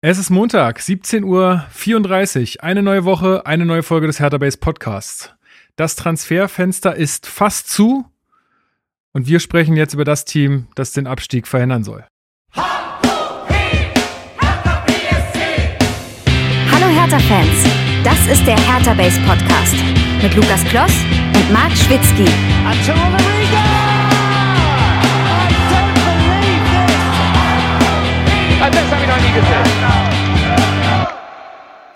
Es ist Montag, 17.34 Uhr. Eine neue Woche, eine neue Folge des Hertha Base Podcasts. Das Transferfenster ist fast zu und wir sprechen jetzt über das Team, das den Abstieg verhindern soll. Hallo Hertha-Fans, das ist der Hertha Base Podcast mit Lukas Kloss und Marc Schwitzky. Das habe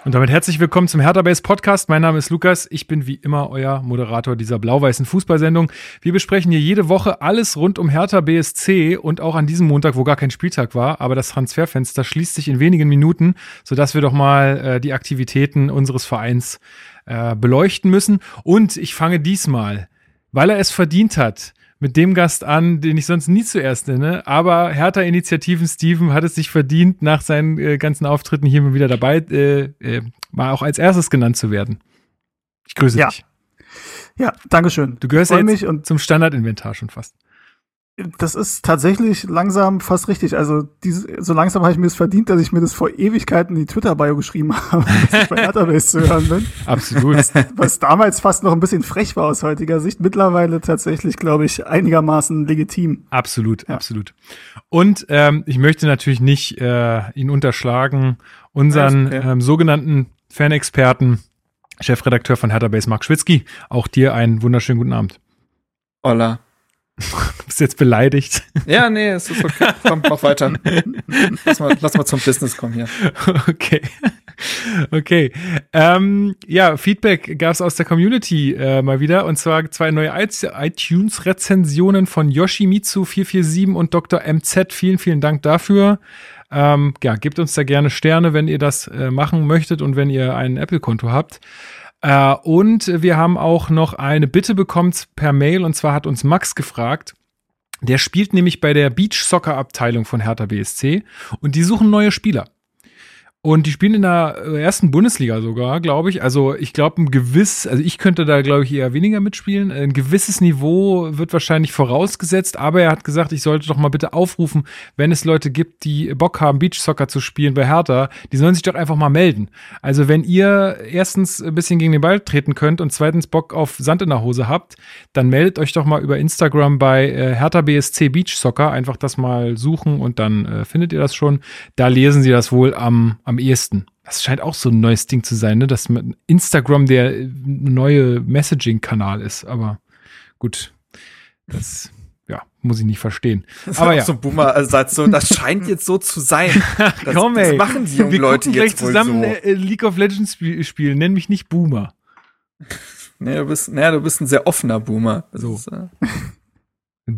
Und damit herzlich willkommen zum Hertha Base Podcast. Mein Name ist Lukas. Ich bin wie immer euer Moderator dieser blau-weißen Fußballsendung. Wir besprechen hier jede Woche alles rund um Hertha BSC und auch an diesem Montag, wo gar kein Spieltag war. Aber das Transferfenster schließt sich in wenigen Minuten, sodass wir doch mal äh, die Aktivitäten unseres Vereins äh, beleuchten müssen. Und ich fange diesmal, weil er es verdient hat, mit dem Gast an, den ich sonst nie zuerst nenne. Aber Hertha-Initiativen Steven hat es sich verdient, nach seinen äh, ganzen Auftritten hier mal wieder dabei, äh, äh, mal auch als erstes genannt zu werden. Ich grüße ja. dich. Ja, Dankeschön. Du gehörst ja jetzt zum Standardinventar schon fast. Das ist tatsächlich langsam fast richtig. Also diese, so langsam habe ich mir es das verdient, dass ich mir das vor Ewigkeiten in die Twitter-Bio geschrieben habe, dass ich bei Database zu hören bin. Absolut. Was, was, damals fast noch ein bisschen frech war aus heutiger Sicht. Mittlerweile tatsächlich, glaube ich, einigermaßen legitim. Absolut, ja. absolut. Und ähm, ich möchte natürlich nicht äh, ihn unterschlagen, unseren okay. ähm, sogenannten Fanexperten, Chefredakteur von Hertha Base, Mark Schwitzky. Auch dir einen wunderschönen guten Abend. Hola. Bist jetzt beleidigt? Ja, nee, es ist okay. Komm, mach weiter. Lass mal, lass mal zum Business kommen hier. Okay. Okay. Ähm, ja, Feedback gab es aus der Community äh, mal wieder. Und zwar zwei neue iTunes-Rezensionen von Yoshimitsu447 und Dr. MZ. Vielen, vielen Dank dafür. Ähm, ja, gebt uns da gerne Sterne, wenn ihr das äh, machen möchtet und wenn ihr ein Apple-Konto habt. Äh, und wir haben auch noch eine Bitte bekommen per Mail und zwar hat uns Max gefragt. Der spielt nämlich bei der Beach Soccer Abteilung von Hertha BSC und die suchen neue Spieler. Und die spielen in der äh, ersten Bundesliga sogar, glaube ich. Also ich glaube, ein gewiss, also ich könnte da, glaube ich, eher weniger mitspielen. Ein gewisses Niveau wird wahrscheinlich vorausgesetzt, aber er hat gesagt, ich sollte doch mal bitte aufrufen, wenn es Leute gibt, die Bock haben, Beachsoccer zu spielen bei Hertha, die sollen sich doch einfach mal melden. Also wenn ihr erstens ein bisschen gegen den Ball treten könnt und zweitens Bock auf Sand in der Hose habt, dann meldet euch doch mal über Instagram bei äh, Hertha BSC Beachsoccer. Einfach das mal suchen und dann äh, findet ihr das schon. Da lesen sie das wohl am, am am ehesten. Das scheint auch so ein neues Ding zu sein, ne? dass Instagram der neue Messaging-Kanal ist. Aber gut, das ja, muss ich nicht verstehen. Das aber ja. so Boomer-Ersatz, so, das scheint jetzt so zu sein. Das, Komm, ey. das machen die jungen Wir Leute gleich jetzt zusammen wohl so. äh, League of Legends spiel spielen. Nenn mich nicht Boomer. Nee, du bist, nee, du bist ein sehr offener Boomer. Das So. Ist, äh,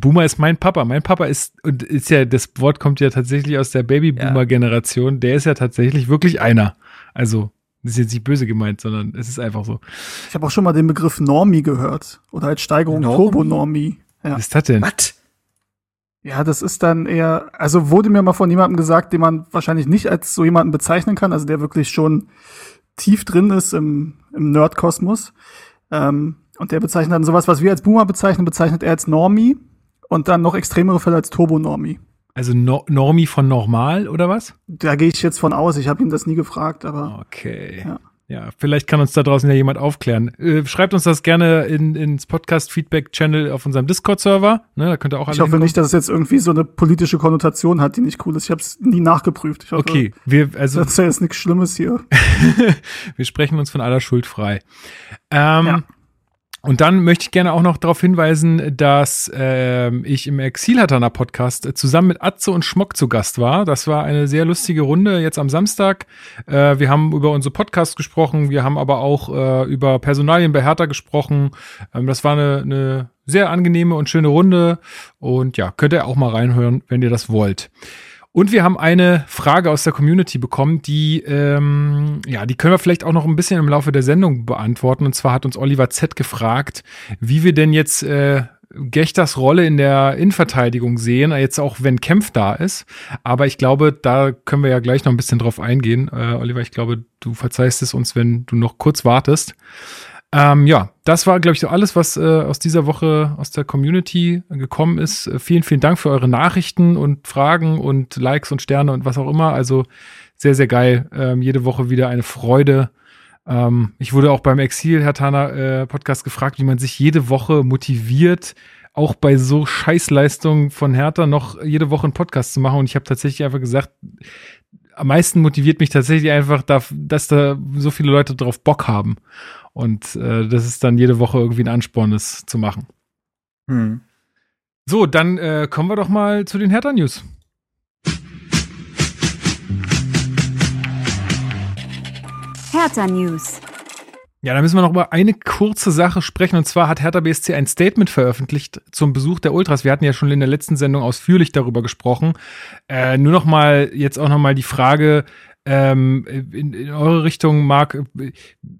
Boomer ist mein Papa. Mein Papa ist, und ist ja, das Wort kommt ja tatsächlich aus der Babyboomer-Generation. Der ist ja tatsächlich wirklich einer. Also, das ist jetzt nicht böse gemeint, sondern es ist einfach so. Ich habe auch schon mal den Begriff Normie gehört. Oder als Steigerung Normie? Turbo-Normie. Ja. Was ist das denn? Was? ja, das ist dann eher, also wurde mir mal von jemandem gesagt, den man wahrscheinlich nicht als so jemanden bezeichnen kann, also der wirklich schon tief drin ist im, im Nerd-Kosmos. Ähm, und der bezeichnet dann sowas, was wir als Boomer bezeichnen, bezeichnet er als Normie und dann noch extremere Fälle als Turbo-Normie. Also no Normi von normal oder was? Da gehe ich jetzt von aus. Ich habe ihn das nie gefragt, aber Okay. Ja. Ja. vielleicht kann uns da draußen ja jemand aufklären. Äh, schreibt uns das gerne in, ins Podcast-Feedback-Channel auf unserem Discord-Server. Ne, da könnt ihr auch alle ich hoffe hinkommen. nicht, dass es jetzt irgendwie so eine politische Konnotation hat, die nicht cool ist. Ich habe es nie nachgeprüft. Hoffe, Okay, wir, also, das ist ja jetzt nichts Schlimmes hier. wir sprechen uns von aller Schuld frei. Ähm, Ja. Und dann möchte ich gerne auch noch darauf hinweisen, dass ähm, ich im Exilhatana Podcast äh, zusammen mit Atze und Schmock zu Gast war. Das war eine sehr lustige Runde jetzt am Samstag. Äh, wir haben über unsere Podcasts gesprochen, wir haben aber auch äh, über Personalien bei Hertha gesprochen. Ähm, das war eine, eine sehr angenehme und schöne Runde. Und ja, könnt ihr auch mal reinhören, wenn ihr das wollt. Und wir haben eine Frage aus der Community bekommen, die, ähm, ja, die können wir vielleicht auch noch ein bisschen im Laufe der Sendung beantworten. Und zwar hat uns Oliver Z gefragt, wie wir denn jetzt äh, Gechters Rolle in der Innenverteidigung sehen, jetzt auch wenn Kempf da ist. Aber ich glaube, da können wir ja gleich noch ein bisschen drauf eingehen. Äh, Oliver, ich glaube, du verzeihst es uns, wenn du noch kurz wartest. Ähm, ja, das war, glaube ich, so alles, was äh, aus dieser Woche aus der Community gekommen ist. Äh, vielen, vielen Dank für eure Nachrichten und Fragen und Likes und Sterne und was auch immer. Also sehr, sehr geil. Ähm, jede Woche wieder eine Freude. Ähm, ich wurde auch beim Exil Herr Tana äh, Podcast gefragt, wie man sich jede Woche motiviert, auch bei so Scheißleistungen von Hertha noch jede Woche einen Podcast zu machen. Und ich habe tatsächlich einfach gesagt, am meisten motiviert mich tatsächlich einfach, dass da so viele Leute drauf Bock haben. Und äh, das ist dann jede Woche irgendwie ein Ansporn, das zu machen. Hm. So, dann äh, kommen wir doch mal zu den Hertha-News. Hertha News. Ja, da müssen wir noch über eine kurze Sache sprechen. Und zwar hat Hertha BSC ein Statement veröffentlicht zum Besuch der Ultras. Wir hatten ja schon in der letzten Sendung ausführlich darüber gesprochen. Äh, nur noch mal, jetzt auch noch mal die Frage, ähm, in, in eure Richtung, Marc,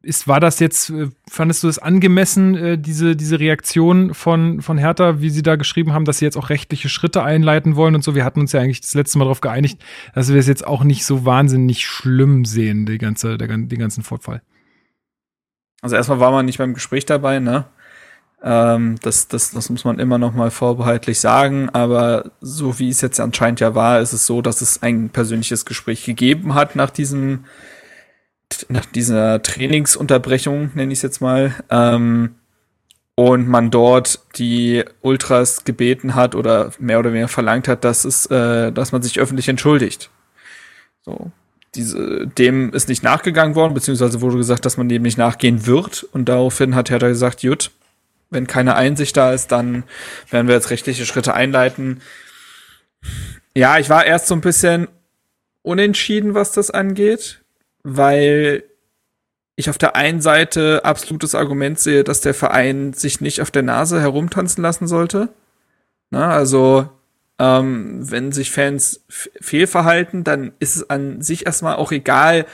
ist, war das jetzt, äh, fandest du es angemessen, äh, diese, diese Reaktion von, von Hertha, wie sie da geschrieben haben, dass sie jetzt auch rechtliche Schritte einleiten wollen und so? Wir hatten uns ja eigentlich das letzte Mal darauf geeinigt, dass wir es jetzt auch nicht so wahnsinnig schlimm sehen, die ganze, der, den ganzen Vorfall. Also erstmal war man nicht beim Gespräch dabei, ne? Ähm, das, das, das muss man immer noch mal vorbehaltlich sagen. Aber so wie es jetzt anscheinend ja war, ist es so, dass es ein persönliches Gespräch gegeben hat nach diesem, nach dieser Trainingsunterbrechung, nenne ich es jetzt mal. Ähm, und man dort die Ultras gebeten hat oder mehr oder weniger verlangt hat, dass es, äh, dass man sich öffentlich entschuldigt. So, diese, dem ist nicht nachgegangen worden, beziehungsweise wurde gesagt, dass man dem nicht nachgehen wird. Und daraufhin hat Hertha gesagt, gut, wenn keine Einsicht da ist, dann werden wir jetzt rechtliche Schritte einleiten. Ja, ich war erst so ein bisschen unentschieden, was das angeht, weil ich auf der einen Seite absolutes Argument sehe, dass der Verein sich nicht auf der Nase herumtanzen lassen sollte. Na, also ähm, wenn sich Fans fehlverhalten, dann ist es an sich erstmal auch egal,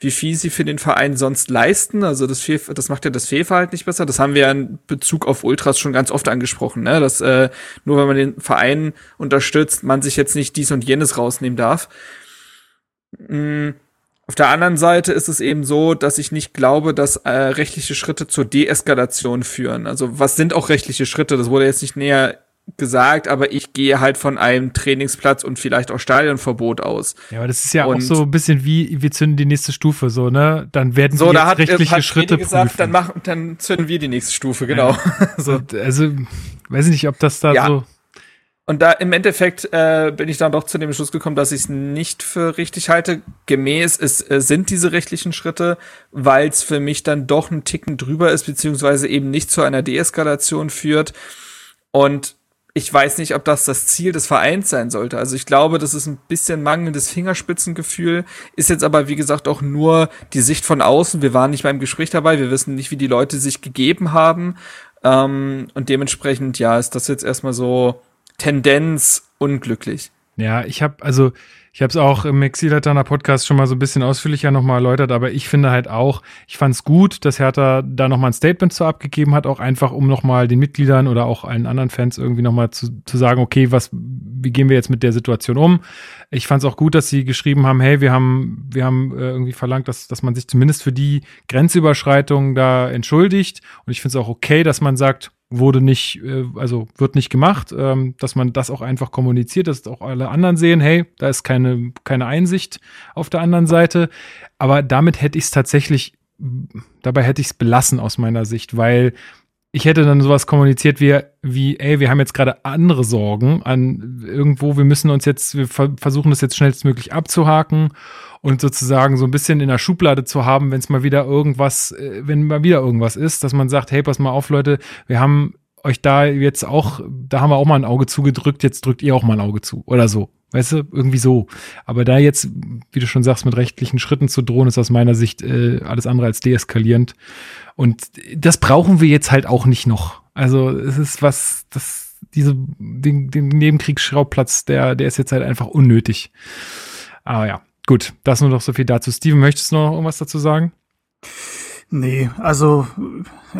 wie viel sie für den Verein sonst leisten. Also das, Fehl, das macht ja das Fehlverhalten nicht besser. Das haben wir ja in Bezug auf Ultras schon ganz oft angesprochen, ne? dass äh, nur wenn man den Verein unterstützt, man sich jetzt nicht dies und jenes rausnehmen darf. Mhm. Auf der anderen Seite ist es eben so, dass ich nicht glaube, dass äh, rechtliche Schritte zur Deeskalation führen. Also was sind auch rechtliche Schritte? Das wurde jetzt nicht näher gesagt, aber ich gehe halt von einem Trainingsplatz und vielleicht auch Stadionverbot aus. Ja, aber das ist ja und auch so ein bisschen wie, wir zünden die nächste Stufe, so, ne? Dann werden so, da hat, rechtliche hat Schritte gesagt, prüfen. Dann, machen, dann zünden wir die nächste Stufe, genau. Ja. so. Und, also, weiß ich nicht, ob das da ja. so. Und da im Endeffekt äh, bin ich dann doch zu dem Schluss gekommen, dass ich es nicht für richtig halte. Gemäß es äh, sind diese rechtlichen Schritte, weil es für mich dann doch ein Ticken drüber ist, beziehungsweise eben nicht zu einer Deeskalation führt. Und ich weiß nicht, ob das das Ziel des Vereins sein sollte. Also ich glaube, das ist ein bisschen mangelndes Fingerspitzengefühl, ist jetzt aber wie gesagt auch nur die Sicht von außen. Wir waren nicht beim Gespräch dabei, wir wissen nicht, wie die Leute sich gegeben haben ähm, und dementsprechend ja, ist das jetzt erstmal so Tendenz unglücklich. Ja, ich habe also ich habe es auch im Exilatana Podcast schon mal so ein bisschen ausführlicher nochmal erläutert, aber ich finde halt auch, ich fand es gut, dass Hertha da nochmal ein Statement zu abgegeben hat, auch einfach, um nochmal den Mitgliedern oder auch allen anderen Fans irgendwie nochmal zu, zu sagen, okay, was, wie gehen wir jetzt mit der Situation um? Ich fand es auch gut, dass sie geschrieben haben, hey, wir haben, wir haben äh, irgendwie verlangt, dass, dass man sich zumindest für die Grenzüberschreitungen da entschuldigt. Und ich finde es auch okay, dass man sagt, wurde nicht, äh, also wird nicht gemacht, ähm, dass man das auch einfach kommuniziert, dass auch alle anderen sehen, hey, da ist keine, keine Einsicht auf der anderen Seite. Aber damit hätte ich es tatsächlich, dabei hätte ich es belassen aus meiner Sicht, weil ich hätte dann sowas kommuniziert wie, wie, ey, wir haben jetzt gerade andere Sorgen an irgendwo, wir müssen uns jetzt, wir versuchen das jetzt schnellstmöglich abzuhaken und sozusagen so ein bisschen in der Schublade zu haben, wenn es mal wieder irgendwas, äh, wenn mal wieder irgendwas ist, dass man sagt, hey, pass mal auf, Leute, wir haben euch da jetzt auch, da haben wir auch mal ein Auge zugedrückt, jetzt drückt ihr auch mal ein Auge zu oder so. Weißt du, irgendwie so. Aber da jetzt, wie du schon sagst, mit rechtlichen Schritten zu drohen, ist aus meiner Sicht äh, alles andere als deeskalierend. Und das brauchen wir jetzt halt auch nicht noch. Also es ist was, das, diese, den, den Nebenkriegsschauplatz, der, der ist jetzt halt einfach unnötig. Aber ja, Gut, das nur noch so viel dazu. Steven, möchtest du noch irgendwas dazu sagen? Nee, also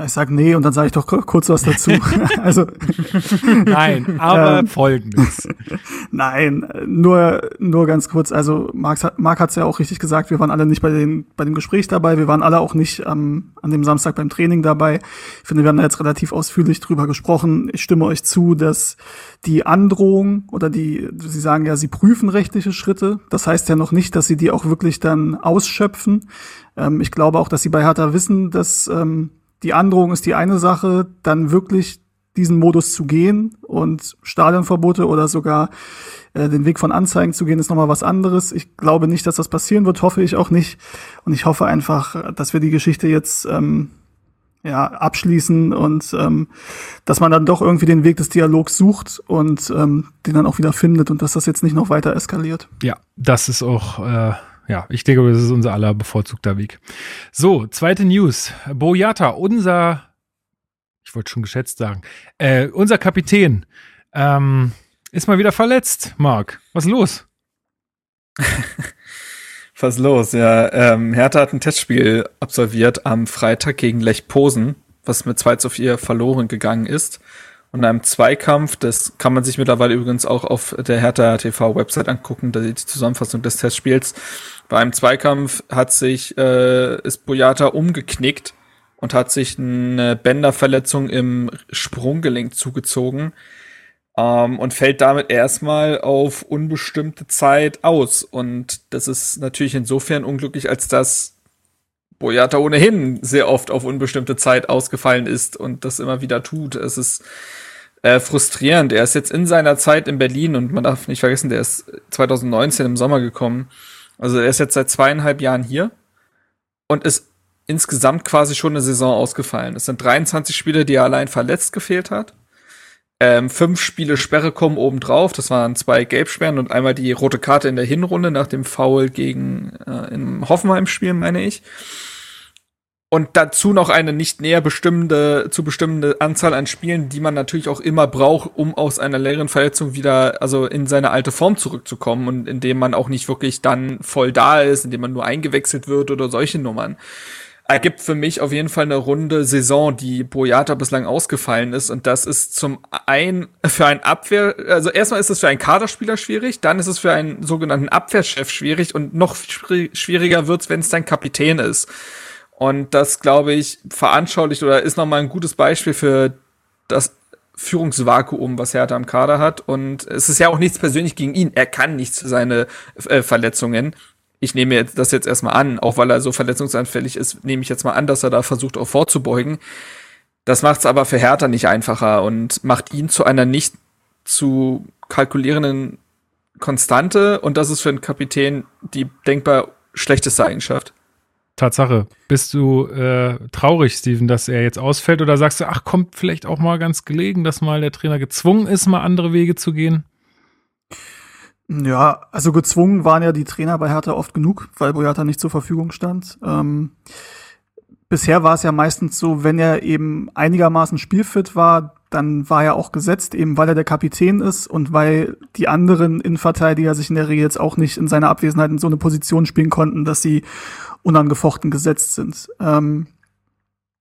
ich sag nee und dann sage ich doch kurz was dazu. also nein, aber ähm, folgendes. Nein, nur nur ganz kurz. Also Marc, Marc hat es ja auch richtig gesagt. Wir waren alle nicht bei dem bei dem Gespräch dabei. Wir waren alle auch nicht ähm, an dem Samstag beim Training dabei. Ich finde, wir haben da jetzt relativ ausführlich drüber gesprochen. Ich stimme euch zu, dass die Androhung oder die, Sie sagen ja, Sie prüfen rechtliche Schritte. Das heißt ja noch nicht, dass Sie die auch wirklich dann ausschöpfen. Ähm, ich glaube auch, dass sie bei Hertha wissen, dass ähm, die Androhung ist die eine Sache, dann wirklich diesen Modus zu gehen und Stadionverbote oder sogar äh, den Weg von Anzeigen zu gehen, ist nochmal was anderes. Ich glaube nicht, dass das passieren wird, hoffe ich auch nicht. Und ich hoffe einfach, dass wir die Geschichte jetzt ähm, ja, abschließen und ähm, dass man dann doch irgendwie den Weg des Dialogs sucht und ähm, den dann auch wieder findet und dass das jetzt nicht noch weiter eskaliert. Ja, das ist auch äh, ja, ich denke, das ist unser aller bevorzugter Weg. So, zweite News. Boyata, unser, ich wollte schon geschätzt sagen, äh, unser Kapitän, ähm, ist mal wieder verletzt, Marc. Was los? Was los? Ja, ähm, Hertha hat ein Testspiel absolviert am Freitag gegen Lech Posen, was mit 2 zu 4 verloren gegangen ist und einem Zweikampf. Das kann man sich mittlerweile übrigens auch auf der Hertha TV Website angucken, die Zusammenfassung des Testspiels. Bei einem Zweikampf hat sich äh, ist Boyata umgeknickt und hat sich eine Bänderverletzung im Sprunggelenk zugezogen ähm, und fällt damit erstmal auf unbestimmte Zeit aus. Und das ist natürlich insofern unglücklich, als dass Boyata ohnehin sehr oft auf unbestimmte Zeit ausgefallen ist und das immer wieder tut. Es ist äh, frustrierend. Er ist jetzt in seiner Zeit in Berlin und man darf nicht vergessen, der ist 2019 im Sommer gekommen. Also er ist jetzt seit zweieinhalb Jahren hier und ist insgesamt quasi schon eine Saison ausgefallen. Es sind 23 Spiele, die er allein verletzt gefehlt hat. Ähm, fünf Spiele Sperre kommen obendrauf. Das waren zwei Gelbsperren und einmal die rote Karte in der Hinrunde nach dem Foul gegen äh, im Hoffenheim-Spiel, meine ich und dazu noch eine nicht näher bestimmende, zu bestimmende Anzahl an Spielen, die man natürlich auch immer braucht, um aus einer längeren Verletzung wieder, also in seine alte Form zurückzukommen und indem man auch nicht wirklich dann voll da ist, indem man nur eingewechselt wird oder solche Nummern. Ergibt für mich auf jeden Fall eine runde Saison, die Boyata bislang ausgefallen ist. Und das ist zum einen für einen Abwehr, also erstmal ist es für einen Kaderspieler schwierig, dann ist es für einen sogenannten Abwehrchef schwierig und noch schwieriger wird's, wenn es dein Kapitän ist. Und das, glaube ich, veranschaulicht oder ist nochmal ein gutes Beispiel für das Führungsvakuum, was Hertha am Kader hat. Und es ist ja auch nichts persönlich gegen ihn. Er kann nichts für seine äh, Verletzungen. Ich nehme das jetzt erstmal an, auch weil er so verletzungsanfällig ist, nehme ich jetzt mal an, dass er da versucht auch vorzubeugen. Das macht es aber für Hertha nicht einfacher und macht ihn zu einer nicht zu kalkulierenden Konstante. Und das ist für einen Kapitän die denkbar schlechteste Eigenschaft. Tatsache. Bist du äh, traurig, Steven, dass er jetzt ausfällt oder sagst du, ach, kommt vielleicht auch mal ganz gelegen, dass mal der Trainer gezwungen ist, mal andere Wege zu gehen? Ja, also gezwungen waren ja die Trainer bei Hertha oft genug, weil Boyata nicht zur Verfügung stand. Ähm, bisher war es ja meistens so, wenn er eben einigermaßen spielfit war, dann war er auch gesetzt, eben weil er der Kapitän ist und weil die anderen Innenverteidiger sich in der Regel jetzt auch nicht in seiner Abwesenheit in so eine Position spielen konnten, dass sie unangefochten gesetzt sind. Ähm,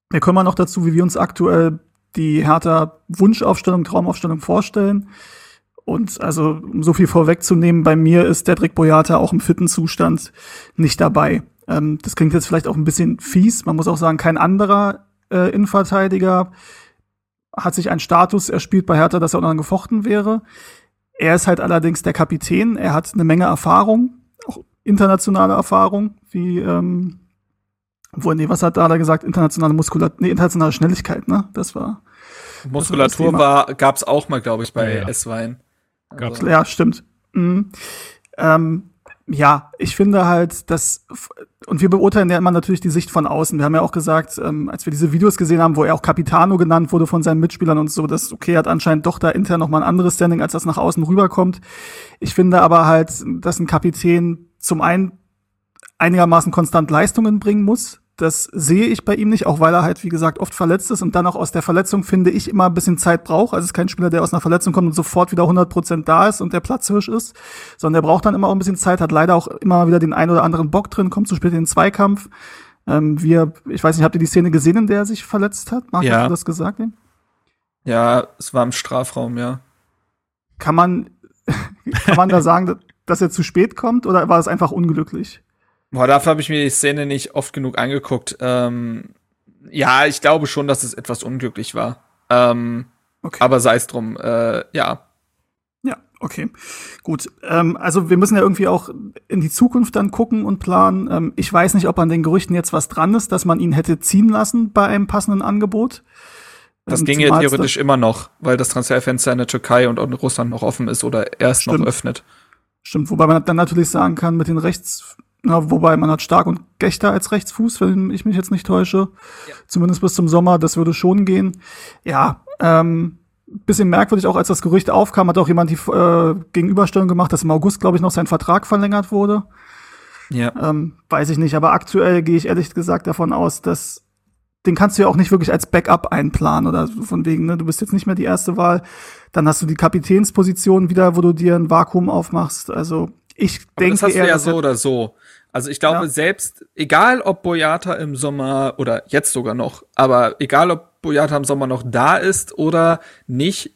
wir kommen mal noch dazu, wie wir uns aktuell die Hertha Wunschaufstellung, Traumaufstellung vorstellen. Und also, um so viel vorwegzunehmen, bei mir ist Dedrick Boyata auch im fitten Zustand nicht dabei. Ähm, das klingt jetzt vielleicht auch ein bisschen fies. Man muss auch sagen, kein anderer äh, Innenverteidiger hat sich einen Status erspielt bei Hertha, dass er unangefochten wäre. Er ist halt allerdings der Kapitän. Er hat eine Menge Erfahrung, auch internationale Erfahrung, wie, ähm, wo, nee, was hat da gesagt? Internationale Muskulatur, nee, internationale Schnelligkeit, ne? Das war. Muskulatur das war, gab's auch mal, glaube ich, bei ja, ja. S-Wein. Also. Ja, stimmt. Mhm. Ähm, ja, ich finde halt, dass, und wir beurteilen ja immer natürlich die Sicht von außen. Wir haben ja auch gesagt, ähm, als wir diese Videos gesehen haben, wo er auch Capitano genannt wurde von seinen Mitspielern und so, dass okay, hat anscheinend doch da intern nochmal ein anderes Standing, als das nach außen rüberkommt. Ich finde aber halt, dass ein Kapitän zum einen einigermaßen konstant Leistungen bringen muss, das sehe ich bei ihm nicht, auch weil er halt, wie gesagt, oft verletzt ist und dann auch aus der Verletzung, finde ich, immer ein bisschen Zeit braucht. Also es ist kein Spieler, der aus einer Verletzung kommt und sofort wieder 100 Prozent da ist und der Platzhirsch ist, sondern der braucht dann immer auch ein bisschen Zeit, hat leider auch immer wieder den einen oder anderen Bock drin, kommt zu spät in den Zweikampf. Ähm, wir, ich weiß nicht, habt ihr die Szene gesehen, in der er sich verletzt hat? Marc, Ja. hast du das gesagt? Eben? Ja, es war im Strafraum, ja. Kann man, kann man da sagen, dass er zu spät kommt oder war es einfach unglücklich? Boah, dafür habe ich mir die Szene nicht oft genug angeguckt. Ähm, ja, ich glaube schon, dass es etwas unglücklich war. Ähm, Okay. aber sei es drum, äh, ja. Ja, okay. Gut. Ähm, also wir müssen ja irgendwie auch in die Zukunft dann gucken und planen. Ähm, ich weiß nicht, ob an den Gerüchten jetzt was dran ist, dass man ihn hätte ziehen lassen bei einem passenden Angebot. Das Ähm, ging ja theoretisch immer noch, weil das Transferfenster in der Türkei und auch in Russland noch offen ist oder erst Stimmt. noch öffnet. Stimmt, wobei man dann natürlich sagen kann, mit den Rechts, na, wobei man hat Stark und Gechter als Rechtsfuß, wenn ich mich jetzt nicht täusche. Zumindest bis zum Sommer, das würde schon gehen. Ja, ähm, bisschen merkwürdig auch, als das Gerücht aufkam, hat auch jemand die äh, Gegenüberstellung gemacht, dass im August, glaube ich, noch sein Vertrag verlängert wurde. Ja. Ähm, weiß ich nicht, aber aktuell gehe ich ehrlich gesagt davon aus, dass den kannst du ja auch nicht wirklich als Backup einplanen oder so von wegen, ne, du bist jetzt nicht mehr die erste Wahl. Dann hast du die Kapitänsposition wieder, wo du dir ein Vakuum aufmachst. Also ich Aber denke das hast du eher, ja dass so er- oder so. Also ich glaube Ja. selbst, egal ob Boyata im Sommer oder jetzt sogar noch, aber egal ob Boyata im Sommer noch da ist oder nicht,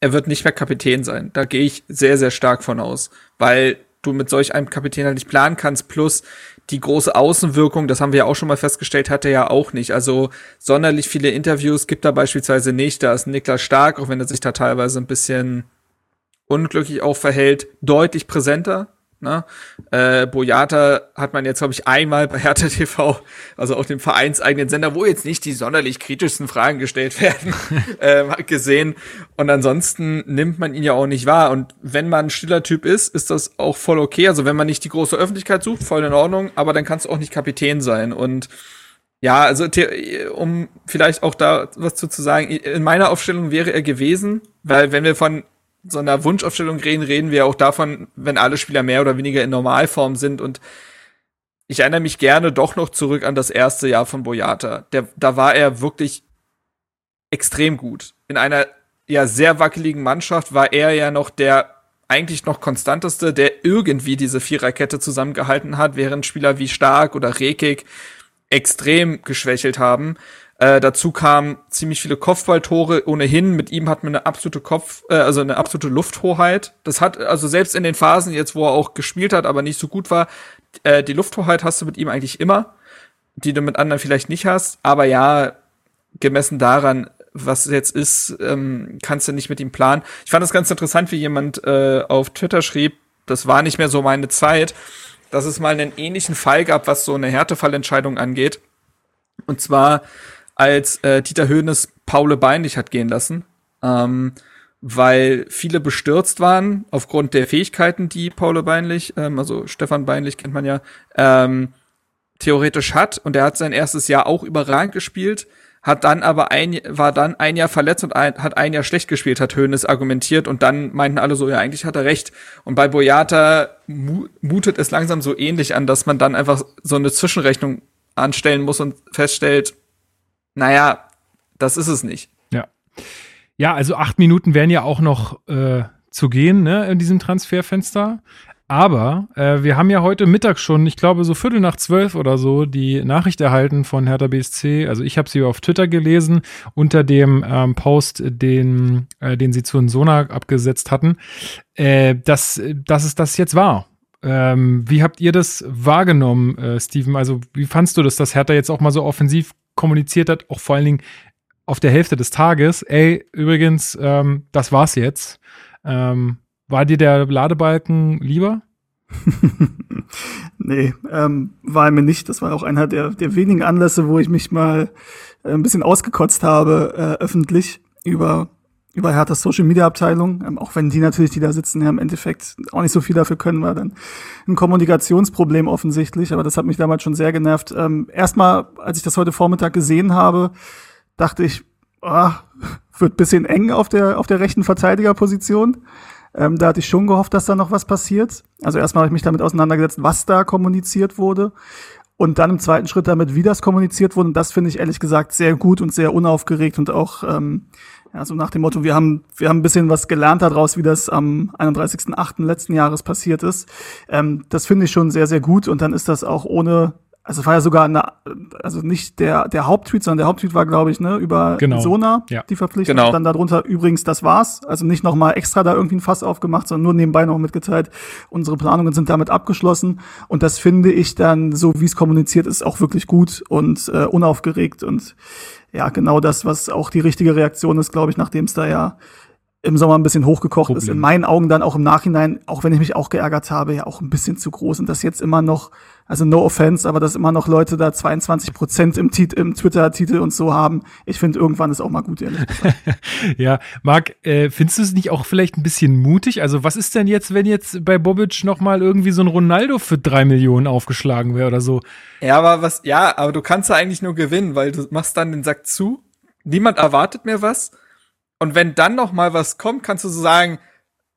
er wird nicht mehr Kapitän sein. Da gehe ich sehr, sehr stark von aus, weil du mit solch einem Kapitän halt nicht planen kannst, plus die große Außenwirkung, das haben wir ja auch schon mal festgestellt, hat er ja auch nicht. Also sonderlich viele Interviews gibt er beispielsweise nicht. Da ist Niklas Stark, auch wenn er sich da teilweise ein bisschen unglücklich auch verhält, deutlich präsenter. Ne? Äh, Boyata hat man jetzt, glaube ich, einmal bei Hertha TV, also auch dem vereinseigenen Sender, wo jetzt nicht die sonderlich kritischsten Fragen gestellt werden, ähm, gesehen. Und ansonsten nimmt man ihn ja auch nicht wahr. Und wenn man ein stiller Typ ist, ist das auch voll okay. Also wenn man nicht die große Öffentlichkeit sucht, voll in Ordnung, aber dann kannst du auch nicht Kapitän sein. Und ja, also um vielleicht auch da was zu sagen, in meiner Aufstellung wäre er gewesen, weil wenn wir von so einer Wunschaufstellung reden, reden wir auch davon, wenn alle Spieler mehr oder weniger in Normalform sind und ich erinnere mich gerne doch noch zurück an das erste Jahr von Boyata. Der, da war er wirklich extrem gut. In einer ja sehr wackeligen Mannschaft war er ja noch der eigentlich noch konstanteste, der irgendwie diese Viererkette zusammengehalten hat, während Spieler wie Stark oder Rekik extrem geschwächelt haben. Äh, dazu kamen ziemlich viele Kopfballtore ohnehin. Mit ihm hat man eine absolute Kopf, äh, also eine absolute Lufthoheit. Das hat also selbst in den Phasen jetzt, wo er auch gespielt hat, aber nicht so gut war, äh, die Lufthoheit hast du mit ihm eigentlich immer, die du mit anderen vielleicht nicht hast. Aber ja, gemessen daran, was jetzt ist, ähm, kannst du nicht mit ihm planen. Ich fand das ganz interessant, wie jemand äh, auf Twitter schrieb, das war nicht mehr so meine Zeit, dass es mal einen ähnlichen Fall gab, was so eine Härtefallentscheidung angeht. Und zwar, als äh, Dieter Höhnes Paule Beinlich hat gehen lassen, ähm, weil viele bestürzt waren aufgrund der Fähigkeiten, die Paule Beinlich, ähm, also Stefan Beinlich kennt man ja, ähm, theoretisch hat. Und er hat sein erstes Jahr auch überragend gespielt, hat dann aber ein, war dann ein Jahr verletzt und ein, hat ein Jahr schlecht gespielt, hat Höhnes argumentiert und dann meinten alle so, ja, eigentlich hat er recht. Und bei Boyata mu mutet es langsam so ähnlich an, dass man dann einfach so eine Zwischenrechnung anstellen muss und feststellt, naja, das ist es nicht. Ja. Ja, also acht Minuten wären ja auch noch äh, zu gehen, ne, in diesem Transferfenster. Aber äh, wir haben ja heute Mittag schon, ich glaube so Viertel nach zwölf oder so, die Nachricht erhalten von Hertha BSC. Also ich habe sie auf Twitter gelesen unter dem ähm, Post, den, äh, den sie zu Sona abgesetzt hatten, äh, dass, dass es das jetzt war. Ähm, wie habt ihr das wahrgenommen, äh, Steven? Also wie fandst du das, dass Hertha jetzt auch mal so offensiv kommuniziert hat, auch vor allen Dingen auf der Hälfte des Tages, ey, übrigens, ähm, das war's jetzt. Ähm, war dir der Ladebalken lieber? nee, ähm, war mir nicht. Das war auch einer der, der wenigen Anlässe, wo ich mich mal äh, ein bisschen ausgekotzt habe, äh, öffentlich über, über Herthas Social Media Abteilung. Ähm, auch wenn die natürlich, die da sitzen, ja im Endeffekt auch nicht so viel dafür können, war dann ein Kommunikationsproblem offensichtlich. Aber das hat mich damals schon sehr genervt. Ähm, Erstmal, als ich das heute Vormittag gesehen habe, dachte ich, ah, wird bisschen eng auf der, auf der rechten Verteidigerposition. Ähm, da hatte ich schon gehofft, dass da noch was passiert. Also erstmal habe ich mich damit auseinandergesetzt, was da kommuniziert wurde. Und dann im zweiten Schritt damit, wie das kommuniziert wurde. Und das finde ich ehrlich gesagt sehr gut und sehr unaufgeregt und auch ähm, ja, so nach dem Motto, wir haben, wir haben ein bisschen was gelernt daraus, wie das am 31.08. letzten Jahres passiert ist. Ähm, das finde ich schon sehr, sehr gut. Und dann ist das auch ohne also es war ja sogar eine, also nicht der, der Haupttweet, sondern der Haupttweet war, glaube ich, ne, über Genau. Sona, Ja. die Verpflichtung. Genau. Dann darunter übrigens, das war's. Also nicht nochmal extra da irgendwie ein Fass aufgemacht, sondern nur nebenbei noch mitgeteilt, unsere Planungen sind damit abgeschlossen. Und das finde ich dann, so wie es kommuniziert ist, auch wirklich gut und äh, unaufgeregt. Und ja, genau das, was auch die richtige Reaktion ist, glaube ich, nachdem es da ja im Sommer ein bisschen hochgekocht ist. Problem. In meinen Augen dann auch im Nachhinein, auch wenn ich mich auch geärgert habe, ja auch ein bisschen zu groß. Und das jetzt immer noch, also no offense, aber dass immer noch Leute da 22 Prozent im, Tit- im Twitter-Titel und so haben. Ich finde, irgendwann ist auch mal gut, ehrlich gesagt. Ja, Marc, äh, findest du es nicht auch vielleicht ein bisschen mutig? Also was ist denn jetzt, wenn jetzt bei Bobic noch mal irgendwie so ein Ronaldo für drei Millionen aufgeschlagen wäre oder so? Ja, aber was, ja, aber du kannst ja eigentlich nur gewinnen, weil du machst dann den Sack zu. Niemand erwartet mehr was. Und wenn dann noch mal was kommt, kannst du so sagen,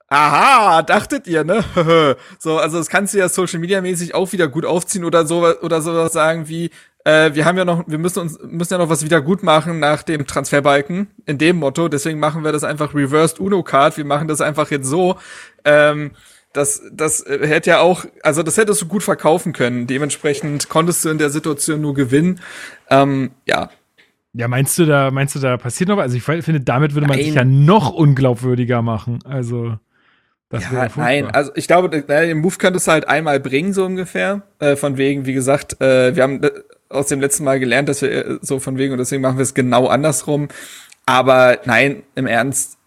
aha, dachtet ihr, ne? so, also das kannst du ja Social Media mäßig auch wieder gut aufziehen oder so, oder sowas sagen wie, äh, wir haben ja noch, wir müssen uns, müssen ja noch was wieder gut machen nach dem Transferbalken, in dem Motto, deswegen machen wir das einfach reversed Uno Card, wir machen das einfach jetzt so, ähm, das, das äh, hätte ja auch, also das hättest du gut verkaufen können. Dementsprechend konntest du in der Situation nur gewinnen. Ähm, ja, Ja, meinst du da, meinst du da passiert noch was? Also ich finde, damit würde man Nein. sich ja noch unglaubwürdiger machen. Also das ja nein, also ich glaube, den Move könntest du halt einmal bringen, so ungefähr. Äh, von wegen, wie gesagt, äh, wir haben äh, aus dem letzten Mal gelernt, dass wir äh, so von wegen und deswegen machen wir es genau andersrum. Aber nein, im Ernst,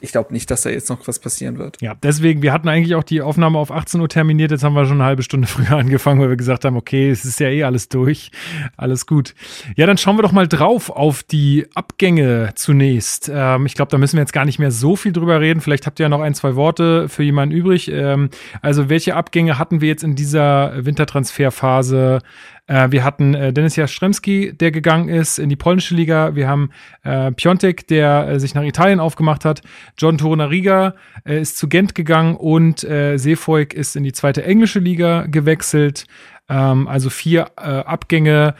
ich glaube nicht, dass da jetzt noch was passieren wird. Ja, deswegen, wir hatten eigentlich auch die Aufnahme auf 18 Uhr terminiert. Jetzt haben wir schon eine halbe Stunde früher angefangen, weil wir gesagt haben, okay, es ist ja eh alles durch. Alles gut. Ja, dann schauen wir doch mal drauf auf die Abgänge zunächst. Ähm, ich glaube, da müssen wir jetzt gar nicht mehr so viel drüber reden. Vielleicht habt ihr ja noch ein, zwei Worte für jemanden übrig. Ähm, also, welche Abgänge hatten wir jetzt in dieser Wintertransferphase? Äh, wir hatten äh, Dennis Jastremski, der gegangen ist in die polnische Liga. Wir haben äh, Piontek, der äh, sich nach Italien aufgemacht hat. John Torunariga äh, ist zu Gent gegangen und Seefolk ist in die zweite englische Liga gewechselt. Ähm, also vier Abgänge.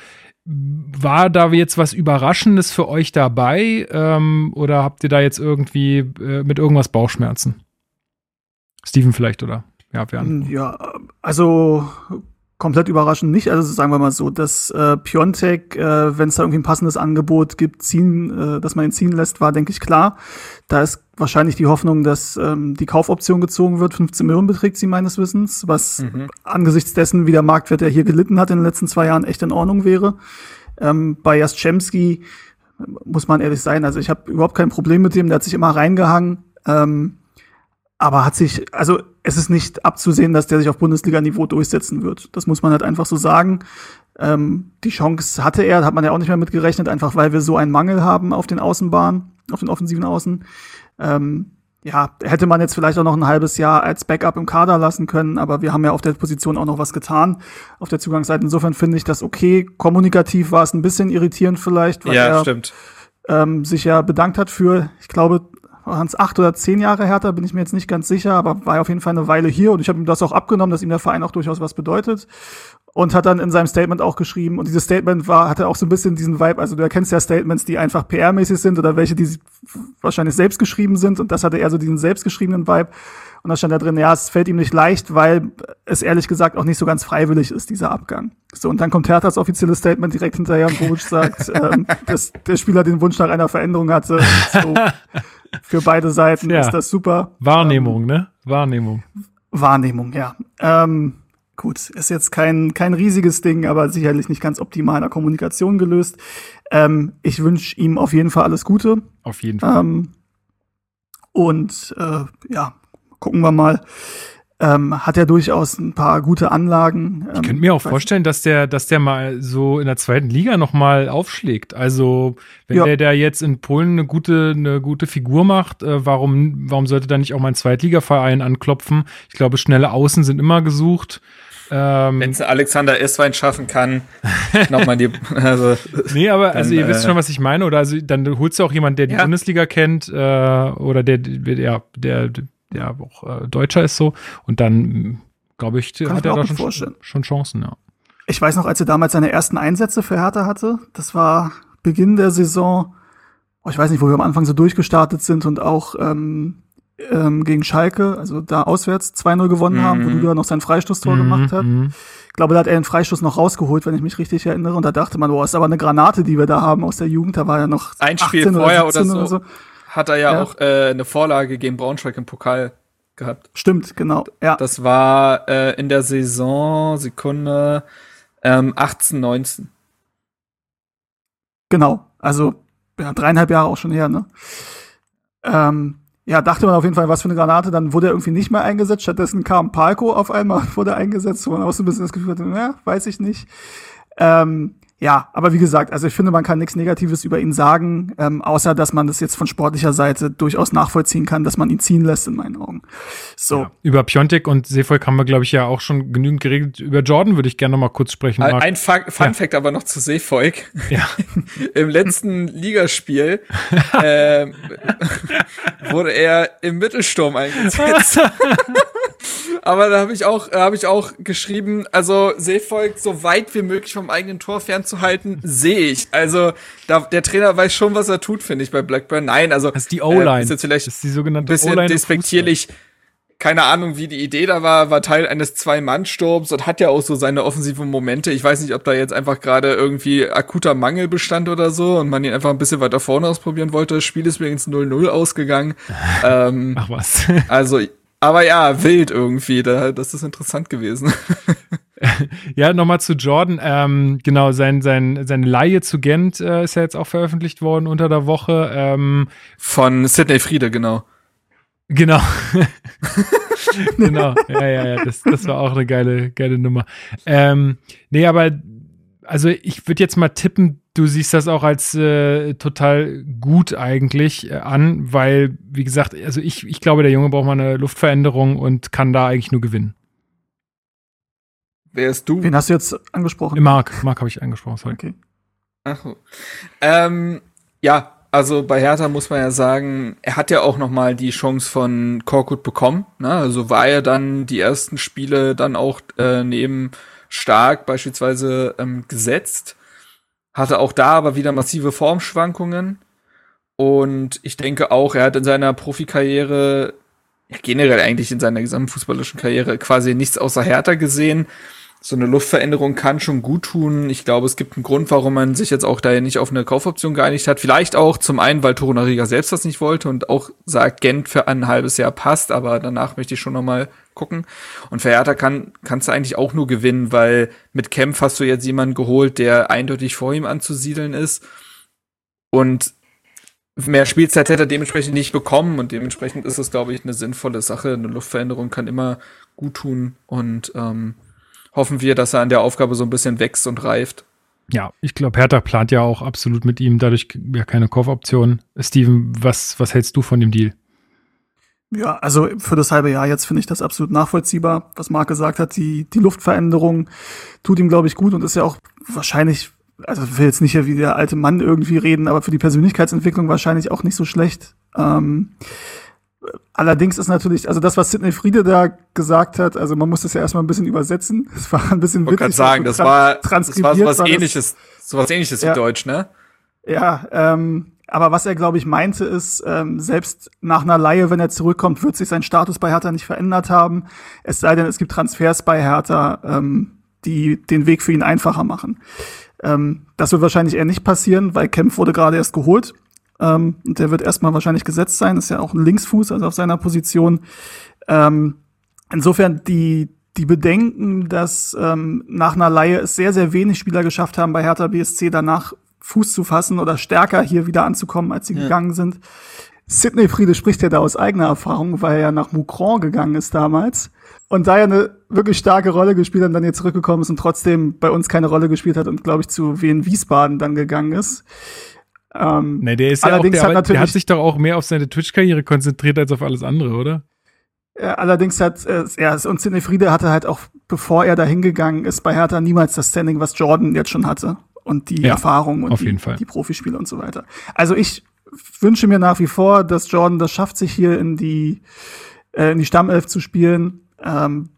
War da jetzt was Überraschendes für euch dabei? Ähm, oder habt ihr da jetzt irgendwie mit irgendwas Bauchschmerzen? Steven vielleicht, oder? Ja, antwortet? Ja, also komplett überraschend nicht. Also sagen wir mal so, dass äh, Piontek, äh, wenn es da irgendwie ein passendes Angebot gibt, ziehen, äh, dass man ihn ziehen lässt, war, denke ich, klar. Da ist wahrscheinlich die Hoffnung, dass ähm, die Kaufoption gezogen wird. 15 Millionen beträgt sie meines Wissens, was angesichts dessen, wie der Marktwert, der hier gelitten hat in den letzten zwei Jahren, echt in Ordnung wäre. Ähm, bei Jastremski muss man ehrlich sein, also ich habe überhaupt kein Problem mit dem, der hat sich immer reingehangen. Ähm, aber hat sich, also es ist nicht abzusehen, dass der sich auf Bundesliga-Niveau durchsetzen wird. Das muss man halt einfach so sagen. Ähm, die Chance hatte er, hat man ja auch nicht mehr mit gerechnet, einfach weil wir so einen Mangel haben auf den Außenbahnen, auf den offensiven Außen. Ähm, ja, hätte man jetzt vielleicht auch noch ein halbes Jahr als Backup im Kader lassen können, aber wir haben ja auf der Position auch noch was getan, auf der Zugangsseite. Insofern finde ich das okay. Kommunikativ war es ein bisschen irritierend vielleicht, weil ja, er ähm, sich ja bedankt hat für, ich glaube, waren es acht oder zehn Jahre härter, bin ich mir jetzt nicht ganz sicher, aber war auf jeden Fall eine Weile hier und ich habe ihm das auch abgenommen, dass ihm der Verein auch durchaus was bedeutet. Und hat dann in seinem Statement auch geschrieben, und dieses Statement war, hatte auch so ein bisschen diesen Vibe, also du erkennst ja Statements, die einfach PR-mäßig sind oder welche, die wahrscheinlich selbst geschrieben sind, und das hatte eher so diesen selbstgeschriebenen Vibe. Und da stand da drin, ja, es fällt ihm nicht leicht, weil es ehrlich gesagt auch nicht so ganz freiwillig ist, dieser Abgang. So, und dann kommt Herthas offizielles Statement direkt hinterher und Bobic sagt, ähm, dass der Spieler den Wunsch nach einer Veränderung hatte. So, für beide Seiten Ja. ist das super. Wahrnehmung, ne? Wahrnehmung. Wahrnehmung, ja. Ähm, gut, ist jetzt kein, kein riesiges Ding, aber sicherlich nicht ganz optimal in der Kommunikation gelöst. Ähm, ich wünsche ihm auf jeden Fall alles Gute. Auf jeden Fall. Ähm, und äh, ja, gucken wir mal. Ähm, hat er durchaus ein paar gute Anlagen. Ähm, Ich könnte mir auch vorstellen, dass der, dass der mal so in der zweiten Liga noch mal aufschlägt. Also wenn Ja. der da jetzt in Polen eine gute, eine gute Figur macht, äh, warum, warum sollte da nicht auch mal ein Zweitligaverein anklopfen? Ich glaube, schnelle Außen sind immer gesucht. Ähm, Wenn es Alexander Esswein schaffen kann, nochmal die, also, nee, aber also dann, ihr wisst äh, schon, was ich meine. Oder also dann holst du auch jemanden, der die Ja. Bundesliga kennt, äh, oder der, der, ja, der, der auch äh, Deutscher ist so. Und dann, glaube ich, ich hat mir er auch da schon, vorstellen. schon Chancen, ja. Ich weiß noch, als er damals seine ersten Einsätze für Hertha hatte, das war Beginn der Saison. Oh, ich weiß nicht, wo wir am Anfang so durchgestartet sind und auch ähm, ähm, gegen Schalke, also da auswärts 2-0 gewonnen haben, wo Mhm. Duda noch sein Freistoßtor Mhm, gemacht hat. mhm. glaube, da hat er den Freistoß noch rausgeholt, wenn ich mich richtig erinnere. Und da dachte man, boah, ist aber eine Granate, die wir da haben aus der Jugend. Da war ja noch ein Spiel vorher oder, oder, so, Hat er ja, ja. auch äh, eine Vorlage gegen Braunschweig im Pokal gehabt. Stimmt, genau. Ja. Das war äh, in der Saison, Sekunde, ähm, 18, 19. Genau. Also ja, dreieinhalb Jahre auch schon her, ne? Ähm, ja, dachte man auf jeden Fall, was für eine Granate. Dann wurde er irgendwie nicht mehr eingesetzt. Stattdessen kam Palko auf einmal, wurde eingesetzt, wo man auch so ein bisschen das Gefühl hatte, ja, weiß ich nicht. Ähm, ja, aber wie gesagt, also ich finde, man kann nichts Negatives über ihn sagen, ähm, außer dass man das jetzt von sportlicher Seite durchaus nachvollziehen kann, dass man ihn ziehen lässt, in meinen Augen. So. Ja, über Piontek und Seevolk haben wir, glaube ich, ja auch schon genügend geregelt. Über Jordan würde ich gerne noch mal kurz sprechen. Marc. Ein Fun, Fun Fact aber noch zu Seevolk. Ja. Im letzten Ligaspiel äh, wurde er im Mittelsturm eingesetzt. Aber da habe ich auch, habe ich auch geschrieben, also Seevolk so weit wie möglich vom eigenen Tor fernzuhalten, sehe ich. Also da, der Trainer weiß schon, was er tut, finde ich bei Blackburn. Nein, also das ist die O-Line. Äh, ist jetzt vielleicht das ist die sogenannte bisschen despektierlich. Keine Ahnung, wie die Idee da war, war Teil eines Zwei-Mann-Sturms und hat ja auch so seine offensiven Momente. Ich weiß nicht, ob da jetzt einfach gerade irgendwie akuter Mangel bestand oder so und man ihn einfach ein bisschen weiter vorne ausprobieren wollte. Das Spiel ist übrigens 0-0 ausgegangen. ähm, Ach was. also aber ja, wild irgendwie. Da, das ist interessant gewesen. ja, nochmal zu Jordan. Ähm, genau, sein, sein, seine Laie zu Gent äh, ist ja jetzt auch veröffentlicht worden unter der Woche. Ähm, Von Sidney Friede, genau. Genau. genau. Ja, ja, ja. Das, das war auch eine geile, geile Nummer. Ähm, nee, aber also ich würde jetzt mal tippen, du siehst das auch als äh, total gut eigentlich äh, an, weil, wie gesagt, also ich, ich glaube, der Junge braucht mal eine Luftveränderung und kann da eigentlich nur gewinnen. Wer ist du? Wen hast du jetzt angesprochen? Mark. Mark habe ich angesprochen, sorry. Okay. Ach, ähm, ja, also bei Hertha muss man ja sagen, er hat ja auch noch mal die Chance von Korkut bekommen. Ne? Also war er dann die ersten Spiele dann auch äh, neben Stark beispielsweise ähm, gesetzt hatte auch da aber wieder massive Formschwankungen. Und ich denke auch, er hat in seiner Profikarriere, generell eigentlich in seiner gesamten fußballischen Karriere quasi nichts außer Hertha gesehen. So eine Luftveränderung kann schon gut tun. Ich glaube, es gibt einen Grund, warum man sich jetzt auch da nicht auf eine Kaufoption geeinigt hat. Vielleicht auch zum einen, weil Torunariga selbst das nicht wollte und auch sagt, Gent für ein halbes Jahr passt, aber danach möchte ich schon noch mal gucken. Und Hertha kann, kannst du eigentlich auch nur gewinnen, weil mit Kempf hast du jetzt jemanden geholt, der eindeutig vor ihm anzusiedeln ist. Und mehr Spielzeit hätte er dementsprechend nicht bekommen und dementsprechend ist es, glaube ich, eine sinnvolle Sache. Eine Luftveränderung kann immer gut tun und ähm, hoffen wir, dass er an der Aufgabe so ein bisschen wächst und reift. Ja, ich glaube, Hertha plant ja auch absolut mit ihm, dadurch ja keine Kaufoption. Steven, was, was hältst du von dem Deal? Ja, also für das halbe Jahr jetzt finde ich das absolut nachvollziehbar, was Marc gesagt hat. Die, die Luftveränderung tut ihm, glaube ich, gut und ist ja auch wahrscheinlich, also ich will jetzt nicht wie der alte Mann irgendwie reden, aber für die Persönlichkeitsentwicklung wahrscheinlich auch nicht so schlecht. Ähm, allerdings ist natürlich, also das, was Sidney Friede da gesagt hat, also man muss das ja erstmal ein bisschen übersetzen. Es war ein bisschen witzig. Ich sagen, das, war, das war sowas ähnliches, sowas ähnliches ja, wie Deutsch, ne? Ja, ähm, aber was er, glaube ich, meinte, ist, ähm, selbst nach einer Laie, wenn er zurückkommt, wird sich sein Status bei Hertha nicht verändert haben. Es sei denn, es gibt Transfers bei Hertha, ähm, die den Weg für ihn einfacher machen. Ähm, das wird wahrscheinlich eher nicht passieren, weil Kempf wurde gerade erst geholt. Ähm, der wird erstmal wahrscheinlich gesetzt sein. ist ja auch ein Linksfuß, also auf seiner Position. Ähm, insofern die, die Bedenken, dass ähm, nach einer Laie es sehr, sehr wenig Spieler geschafft haben, bei Hertha BSC danach Fuß zu fassen oder stärker hier wieder anzukommen, als sie ja. gegangen sind. Sidney Friede spricht ja da aus eigener Erfahrung, weil er ja nach Moucron gegangen ist damals und da ja eine wirklich starke Rolle gespielt hat und dann jetzt zurückgekommen ist und trotzdem bei uns keine Rolle gespielt hat und glaube ich zu Wien Wiesbaden dann gegangen ist. Ähm, nee, der ist ja auch, der, hat der hat sich doch auch mehr auf seine Twitch-Karriere konzentriert als auf alles andere, oder? Ja, allerdings hat äh, ja, und Sidney Friede hatte halt auch, bevor er da hingegangen ist, bei Hertha niemals das Standing, was Jordan jetzt schon hatte und die ja, Erfahrung und die, die Profispiele und so weiter. Also ich wünsche mir nach wie vor, dass Jordan das schafft, sich hier in die, äh, in die Stammelf zu spielen. Ähm,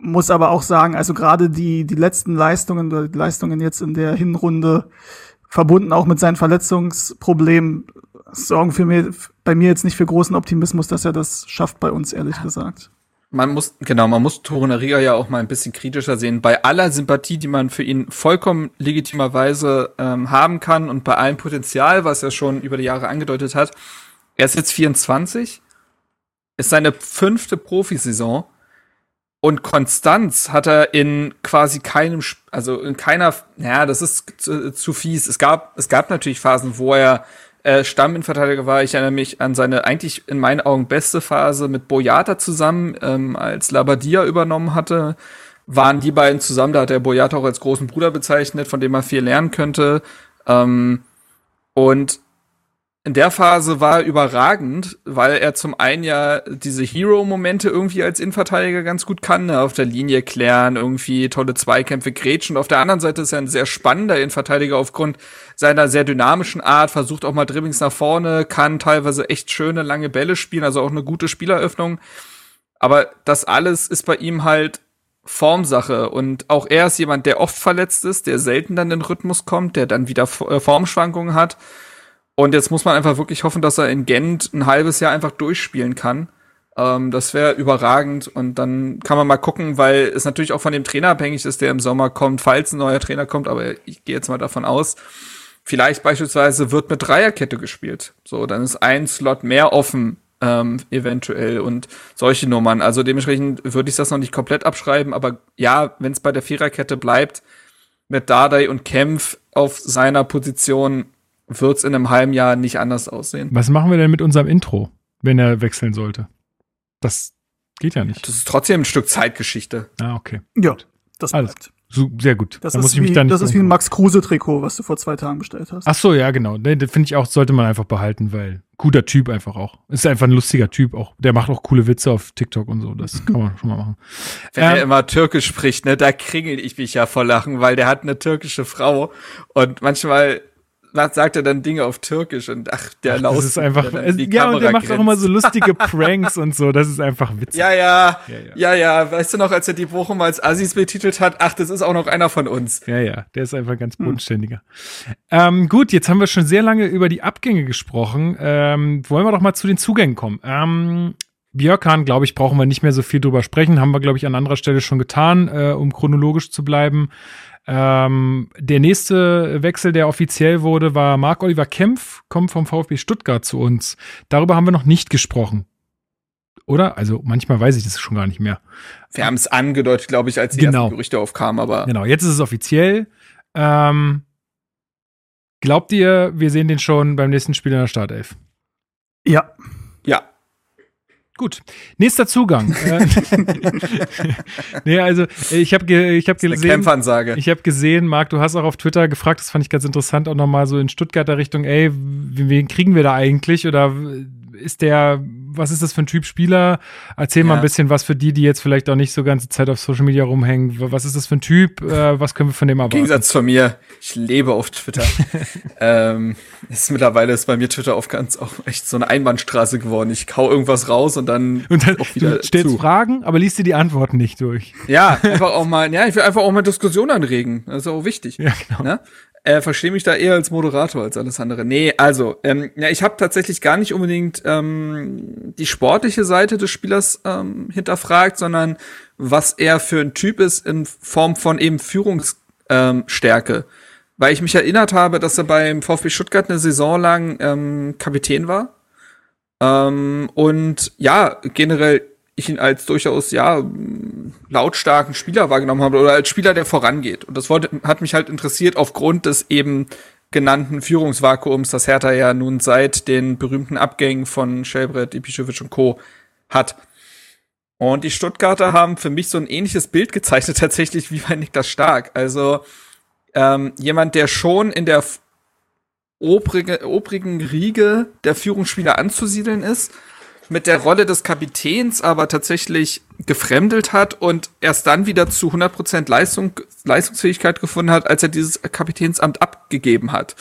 muss aber auch sagen, also gerade die, die letzten Leistungen oder die Leistungen jetzt in der Hinrunde, verbunden auch mit seinen Verletzungsproblemen, sorgen für mir, bei mir jetzt nicht für großen Optimismus, dass er das schafft bei uns, ehrlich gesagt. Man muss, genau, man muss Torunariga ja auch mal ein bisschen kritischer sehen. Bei aller Sympathie, die man für ihn vollkommen legitimerweise ähm, haben kann und bei allem Potenzial, was er schon über die Jahre angedeutet hat, er ist jetzt 24, ist seine fünfte Profisaison und Konstanz hat er in quasi keinem, also in keiner, ja, das ist zu, zu fies. Es gab, es gab natürlich Phasen, wo er äh, Stamminverteidiger war. Ich erinnere mich an seine eigentlich in meinen Augen beste Phase mit Boyata zusammen, ähm, als Labadia übernommen hatte. Waren die beiden zusammen, da hat er Boyata auch als großen Bruder bezeichnet, von dem man viel lernen könnte. Ähm, und in der Phase war er überragend, weil er zum einen ja diese Hero-Momente irgendwie als Innenverteidiger ganz gut kann, ne? auf der Linie klären, irgendwie tolle Zweikämpfe grätschen. Auf der anderen Seite ist er ein sehr spannender Innenverteidiger aufgrund seiner sehr dynamischen Art, versucht auch mal Dribblings nach vorne, kann teilweise echt schöne lange Bälle spielen, also auch eine gute Spieleröffnung. Aber das alles ist bei ihm halt Formsache und auch er ist jemand, der oft verletzt ist, der selten dann in den Rhythmus kommt, der dann wieder äh, Formschwankungen hat. Und jetzt muss man einfach wirklich hoffen, dass er in Gent ein halbes Jahr einfach durchspielen kann. Ähm, das wäre überragend. Und dann kann man mal gucken, weil es natürlich auch von dem Trainer abhängig ist, der im Sommer kommt, falls ein neuer Trainer kommt. Aber ich gehe jetzt mal davon aus, vielleicht beispielsweise wird mit Dreierkette gespielt. So, dann ist ein Slot mehr offen ähm, eventuell und solche Nummern. Also dementsprechend würde ich das noch nicht komplett abschreiben, aber ja, wenn es bei der Viererkette bleibt, mit Dardai und Kempf auf seiner Position wird es in einem halben Jahr nicht anders aussehen. Was machen wir denn mit unserem Intro, wenn er wechseln sollte? Das geht ja nicht. Das ist trotzdem ein Stück Zeitgeschichte. Ah, okay. Ja, das Alles. bleibt. So, sehr gut. Das, Dann muss ist, ich mich wie, das ist wie ein. Max Kruse-Trikot, was du vor zwei Tagen bestellt hast. Ach so, ja, genau. Nee, das finde ich auch, sollte man einfach behalten, weil guter Typ einfach auch. Ist einfach ein lustiger Typ auch. Der macht auch coole Witze auf TikTok und so. Das kann man schon mal machen. Wenn Ähm, er immer Türkisch spricht, ne, da kringel ich mich ja vor Lachen, weil der hat eine türkische Frau und manchmal sagt er dann Dinge auf Türkisch und ach, der Das ist einfach, ja, und der macht auch immer so lustige Pranks und so. Das ist einfach witzig. Ja, ja, Ja, ja, ja, Weißt du noch, als er die Bochum als Assis betitelt hat? Ach, das ist auch noch einer von uns. Ja, ja, der ist einfach ganz bodenständiger. Ähm, gut, jetzt haben wir schon sehr lange über die Abgänge gesprochen. Ähm, wollen wir doch mal zu den Zugängen kommen. Ähm, Björkan, glaube ich, brauchen wir nicht mehr so viel drüber sprechen. Haben wir, glaube ich, an anderer Stelle schon getan, äh, um chronologisch zu bleiben. Ähm, der nächste Wechsel, der offiziell wurde, war Marc-Oliver Kempf, kommt vom VfB Stuttgart zu uns. Darüber haben wir noch nicht gesprochen. Oder? Also manchmal weiß ich das schon gar nicht mehr. Wir haben es angedeutet, glaube ich, als die Genau. ersten Gerüchte aufkamen, aber Genau, jetzt ist es offiziell. Ähm, glaubt ihr, wir sehen den schon beim nächsten Spiel in der Startelf? Ja, ja. Gut. Nächster Zugang. Äh, nee, also ich habe ge ich hab gesehen, Kämpfansage. ich habe gesehen, Marc, du hast auch auf Twitter gefragt, das fand ich ganz interessant, auch nochmal so in Stuttgarter Richtung, ey, wen kriegen wir da eigentlich? Oder ist der, was ist das für ein Typ Spieler? Erzähl mal Ja. ein bisschen was für die, die jetzt vielleicht auch nicht so ganze Zeit auf Social Media rumhängen. Was ist das für ein Typ? Äh, was können wir von dem Im erwarten? Gegensatz zu mir, ich lebe auf Twitter. ähm, ist mittlerweile ist bei mir Twitter auf ganz auch echt so eine Einbahnstraße geworden. Ich kau irgendwas raus und dann Und dann auch wieder du stellst zu. Fragen, aber liest dir die Antworten nicht durch. Ja, einfach auch mal, ja, ich will einfach auch mal Diskussion anregen. Das ist auch wichtig. Ja, genau. Ne? Äh, verstehe mich da eher als Moderator als alles andere. Nee, also, ähm, ja, ich habe tatsächlich gar nicht unbedingt ähm, die sportliche Seite des Spielers ähm, hinterfragt, sondern was er für ein Typ ist in Form von eben Führungsstärke. Ähm. Weil ich mich erinnert habe, dass er beim VfB Stuttgart eine Saison lang ähm, Kapitän war. Ähm, und ja, generell ich ihn als durchaus, ja, lautstarken Spieler wahrgenommen habe oder als Spieler, der vorangeht. Und das wollte, hat mich halt interessiert aufgrund des eben genannten Führungsvakuums, das Hertha ja nun seit den berühmten Abgängen von Schelbrett, Ibišević und Co. hat. Und die Stuttgarter haben für mich so ein ähnliches Bild gezeichnet, tatsächlich wie bei Niklas Stark. Also ähm, jemand, der schon in der obrige, obrigen Riege der Führungsspieler anzusiedeln ist, mit der Rolle des Kapitäns aber tatsächlich gefremdelt hat und erst dann wieder zu 100% Leistung, Leistungsfähigkeit gefunden hat, als er dieses Kapitänsamt abgegeben hat.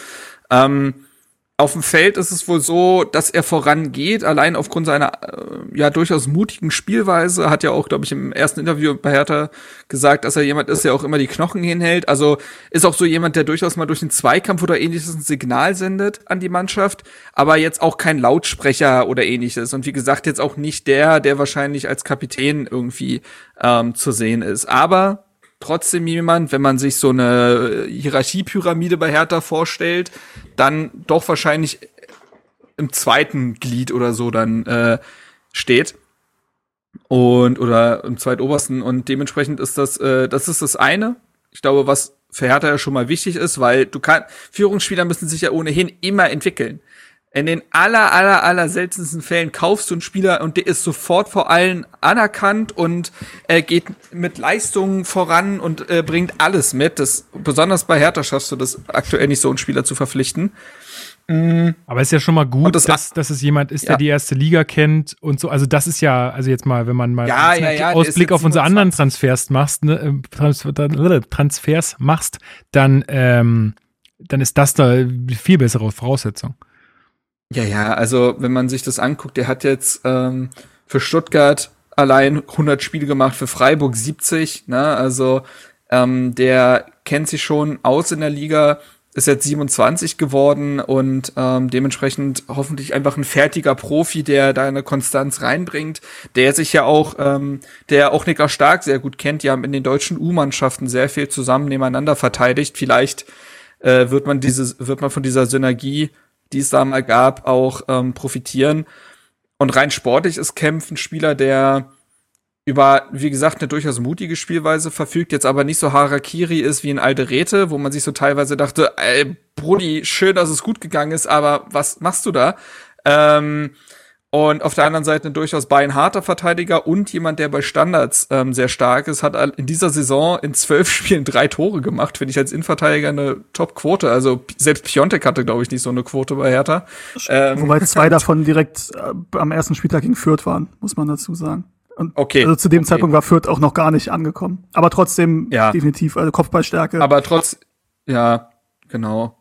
Ähm, auf dem Feld ist es wohl so, dass er vorangeht, allein aufgrund seiner äh, ja durchaus mutigen Spielweise. Hat ja auch, glaube ich, im ersten Interview bei Hertha gesagt, dass er jemand ist, der auch immer die Knochen hinhält. Also ist auch so jemand, der durchaus mal durch den Zweikampf oder ähnliches ein Signal sendet an die Mannschaft, aber jetzt auch kein Lautsprecher oder ähnliches. Und wie gesagt, jetzt auch nicht der, der wahrscheinlich als Kapitän irgendwie ähm, zu sehen ist. Aber trotzdem jemand, wenn man sich so eine Hierarchiepyramide bei Hertha vorstellt, dann doch wahrscheinlich im zweiten Glied oder so dann äh, steht und oder im zweitobersten und dementsprechend ist das äh, das ist das eine. Ich glaube, was für Hertha ja schon mal wichtig ist, weil du kannst Führungsspieler müssen sich ja ohnehin immer entwickeln. In den aller, aller, aller seltensten Fällen kaufst du einen Spieler und der ist sofort vor allen anerkannt und äh, geht mit Leistungen voran und äh, bringt alles mit. Das, besonders bei Hertha schaffst du das aktuell nicht so, einen Spieler zu verpflichten. Mhm. Aber es ist ja schon mal gut, das, dass, dass es jemand ist, der die erste Liga kennt und so. Also das ist ja, also jetzt mal, wenn man mal ja, ja, ja, Ausblick auf unsere anderen Transfers machst, ne, äh, Transfers machst, dann, ähm, dann ist das da viel bessere Voraussetzung. Ja, ja, also wenn man sich das anguckt, der hat jetzt ähm, für Stuttgart allein 100 Spiele gemacht, für Freiburg 70, ne? Also ähm, der kennt sich schon aus in der Liga, ist jetzt 27 geworden und ähm, dementsprechend hoffentlich einfach ein fertiger Profi, der da eine Konstanz reinbringt, der sich ja auch, ähm, der auch Nicker Stark sehr gut kennt. Die haben in den deutschen U-Mannschaften sehr viel zusammen nebeneinander verteidigt. Vielleicht äh, wird man dieses, wird man von dieser Synergie die es da mal gab, auch ähm, profitieren. Und rein sportlich ist Kempf ein Spieler, der über, wie gesagt, eine durchaus mutige Spielweise verfügt, jetzt aber nicht so Harakiri ist wie in Alderete, wo man sich so teilweise dachte, ey, Brudi, schön, dass es gut gegangen ist, aber was machst du da? Ähm, und auf der anderen Seite ein durchaus beinharter Verteidiger und jemand, der bei Standards ähm, sehr stark ist, hat in dieser Saison in zwölf Spielen drei Tore gemacht. Finde ich als Innenverteidiger eine Top-Quote. Also selbst Piontek hatte, glaube ich, nicht so eine Quote bei Hertha. Ähm, Wobei zwei davon direkt äh, am ersten Spieltag gegen Fürth waren, muss man dazu sagen. Und okay. Also zu dem okay. Zeitpunkt war Fürth auch noch gar nicht angekommen. Aber trotzdem ja. definitiv, also Kopfballstärke. Aber trotz, ja, genau.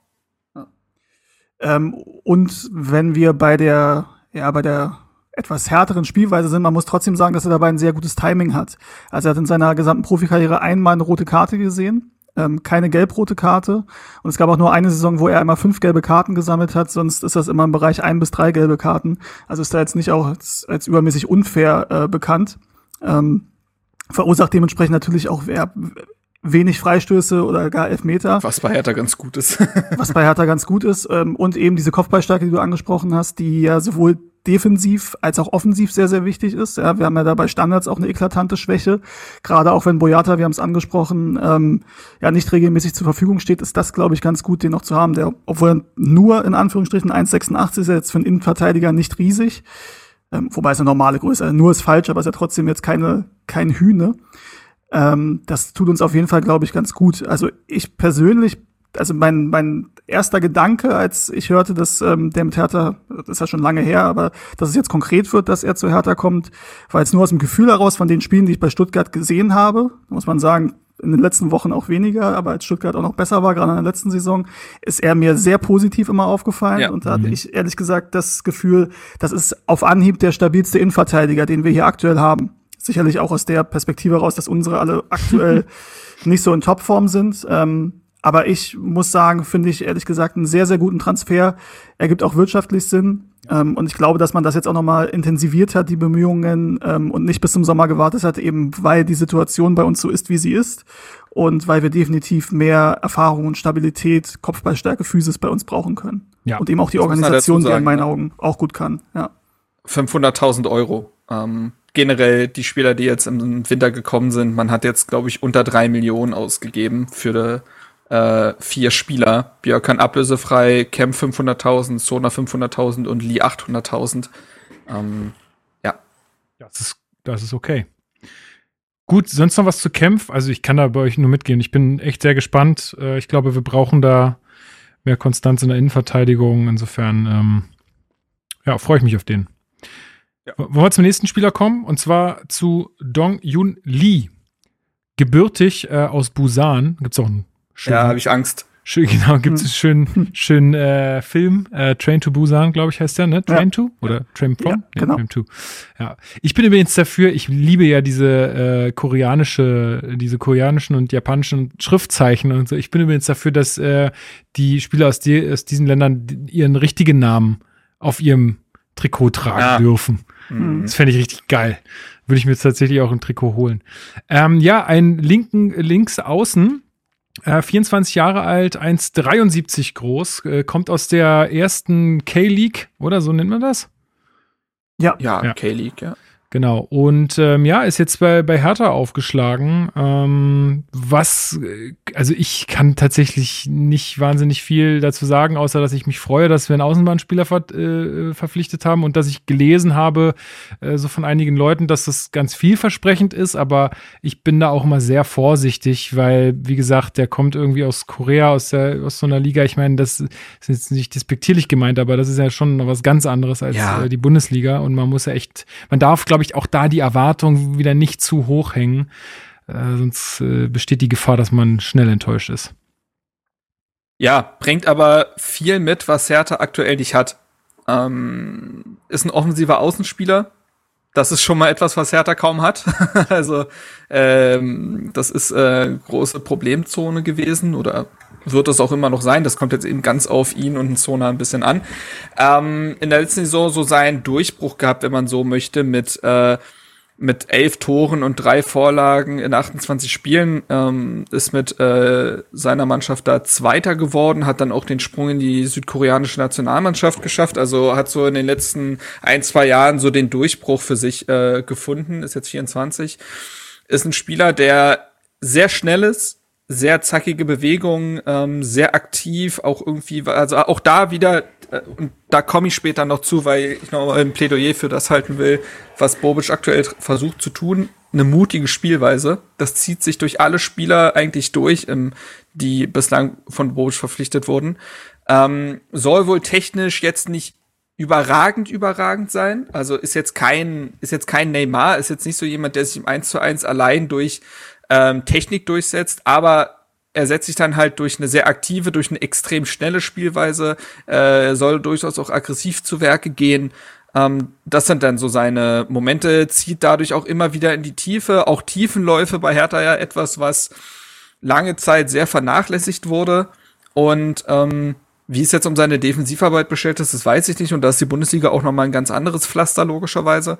Ähm, und wenn wir bei der ja, bei der etwas härteren Spielweise sind. Man muss trotzdem sagen, dass er dabei ein sehr gutes Timing hat. Also er hat in seiner gesamten Profikarriere einmal eine rote Karte gesehen, ähm, keine gelb-rote Karte. Und es gab auch nur eine Saison, wo er einmal fünf gelbe Karten gesammelt hat. Sonst ist das immer im Bereich ein bis drei gelbe Karten. Also ist da jetzt nicht auch als, als übermäßig unfair äh, bekannt. Ähm, verursacht dementsprechend natürlich auch wer, wenig Freistöße oder gar Elfmeter. Was bei Hertha ganz gut ist. was bei Hertha ganz gut ist. Ähm, und eben diese Kopfballstärke, die du angesprochen hast, die ja sowohl defensiv als auch offensiv sehr, sehr wichtig ist. Ja, wir haben ja da bei Standards auch eine eklatante Schwäche. Gerade auch wenn Boyata, wir haben es angesprochen, ähm, ja nicht regelmäßig zur Verfügung steht, ist das, glaube ich, ganz gut, den noch zu haben. Der, obwohl er nur in Anführungsstrichen 1,86 ist, er jetzt für einen Innenverteidiger nicht riesig. Ähm, wobei es eine normale Größe, also nur ist falsch, aber es ist ja trotzdem jetzt keine, kein Hühne. Ähm, das tut uns auf jeden Fall, glaube ich, ganz gut. Also ich persönlich, also mein, mein erster Gedanke, als ich hörte, dass ähm, der mit Hertha, das ist ja schon lange her, aber dass es jetzt konkret wird, dass er zu Hertha kommt, war jetzt nur aus dem Gefühl heraus von den Spielen, die ich bei Stuttgart gesehen habe, muss man sagen, in den letzten Wochen auch weniger, aber als Stuttgart auch noch besser war, gerade in der letzten Saison, ist er mir sehr positiv immer aufgefallen. Ja. Und da hatte mhm. ich ehrlich gesagt das Gefühl, das ist auf Anhieb der stabilste Innenverteidiger, den wir hier aktuell haben sicherlich auch aus der Perspektive raus, dass unsere alle aktuell nicht so in Topform sind. Ähm, aber ich muss sagen, finde ich ehrlich gesagt einen sehr, sehr guten Transfer. Er gibt auch wirtschaftlich Sinn. Ähm, und ich glaube, dass man das jetzt auch nochmal intensiviert hat, die Bemühungen, ähm, und nicht bis zum Sommer gewartet hat, eben weil die Situation bei uns so ist, wie sie ist. Und weil wir definitiv mehr Erfahrung und Stabilität, Kopfballstärke, Physis bei uns brauchen können. Ja. Und eben auch die Organisation, sagen, die in meinen ne? Augen auch gut kann. Ja. 500.000 Euro. Ähm, generell die Spieler, die jetzt im Winter gekommen sind, man hat jetzt, glaube ich, unter drei Millionen ausgegeben für äh, vier Spieler. Björkan ablösefrei, Kemp 500.000, Sona 500.000 und Lee 800.000. Ähm, ja. Das ist, das ist okay. Gut, sonst noch was zu Kempf? Also ich kann da bei euch nur mitgehen. Ich bin echt sehr gespannt. Äh, ich glaube, wir brauchen da mehr Konstanz in der Innenverteidigung. Insofern, ähm, ja, freue ich mich auf den. Ja. Wollen wir zum nächsten Spieler kommen? Und zwar zu Dong Yun Lee. Gebürtig äh, aus Busan. Gibt es auch einen schönen, Ja, habe ich Angst. Schön, genau, gibt es einen schönen, schönen äh, Film, äh, Train to Busan, glaube ich, heißt der, ne? Train Ja. to? Oder Train from? Ja, genau. Train to. Ja. Ich bin übrigens dafür, ich liebe ja diese äh, koreanische, diese koreanischen und japanischen Schriftzeichen und so. Ich bin übrigens dafür, dass äh, die Spieler aus, die, aus diesen Ländern ihren richtigen Namen auf ihrem Trikot tragen Ja. dürfen. Mhm. Das fände ich richtig geil. Würde ich mir jetzt tatsächlich auch ein Trikot holen. Ähm, ja, ein linken, links außen, äh, 24 Jahre alt, 1,73 groß, äh, kommt aus der ersten K-League, oder so nennt man das? Ja, Ja, Ja. K-League, ja. Genau. Und ähm, ja, ist jetzt bei, bei Hertha aufgeschlagen. Ähm, was, äh, also ich kann tatsächlich nicht wahnsinnig viel dazu sagen, außer dass ich mich freue, dass wir einen Außenbahnspieler ver äh, verpflichtet haben und dass ich gelesen habe, äh, so von einigen Leuten, dass das ganz vielversprechend ist, aber ich bin da auch immer sehr vorsichtig, weil, wie gesagt, der kommt irgendwie aus Korea, aus, der, aus so einer Liga. Ich meine, das ist jetzt nicht despektierlich gemeint, aber das ist ja schon noch was ganz anderes als Ja. äh, die Bundesliga und man muss ja echt, man darf, glaube ich, auch da die Erwartung wieder nicht zu hoch hängen, äh, sonst äh, besteht die Gefahr, dass man schnell enttäuscht ist. Ja, bringt aber viel mit, was Hertha aktuell nicht hat. Ähm, ist ein offensiver Außenspieler. Das ist schon mal etwas, was Hertha kaum hat. also ähm, das ist äh, große Problemzone gewesen oder wird es auch immer noch sein. Das kommt jetzt eben ganz auf ihn und Zona ein bisschen an. Ähm, in der letzten Saison so seinen Durchbruch gehabt, wenn man so möchte, mit äh, mit elf Toren und drei Vorlagen in 28 Spielen, ähm, ist mit äh, seiner Mannschaft da Zweiter geworden, hat dann auch den Sprung in die südkoreanische Nationalmannschaft geschafft, also hat so in den letzten ein, zwei Jahren so den Durchbruch für sich äh, gefunden, ist jetzt 24, ist ein Spieler, der sehr schnell ist, sehr zackige Bewegungen, ähm, sehr aktiv, auch irgendwie, also auch da wieder, äh, und da komme ich später noch zu, weil ich noch ein Plädoyer für das halten will, was Bobic aktuell versucht zu tun. Eine mutige Spielweise. Das zieht sich durch alle Spieler eigentlich durch, ähm, die bislang von Bobic verpflichtet wurden. Ähm, soll wohl technisch jetzt nicht überragend überragend sein. Also ist jetzt kein ist jetzt kein Neymar, ist jetzt nicht so jemand, der sich im 1 zu 1 allein durch ähm, Technik durchsetzt, aber er setzt sich dann halt durch eine sehr aktive, durch eine extrem schnelle Spielweise, äh, soll durchaus auch aggressiv zu Werke gehen. Ähm, das sind dann so seine Momente, zieht dadurch auch immer wieder in die Tiefe. Auch Tiefenläufe bei Hertha ja etwas, was lange Zeit sehr vernachlässigt wurde. Und ähm, wie es jetzt um seine Defensivarbeit bestellt ist, das weiß ich nicht. Und da ist die Bundesliga auch nochmal ein ganz anderes Pflaster, logischerweise.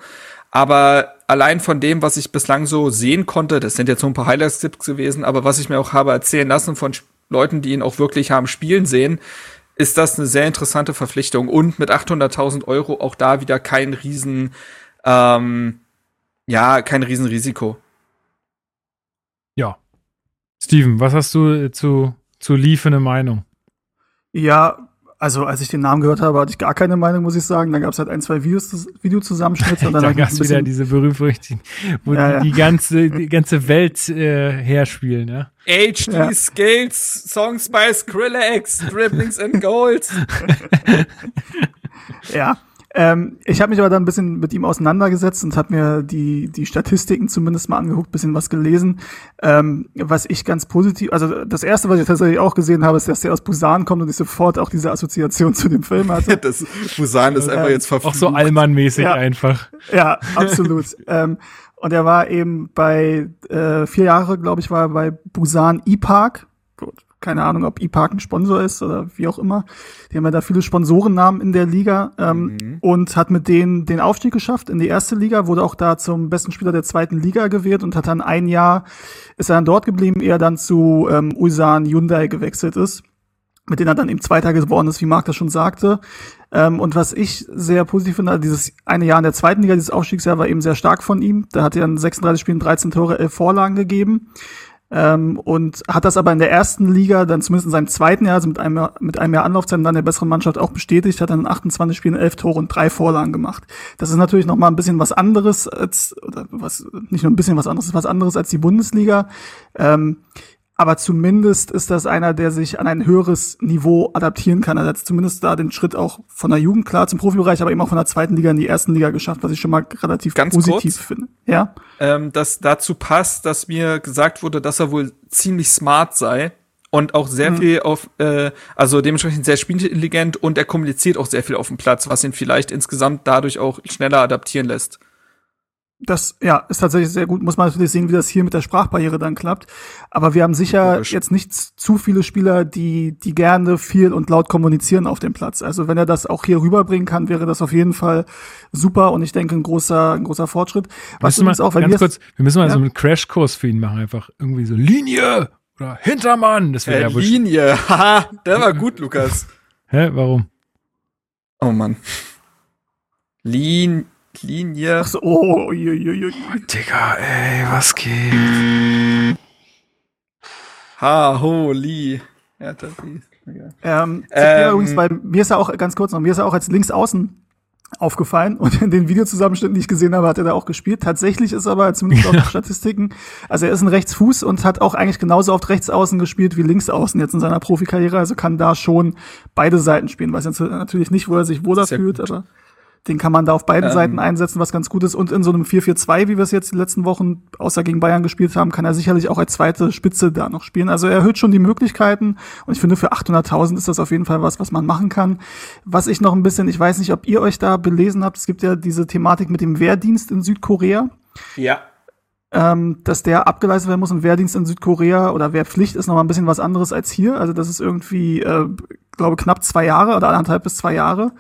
Aber allein von dem, was ich bislang so sehen konnte, das sind jetzt so ein paar Highlights-Tipps gewesen, aber was ich mir auch habe erzählen lassen von Leuten, die ihn auch wirklich haben spielen sehen, ist das eine sehr interessante Verpflichtung. Und mit 800.000 Euro auch da wieder kein Riesen, ähm, ja, kein Riesenrisiko. Ja. Steven, was hast du zu, zu Lee für eine Meinung? Ja, also als ich den Namen gehört habe, hatte ich gar keine Meinung, muss ich sagen. Dann gab es halt ein, zwei Videos, Videozusammenschnitte und dann da gab es wieder diese berühmt-berüchtigten, wo Ja, ja. die, die ganze, die ganze Welt äh, herspielen, ja. HD Ja. Scales, Songs by Skrillex, Dribblings and Goals. Ja. Ähm, ich habe mich aber dann ein bisschen mit ihm auseinandergesetzt und habe mir die, die Statistiken zumindest mal angeguckt, bisschen was gelesen. Ähm, was ich ganz positiv, also das erste, was ich tatsächlich auch gesehen habe, ist, dass der aus Busan kommt und ich sofort auch diese Assoziation zu dem Film hatte. Das Busan ist einfach jetzt Auch verflucht. so Allmann-mäßig Ja. einfach. Ja, absolut. ähm, und er war eben bei äh, vier Jahre, glaube ich, war er bei Busan E-Park. Gut, Keine Ahnung, ob E-Park ein Sponsor ist oder wie auch immer. Die haben ja da viele Sponsorennamen in der Liga ähm, und hat mit denen den Aufstieg geschafft in die erste Liga, wurde auch da zum besten Spieler der zweiten Liga gewählt und hat dann ein Jahr, ist er dann dort geblieben, ehe er dann zu ähm, Ulsan Hyundai gewechselt ist mit denen er dann eben Zweiter geworden ist, wie Marc das schon sagte. Ähm, und was ich sehr positiv finde, dieses eine Jahr in der zweiten Liga, dieses Aufstiegsjahr war eben sehr stark von ihm. Da hat er in 36 Spielen 13 Tore, 11 Vorlagen gegeben. Ähm, und hat das aber in der ersten Liga dann zumindest in seinem zweiten Jahr, also mit einem, Jahr- mit einem Jahr Anlaufzeit dann der besseren Mannschaft auch bestätigt, hat dann in 28 Spielen 11 Tore und drei Vorlagen gemacht. Das ist natürlich noch mal ein bisschen was anderes als, oder was, nicht nur ein bisschen was anderes, ist was anderes als die Bundesliga. Ähm, aber zumindest ist das einer, der sich an ein höheres Niveau adaptieren kann. Er hat zumindest da den Schritt auch von der Jugend klar zum Profibereich, aber eben auch von der zweiten Liga in die ersten Liga geschafft, was ich schon mal relativ Ganz positiv kurz. finde. Ja. ähm, das dazu passt, dass mir gesagt wurde, dass er wohl ziemlich smart sei und auch sehr Mhm. viel auf, äh, also dementsprechend sehr spielintelligent und er kommuniziert auch sehr viel auf dem Platz, was ihn vielleicht insgesamt dadurch auch schneller adaptieren lässt. Das ja, ist tatsächlich sehr gut. Muss man natürlich sehen, wie das hier mit der Sprachbarriere dann klappt. Aber wir haben sicher Logisch. jetzt nicht zu viele Spieler, die, die gerne viel und laut kommunizieren auf dem Platz. Also wenn er das auch hier rüberbringen kann, wäre das auf jeden Fall super und ich denke ein großer, ein großer Fortschritt. Was wir, auch, ganz wir kurz, wir müssen mal Ja. so einen Crashkurs für ihn machen, einfach irgendwie so Linie oder Hintermann. Das wäre Äh, ja wohl. Linie, haha, der war gut, Lukas. Hä, warum? Oh Mann. Lin Linie. Ach so, oh, ui, ui, ui, ui. Digga, ey, was geht? Ha, ho, li. Ja, das ist. Okay. Ähm, Ähm, übrigens, weil mir ist ja auch ganz kurz noch, mir ist ja auch als Linksaußen aufgefallen und in den Videozusammenschnitten, die ich gesehen habe, hat er da auch gespielt. Tatsächlich ist aber zumindest auf den Statistiken, also er ist ein Rechtsfuß und hat auch eigentlich genauso oft Rechtsaußen gespielt wie Linksaußen jetzt in seiner Profikarriere, also kann da schon beide Seiten spielen. Weiß jetzt natürlich nicht, wo er sich wohler Sehr fühlt, gut. aber den kann man da auf beiden Ähm. Seiten einsetzen, was ganz gut ist. Und in so einem 4-4-2, wie wir es jetzt die letzten Wochen außer gegen Bayern gespielt haben, kann er sicherlich auch als zweite Spitze da noch spielen. Also er erhöht schon die Möglichkeiten. Und ich finde, für 800.000 ist das auf jeden Fall was, was man machen kann. Was ich noch ein bisschen, ich weiß nicht, ob ihr euch da belesen habt, es gibt ja diese Thematik mit dem Wehrdienst in Südkorea Ja. ähm, dass der abgeleistet werden muss. Und Wehrdienst in Südkorea oder Wehrpflicht ist noch mal ein bisschen was anderes als hier. Also das ist irgendwie, äh, glaube knapp zwei Jahre oder anderthalb bis zwei Jahre,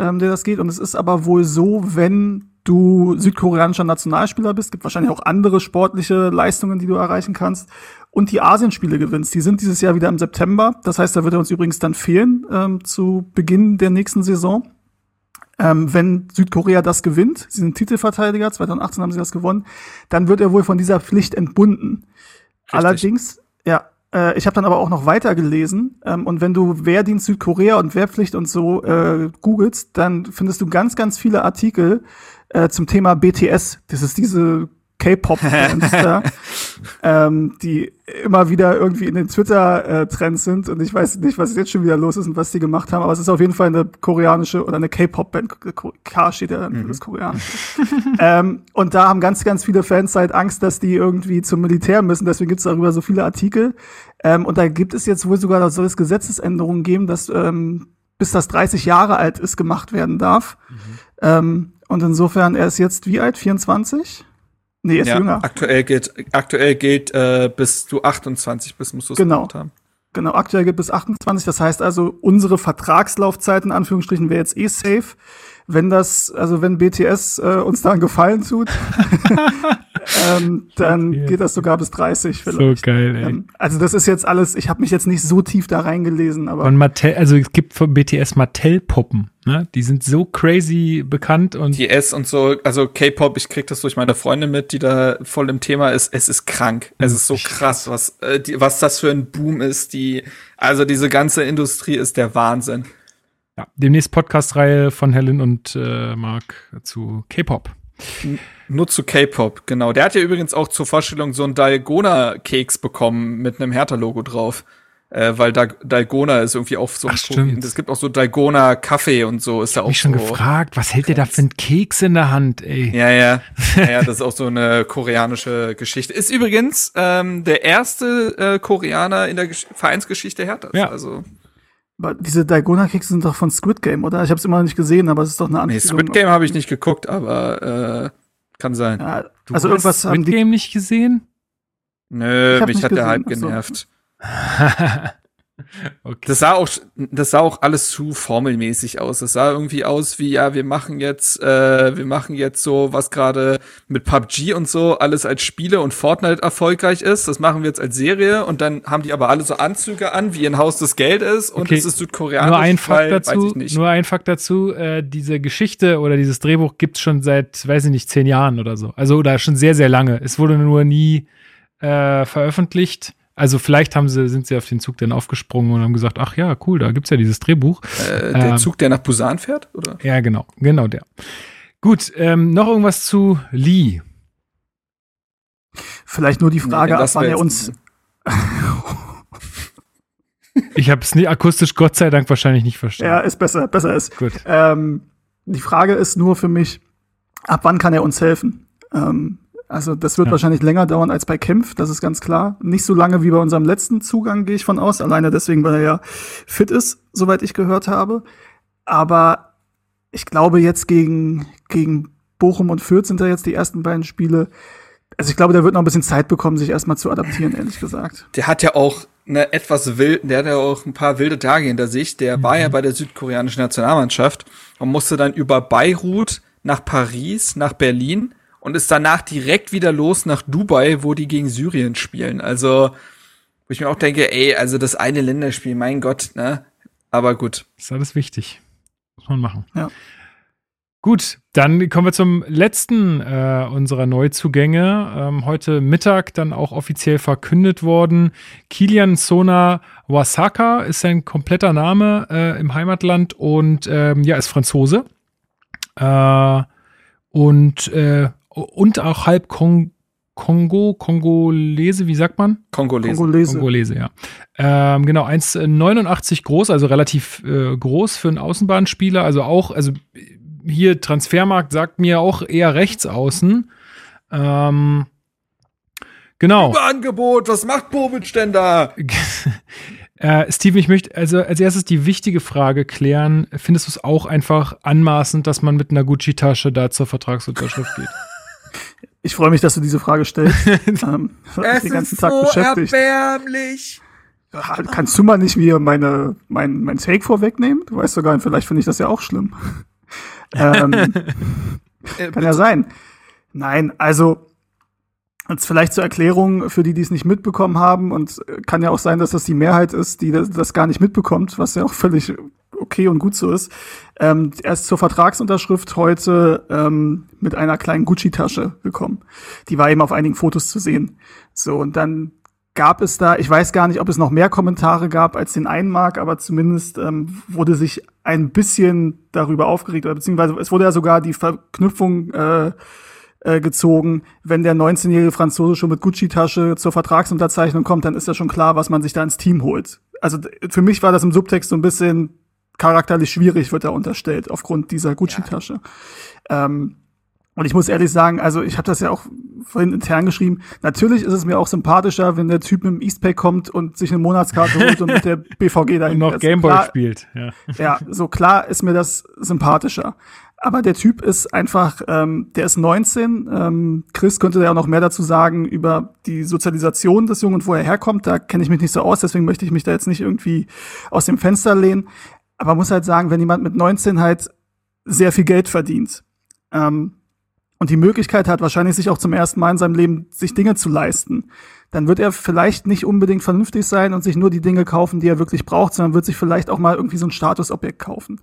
ähm, der das geht. Und es ist aber wohl so, wenn du südkoreanischer Nationalspieler bist, gibt wahrscheinlich auch andere sportliche Leistungen, die du erreichen kannst, und die Asienspiele gewinnst. Die sind dieses Jahr wieder im September. Das heißt, da wird er uns übrigens dann fehlen ähm, zu Beginn der nächsten Saison. Ähm, wenn Südkorea das gewinnt, sie sind Titelverteidiger, 2018 haben sie das gewonnen, dann wird er wohl von dieser Pflicht entbunden. Allerdings, ja, äh, ich habe dann aber auch noch weiter gelesen ähm, und wenn du Wehrdienst Südkorea und Wehrpflicht und so äh, googelst, dann findest du ganz, ganz viele Artikel äh, zum Thema BTS. Das ist diese K-Pop-Bands da, ähm, die immer wieder irgendwie in den Twitter-Trends sind und ich weiß nicht, was jetzt schon wieder los ist und was die gemacht haben, aber es ist auf jeden Fall eine koreanische oder eine K-Pop-Band. K steht ja dann für das Koreanische. ähm, und da haben ganz, ganz viele Fans halt Angst, dass die irgendwie zum Militär müssen. Deswegen gibt es darüber so viele Artikel. Ähm, und da gibt es jetzt wohl sogar, da soll es Gesetzesänderungen geben, dass ähm, bis das 30 Jahre alt ist, gemacht werden darf. Ähm, und insofern, er ist jetzt wie alt? 24? Nee, er ist ja, jünger. Aktuell gilt, aktuell gilt äh, bis du 28 bist, musst du es Genau. gemacht haben. Genau, aktuell gibt es 28. Das heißt also, unsere Vertragslaufzeit in Anführungsstrichen wäre jetzt eh safe. Wenn das, also wenn BTS äh, uns da einen Gefallen tut, ähm, dann Ja. geht das sogar bis 30 So vielleicht. geil, ey. Ähm, also das ist jetzt alles, ich habe mich jetzt nicht so tief da reingelesen, aber Von Mattel, also es gibt von BTS Mattel-Puppen, ne? Die sind so crazy bekannt und TS und so, also K-Pop, ich krieg das durch meine Freundin mit, die da voll im Thema ist. Es ist krank. Es ist so krass, was, äh, die, was das für ein Boom ist. Die, also diese ganze Industrie ist der Wahnsinn. ja, demnächst Podcast-Reihe von Helen und äh, Mark zu K-Pop. Nur zu K-Pop, genau. Der hat ja übrigens auch zur Vorstellung so einen Dalgona-Keks bekommen mit einem Hertha-Logo drauf. Äh, weil da Dalgona ist irgendwie auch so Ach, ein stimmt. Es gibt auch so Dalgona-Kaffee und so, ist ja auch Mich schon so. gefragt, was hält der da für einen Keks in der Hand, ey? Ja, ja. ja, ja, das ist auch so eine koreanische Geschichte. Ist übrigens ähm, der erste äh, Koreaner in der Gesch Vereinsgeschichte Herthas. Ja. Also, aber diese Dalgona-Kekse sind doch von Squid Game, oder? Ich habe es immer noch nicht gesehen, aber es ist doch eine nee, Anspielung. Squid Game habe ich nicht geguckt, aber äh, kann sein. Ja, Du also hast irgendwas haben Squid Game nicht gesehen? Nö, mich hat der gesehen, Hype ach so. genervt. okay. Das sah auch, das sah auch alles zu formelmäßig aus. Das sah irgendwie aus wie, ja, wir machen jetzt, äh, wir machen jetzt so, was gerade mit PUBG und so alles als Spiele und Fortnite erfolgreich ist. Das machen wir jetzt als Serie und dann haben die aber alle so Anzüge an, wie ein Haus des Geld ist und Okay. es ist südkoreanisch. Nur ein Fakt dazu, nur ein Fakt dazu, äh, diese Geschichte oder dieses Drehbuch gibt's schon seit, weiß ich nicht, zehn Jahren oder so. Also oder schon sehr, sehr lange. Es wurde nur nie äh, veröffentlicht. Also vielleicht haben sie, sind sie auf den Zug dann aufgesprungen und haben gesagt, ach ja, cool, da gibt's ja dieses Drehbuch. äh, der ähm, Zug, der nach Busan fährt, oder? Ja, genau, genau der. Gut, ähm, noch irgendwas zu Lee. vielleicht nur die Frage, Nee, ab wann er uns, Ich habe es nie akustisch Gott sei Dank wahrscheinlich nicht ja, verstanden. ist besser, besser ist. Gut. Ähm, die Frage ist nur für mich, ab wann kann er uns helfen? Ähm, Also das wird Ja. wahrscheinlich länger dauern als bei Kempf, das ist ganz klar. Nicht so lange wie bei unserem letzten Zugang, gehe ich von aus. Alleine deswegen, weil er ja fit ist, soweit ich gehört habe. Aber ich glaube jetzt gegen, gegen Bochum und Fürth sind da jetzt die ersten beiden Spiele. Also ich glaube, der wird noch ein bisschen Zeit bekommen, sich erstmal zu adaptieren, ehrlich gesagt. Der hat ja auch eine etwas wild, der hat ja auch ein paar wilde Tage hinter sich. Der war ja bei der südkoreanischen Nationalmannschaft und musste dann über Beirut nach Paris, nach Berlin und ist danach direkt wieder los nach Dubai, wo die gegen Syrien spielen. Also, wo ich mir auch denke, ey, also das eine Länderspiel, mein Gott, ne? Aber gut. ist alles wichtig. Muss man machen. Ja. Gut, dann kommen wir zum letzten äh, unserer Neuzugänge. Ähm, heute Mittag dann auch offiziell verkündet worden. Kilian Sona Wasaka ist sein kompletter Name äh, im Heimatland und ähm, ja, ist Franzose. Äh, und, äh, und auch halb Kong Kongo, Kongolese, wie sagt man? Kongolesen. Kongolese. Kongolese, ja. Ähm, genau, 1,89 groß, also relativ äh, groß für einen Außenbahnspieler. Also auch, also hier Transfermarkt sagt mir auch eher rechts außen. Ähm, genau. Überangebot, was macht Bobic denn da? äh, Steven, ich möchte also als erstes die wichtige Frage klären. Findest du es auch einfach anmaßend, dass man mit einer Gucci-Tasche da zur Vertragsunterschrift geht? Ich freue mich, dass du diese Frage stellst. ähm, ich den ganzen Tag beschäftigt. erbärmlich. Ja, Kannst du mal nicht mir meine, mein, mein Take vorwegnehmen? Du weißt sogar, vielleicht finde ich das ja auch schlimm. ähm, Äh, kann ja sein. Nein, also jetzt vielleicht zur Erklärung für die, die es nicht mitbekommen haben und äh, kann ja auch sein, dass das die Mehrheit ist, die das, das gar nicht mitbekommt, was ja auch völlig okay und gut so ist. Ähm, erst zur Vertragsunterschrift heute ähm, mit einer kleinen Gucci-Tasche gekommen. Die war eben auf einigen Fotos zu sehen. So, und dann gab es da, ich weiß gar nicht, ob es noch mehr Kommentare gab als den einen Mark, aber zumindest ähm, wurde sich ein bisschen darüber aufgeregt, oder beziehungsweise es wurde ja sogar die Verknüpfung äh, äh, gezogen, wenn der 19-jährige Franzose schon mit Gucci-Tasche zur Vertragsunterzeichnung kommt, dann ist ja schon klar, was man sich da ins Team holt. Also für mich war das im Subtext so ein bisschen charakterlich schwierig, wird da unterstellt, aufgrund dieser Gucci-Tasche. Ähm, und ich muss ehrlich sagen, also ich habe das ja auch vorhin intern geschrieben. Natürlich ist es mir auch sympathischer, wenn der Typ mit dem Eastpack kommt und sich eine Monatskarte holt und mit der BVG dahin Und noch. Gameboy Klar, spielt. Ja. ja, so klar ist mir das sympathischer. Aber der Typ ist einfach, ähm, der ist 19. Ähm, Chris könnte ja auch noch mehr dazu sagen über die Sozialisation des Jungen und wo er herkommt. Da kenne ich mich nicht so aus, deswegen möchte ich mich da jetzt nicht irgendwie aus dem Fenster lehnen. Aber muss halt sagen, wenn jemand mit 19 halt sehr viel Geld verdient ähm, und die Möglichkeit hat, wahrscheinlich sich auch zum ersten Mal in seinem Leben sich Dinge zu leisten, dann wird er vielleicht nicht unbedingt vernünftig sein und sich nur die Dinge kaufen, die er wirklich braucht, sondern wird sich vielleicht auch mal irgendwie so ein Statusobjekt kaufen.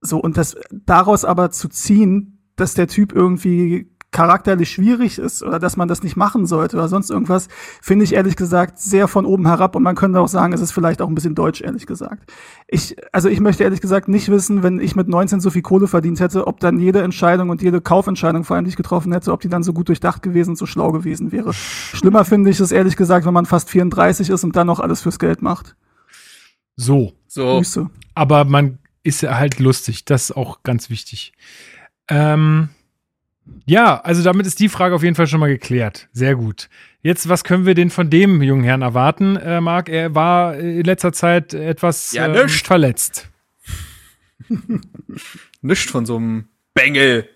So, und das daraus aber zu ziehen, dass der Typ irgendwie charakterlich schwierig ist oder dass man das nicht machen sollte oder sonst irgendwas, finde ich ehrlich gesagt sehr von oben herab und man könnte auch sagen, es ist vielleicht auch ein bisschen deutsch, ehrlich gesagt. Ich, also ich möchte ehrlich gesagt nicht wissen, wenn ich mit 19 so viel Kohle verdient hätte, ob dann jede Entscheidung und jede Kaufentscheidung vor allem, die ich getroffen hätte, ob die dann so gut durchdacht gewesen und so schlau gewesen wäre. Schlimmer finde ich es ehrlich gesagt, wenn man fast 34 ist und dann noch alles fürs Geld macht. So. So, Grüße. aber man ist ja halt lustig. Das ist auch ganz wichtig. Ähm, ja, also damit ist die Frage auf jeden Fall schon mal geklärt. Sehr gut. Jetzt, was können wir denn von dem jungen Herrn erwarten, äh, Marc? Er war in letzter Zeit etwas Ja, nischt. verletzt. Nicht von so einem Bengel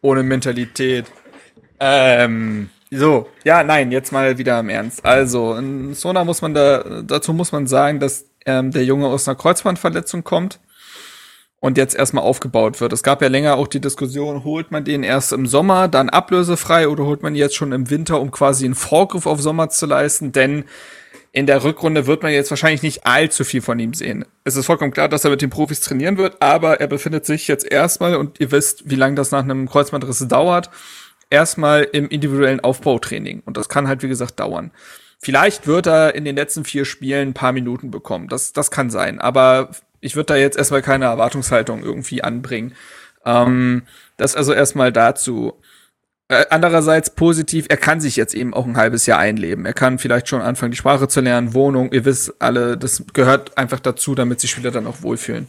ohne Mentalität. Ähm, so, ja, nein, jetzt mal wieder im Ernst. Also, in Sona muss man da, dazu muss man sagen, dass ähm, der Junge aus einer Kreuzbandverletzung kommt und jetzt erstmal aufgebaut wird. Es gab ja länger auch die Diskussion, holt man den erst im Sommer, dann ablösefrei oder holt man jetzt schon im Winter, um quasi einen Vorgriff auf Sommer zu leisten, denn in der Rückrunde wird man jetzt wahrscheinlich nicht allzu viel von ihm sehen. Es ist vollkommen klar, dass er mit den Profis trainieren wird, aber er befindet sich jetzt erstmal, und ihr wisst, wie lange das nach einem Kreuzbandriss dauert, erstmal im individuellen Aufbautraining. Und das kann halt, wie gesagt, dauern. Vielleicht wird er in den letzten vier Spielen ein paar Minuten bekommen. Das, das kann sein. Aber ich würde da jetzt erstmal keine Erwartungshaltung irgendwie anbringen. Ähm, das also erstmal dazu. Äh, andererseits positiv, er kann sich jetzt eben auch ein halbes Jahr einleben. Er kann vielleicht schon anfangen, die Sprache zu lernen, Wohnung, ihr wisst alle, das gehört einfach dazu, damit sich Spieler dann auch wohlfühlen.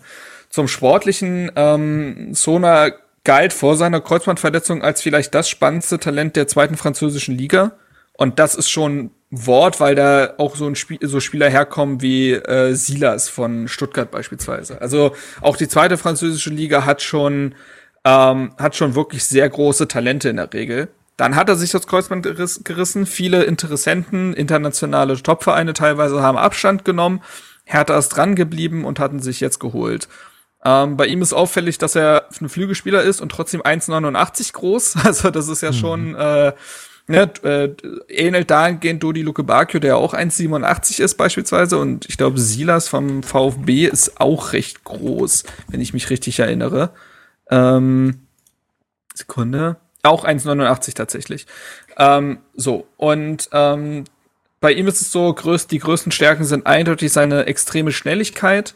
Zum Sportlichen, ähm, Sona galt vor seiner Kreuzbandverletzung als vielleicht das spannendste Talent der zweiten französischen Liga. Und das ist schon Wort, weil da auch so ein Spiel, so Spieler herkommen wie äh, Silas von Stuttgart beispielsweise. Also auch die zweite französische Liga hat schon ähm, hat schon wirklich sehr große Talente in der Regel. Dann hat er sich das Kreuzband geriss, gerissen. Viele Interessenten, internationale Topvereine teilweise haben Abstand genommen. Hertha ist dran geblieben und hatten sich jetzt geholt. Ähm, bei ihm ist auffällig, dass er ein Flügelspieler ist und trotzdem 1,89 groß. Also das ist ja mhm. schon äh, ne, äh, ähnelt dahingehend Dodi Luke Bakio, der auch 1,87 ist beispielsweise. Und ich glaube, Silas vom VfB ist auch recht groß, wenn ich mich richtig erinnere. Ähm, Sekunde. Auch 1,89 tatsächlich. Ähm, so, und ähm, bei ihm ist es so, die größten Stärken sind eindeutig seine extreme Schnelligkeit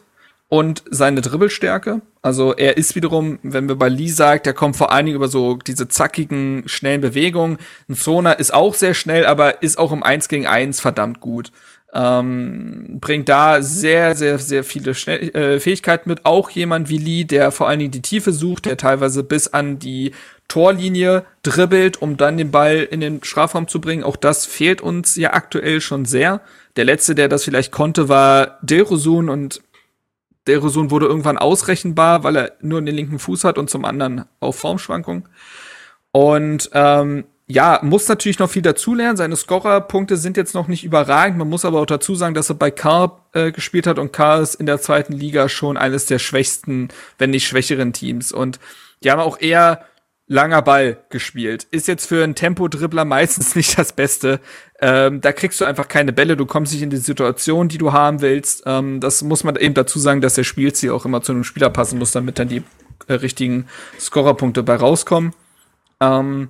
und seine Dribbelstärke. Also er ist wiederum, wenn wir bei Lee sagt, der kommt vor allen Dingen über so diese zackigen, schnellen Bewegungen. Ein Zona ist auch sehr schnell, aber ist auch im 1 gegen 1 verdammt gut. Ähm, bringt da sehr, sehr, sehr viele Schnell äh, Fähigkeiten mit. Auch jemand wie Lee, der vor allen Dingen die Tiefe sucht, der teilweise bis an die Torlinie dribbelt, um dann den Ball in den Strafraum zu bringen. Auch das fehlt uns ja aktuell schon sehr. Der letzte, der das vielleicht konnte, war Dilrosun und Dilrosun wurde irgendwann ausrechenbar, weil er nur den linken Fuß hat und zum anderen auch Formschwankungen. Und ähm, ja, muss natürlich noch viel dazulernen. Seine Scorerpunkte sind jetzt noch nicht überragend. Man muss aber auch dazu sagen, dass er bei Carl äh, gespielt hat und Carl ist in der zweiten Liga schon eines der schwächsten, wenn nicht schwächeren Teams. Und die haben auch eher langer Ball gespielt. Ist jetzt für einen Tempo-Dribbler meistens nicht das Beste. Ähm, da kriegst du einfach keine Bälle, du kommst nicht in die Situation, die du haben willst. Ähm, das muss man eben dazu sagen, dass der Spielziel auch immer zu einem Spieler passen muss, damit dann die äh, richtigen Scorerpunkte bei rauskommen. Ähm,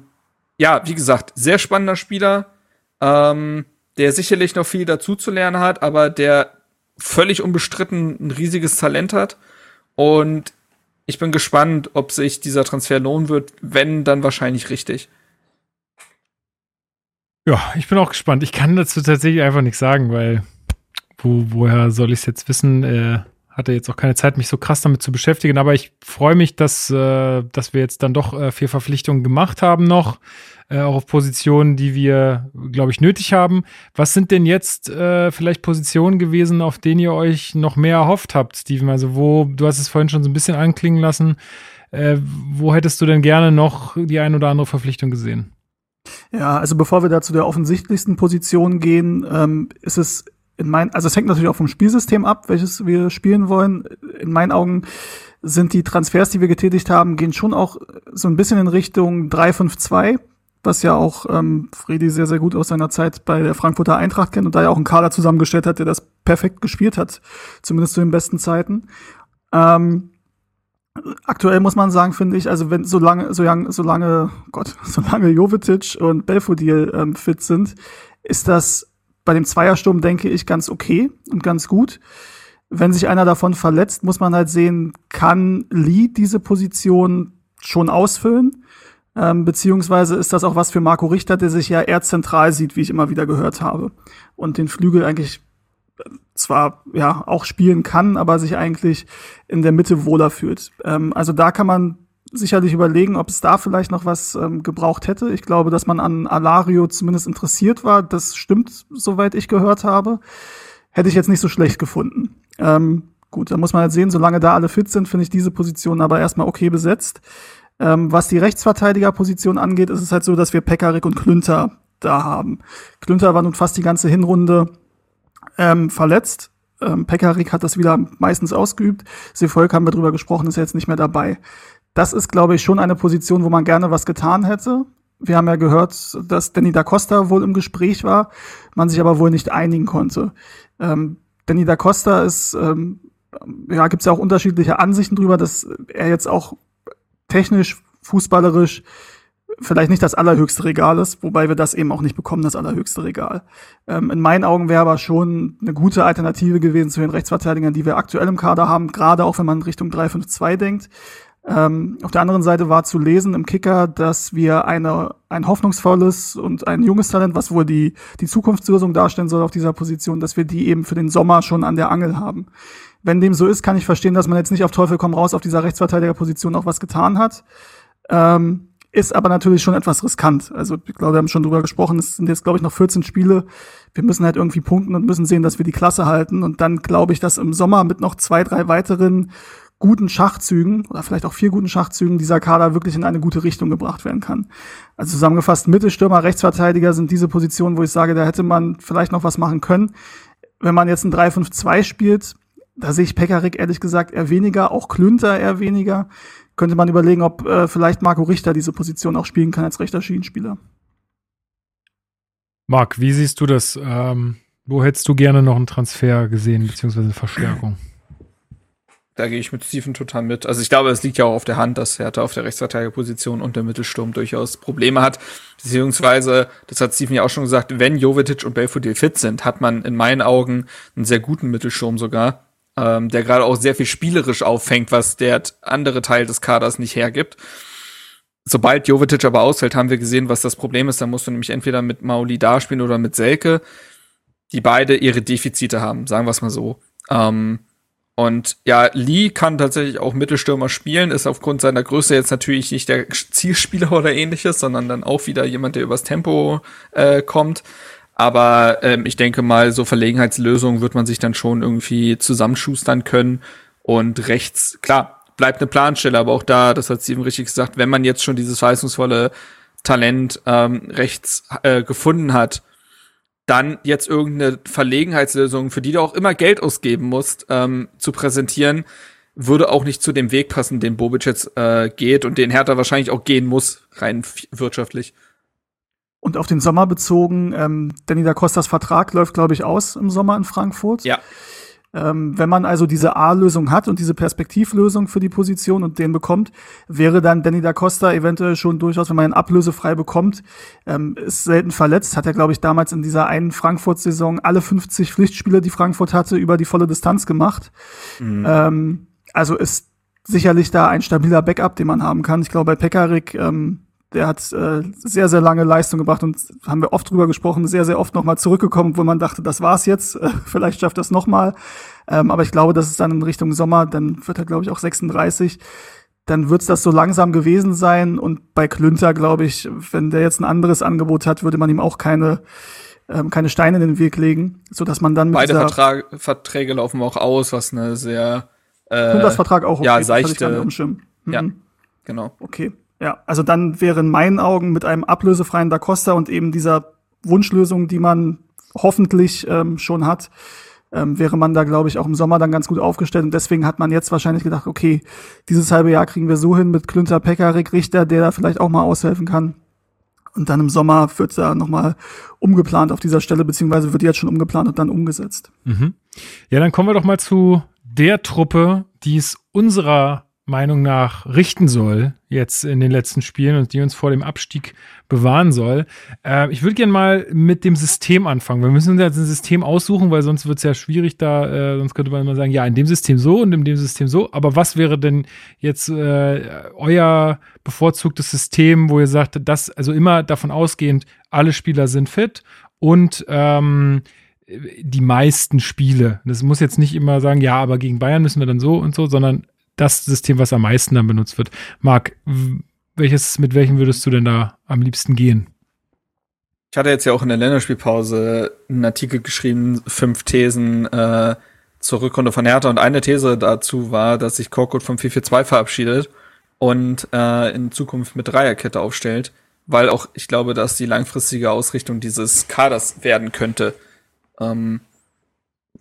ja, wie gesagt, sehr spannender Spieler, ähm, der sicherlich noch viel dazu zu lernen hat, aber der völlig unbestritten ein riesiges Talent hat. Und ich bin gespannt, ob sich dieser Transfer lohnen wird. Wenn, dann wahrscheinlich richtig. Ja, ich bin auch gespannt. Ich kann dazu tatsächlich einfach nichts sagen, weil wo, woher soll ich es jetzt wissen? Äh, hatte jetzt auch keine Zeit, mich so krass damit zu beschäftigen. Aber ich freue mich, dass, äh, dass wir jetzt dann doch äh, vier Verpflichtungen gemacht haben noch äh, auch auf Positionen, die wir, glaube ich, nötig haben. Was sind denn jetzt äh, vielleicht Positionen gewesen, auf denen ihr euch noch mehr erhofft habt, Steven? Also wo, du hast es vorhin schon so ein bisschen anklingen lassen, äh, wo hättest du denn gerne noch die ein oder andere Verpflichtung gesehen? Ja, also bevor wir da zu der offensichtlichsten Position gehen, ähm, ist es in meinen, also es hängt natürlich auch vom Spielsystem ab, welches wir spielen wollen. In meinen Augen sind die Transfers, die wir getätigt haben, gehen schon auch so ein bisschen in Richtung 3-5-2 was ja auch ähm, Fredi sehr, sehr gut aus seiner Zeit bei der Frankfurter Eintracht kennt und da ja auch einen Kader zusammengestellt hat, der das perfekt gespielt hat, zumindest zu den besten Zeiten. Ähm, aktuell muss man sagen, finde ich, also wenn solange, solange, solange, Gott, solange Jovetic und Belfodil ähm, fit sind, ist das bei dem Zweiersturm, denke ich, ganz okay und ganz gut. Wenn sich einer davon verletzt, muss man halt sehen, kann Lee diese Position schon ausfüllen? Ähm, beziehungsweise ist das auch was für Marco Richter, der sich ja eher zentral sieht, wie ich immer wieder gehört habe. Und den Flügel eigentlich äh, zwar ja auch spielen kann, aber sich eigentlich in der Mitte wohler fühlt. Ähm, also da kann man sicherlich überlegen, ob es da vielleicht noch was ähm, gebraucht hätte. Ich glaube, dass man an Alario zumindest interessiert war. Das stimmt, soweit ich gehört habe. Hätte ich jetzt nicht so schlecht gefunden. Ähm, gut, da muss man halt sehen, solange da alle fit sind, finde ich diese Position aber erstmal okay besetzt. Ähm, was die Rechtsverteidigerposition angeht, ist es halt so, dass wir Pekarik und Klünter da haben. Klünter war nun fast die ganze Hinrunde ähm, verletzt. Ähm, Pekarik hat das wieder meistens ausgeübt. Seevolk haben wir drüber gesprochen, ist jetzt nicht mehr dabei. Das ist, glaube ich, schon eine Position, wo man gerne was getan hätte. Wir haben ja gehört, dass Danny da Costa wohl im Gespräch war, man sich aber wohl nicht einigen konnte. Ähm, Danny da Costa ist, ähm, ja, gibt es ja auch unterschiedliche Ansichten drüber, dass er jetzt auch technisch, fußballerisch vielleicht nicht das allerhöchste Regal ist, wobei wir das eben auch nicht bekommen, das allerhöchste Regal. Ähm, in meinen Augen wäre aber schon eine gute Alternative gewesen zu den Rechtsverteidigern, die wir aktuell im Kader haben, gerade auch wenn man Richtung 3-5-2 denkt. Ähm, auf der anderen Seite war zu lesen im Kicker, dass wir eine, ein hoffnungsvolles und ein junges Talent, was wohl die, die Zukunftslösung darstellen soll auf dieser Position, dass wir die eben für den Sommer schon an der Angel haben. Wenn dem so ist, kann ich verstehen, dass man jetzt nicht auf Teufel komm raus auf dieser Rechtsverteidigerposition auch was getan hat. Ähm, ist aber natürlich schon etwas riskant. Also ich glaube, wir haben schon drüber gesprochen, es sind jetzt, glaube ich, noch 14 Spiele. Wir müssen halt irgendwie punkten und müssen sehen, dass wir die Klasse halten. Und dann glaube ich, dass im Sommer mit noch zwei, drei weiteren guten Schachzügen oder vielleicht auch vier guten Schachzügen dieser Kader wirklich in eine gute Richtung gebracht werden kann. Also zusammengefasst, Mittelstürmer, Rechtsverteidiger sind diese Positionen, wo ich sage, da hätte man vielleicht noch was machen können. Wenn man jetzt ein 3-5-2 spielt, da sehe ich Pekarik ehrlich gesagt eher weniger, auch Klünter eher weniger. Könnte man überlegen, ob äh, vielleicht Marco Richter diese Position auch spielen kann als rechter Schienenspieler. Marc, wie siehst du das? Ähm, wo hättest du gerne noch einen Transfer gesehen, beziehungsweise eine Verstärkung? Da gehe ich mit Steven total mit. Also ich glaube, es liegt ja auch auf der Hand, dass Hertha auf der Rechtsverteidigerposition und der Mittelsturm durchaus Probleme hat. Beziehungsweise, das hat Steven ja auch schon gesagt, wenn Jovetic und Belfodil fit sind, hat man in meinen Augen einen sehr guten Mittelsturm sogar, ähm, der gerade auch sehr viel spielerisch auffängt, was der andere Teil des Kaders nicht hergibt. Sobald Jovetic aber ausfällt, haben wir gesehen, was das Problem ist. Da musst du nämlich entweder mit Mauli da spielen oder mit Selke, die beide ihre Defizite haben, sagen wir es mal so. Ähm, und ja, Lee kann tatsächlich auch Mittelstürmer spielen, ist aufgrund seiner Größe jetzt natürlich nicht der Zielspieler oder ähnliches, sondern dann auch wieder jemand, der übers Tempo äh, kommt. Aber ähm, ich denke mal, so Verlegenheitslösungen wird man sich dann schon irgendwie zusammenschustern können. Und rechts, klar, bleibt eine Planstelle, aber auch da, das hat Steven richtig gesagt, wenn man jetzt schon dieses verheißungsvolle Talent ähm, rechts äh, gefunden hat, dann jetzt irgendeine Verlegenheitslösung, für die du auch immer Geld ausgeben musst, ähm, zu präsentieren, würde auch nicht zu dem Weg passen, den Bobic jetzt äh, geht und den Hertha wahrscheinlich auch gehen muss, rein wirtschaftlich. Und auf den Sommer bezogen, ähm, Danny da Costas Vertrag läuft, glaube ich, aus im Sommer in Frankfurt. Ja. Ähm, wenn man also diese A-Lösung hat und diese Perspektivlösung für die Position und den bekommt, wäre dann Danny da Costa eventuell schon durchaus, wenn man ihn ablösefrei bekommt, ähm, ist selten verletzt, hat er, glaube ich, damals in dieser einen Frankfurt-Saison alle 50 Pflichtspiele, die Frankfurt hatte, über die volle Distanz gemacht. Mhm. Ähm, also ist sicherlich da ein stabiler Backup, den man haben kann. Ich glaube, bei Pekarik, ähm, der hat äh, sehr, sehr lange Leistung gebracht und haben wir oft drüber gesprochen, sehr, sehr oft nochmal zurückgekommen, wo man dachte, das war's jetzt, äh, vielleicht schafft das nochmal. Ähm, aber ich glaube, das ist dann in Richtung Sommer, dann wird er, glaube ich, auch 36. Dann wird's das so langsam gewesen sein. Und bei Klünter, glaube ich, wenn der jetzt ein anderes Angebot hat, würde man ihm auch keine, ähm, keine Steine in den Weg legen, so dass man dann mit Beide Vertrag, Verträge laufen auch aus, was eine sehr äh, Klünters Vertrag auch okay, ja, seichte, mhm. Ja, genau. Okay. Ja, also dann wäre in meinen Augen mit einem ablösefreien Da Costa und eben dieser Wunschlösung, die man hoffentlich ähm, schon hat, ähm, wäre man da, glaube ich, auch im Sommer dann ganz gut aufgestellt. Und deswegen hat man jetzt wahrscheinlich gedacht, okay, dieses halbe Jahr kriegen wir so hin mit Klünter, Pekarik, Richter, der da vielleicht auch mal aushelfen kann. Und dann im Sommer wird da nochmal umgeplant auf dieser Stelle, beziehungsweise wird jetzt schon umgeplant und dann umgesetzt. Mhm. Ja, dann kommen wir doch mal zu der Truppe, die es unserer Meinung nach richten soll, jetzt in den letzten Spielen und die uns vor dem Abstieg bewahren soll. Äh, ich würde gerne mal mit dem System anfangen. Wir müssen uns jetzt ein System aussuchen, weil sonst wird es ja schwierig da, äh, sonst könnte man immer sagen, ja, in dem System so und in dem System so. Aber was wäre denn jetzt äh, euer bevorzugtes System, wo ihr sagt, dass, also immer davon ausgehend, alle Spieler sind fit und ähm, die meisten Spiele. Das muss jetzt nicht immer sagen, ja, aber gegen Bayern müssen wir dann so und so, sondern das System, was am meisten dann benutzt wird. Marc, welches, mit welchem würdest du denn da am liebsten gehen? Ich hatte jetzt ja auch in der Länderspielpause einen Artikel geschrieben, fünf Thesen äh, zur Rückrunde von Hertha und eine These dazu war, dass sich Korkut vom 4-4-2 verabschiedet und äh, in Zukunft mit Dreierkette aufstellt, weil auch ich glaube, dass die langfristige Ausrichtung dieses Kaders werden könnte. Ähm,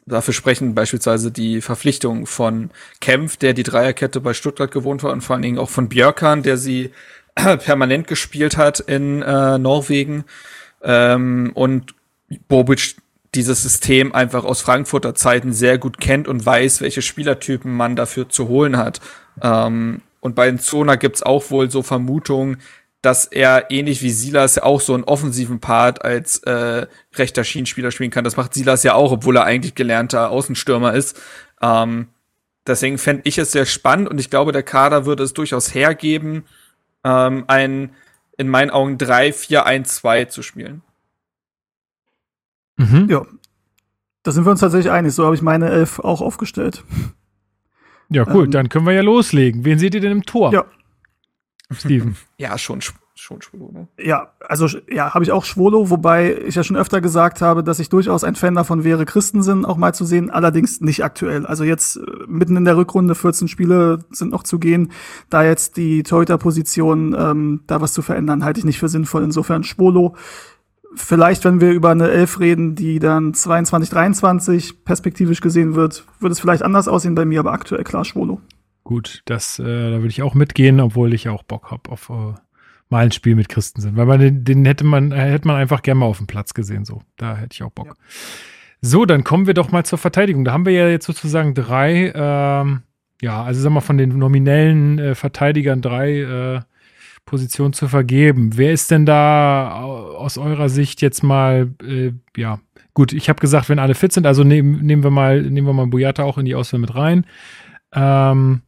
Dafür sprechen beispielsweise die Verpflichtungen von Kempf, der die Dreierkette bei Stuttgart gewohnt war, und vor allen Dingen auch von Björkan, der sie permanent gespielt hat in äh, Norwegen. Ähm, und Bobic dieses System einfach aus Frankfurter Zeiten sehr gut kennt und weiß, welche Spielertypen man dafür zu holen hat. Ähm, und bei Zona gibt's auch wohl so Vermutungen, dass er ähnlich wie Silas auch so einen offensiven Part als äh, rechter Schienenspieler spielen kann. Das macht Silas ja auch, obwohl er eigentlich gelernter Außenstürmer ist. Ähm, deswegen fände ich es sehr spannend und ich glaube, der Kader würde es durchaus hergeben, ähm, ein in meinen Augen 3-4-1-2 zu spielen. Mhm. Ja. Da sind wir uns tatsächlich einig. So habe ich meine Elf auch aufgestellt. Ja, cool. Ähm, Dann können wir ja loslegen. Wen seht ihr denn im Tor? Ja, Steven. Ja, schon, schon Schwolo, ne? Ja, also ja, habe ich auch Schwolo, wobei ich ja schon öfter gesagt habe, dass ich durchaus ein Fan davon wäre, Christensen auch mal zu sehen, allerdings nicht aktuell. Also jetzt äh, mitten in der Rückrunde, 14 Spiele sind noch zu gehen, da jetzt die Torhüter-Position ähm, da was zu verändern, halte ich nicht für sinnvoll. Insofern Schwolo. Vielleicht, wenn wir über eine Elf reden, die dann 22, 23 perspektivisch gesehen wird, würde es vielleicht anders aussehen bei mir, aber aktuell klar Schwolo. Gut, das, äh, da würde ich auch mitgehen, obwohl ich auch Bock habe auf äh, mal ein Spiel mit Christensen. Weil man den, den, hätte man, hätte man einfach gerne mal auf dem Platz gesehen. So, da hätte ich auch Bock. Ja. So, dann kommen wir doch mal zur Verteidigung. Da haben wir ja jetzt sozusagen drei, ähm, ja, also sagen wir von den nominellen äh, Verteidigern drei äh, Positionen zu vergeben. Wer ist denn da aus eurer Sicht jetzt mal, äh, ja, gut, ich habe gesagt, wenn alle fit sind, also nehmen, nehmen wir mal, nehmen wir mal Boyata auch in die Auswahl mit rein. Ähm,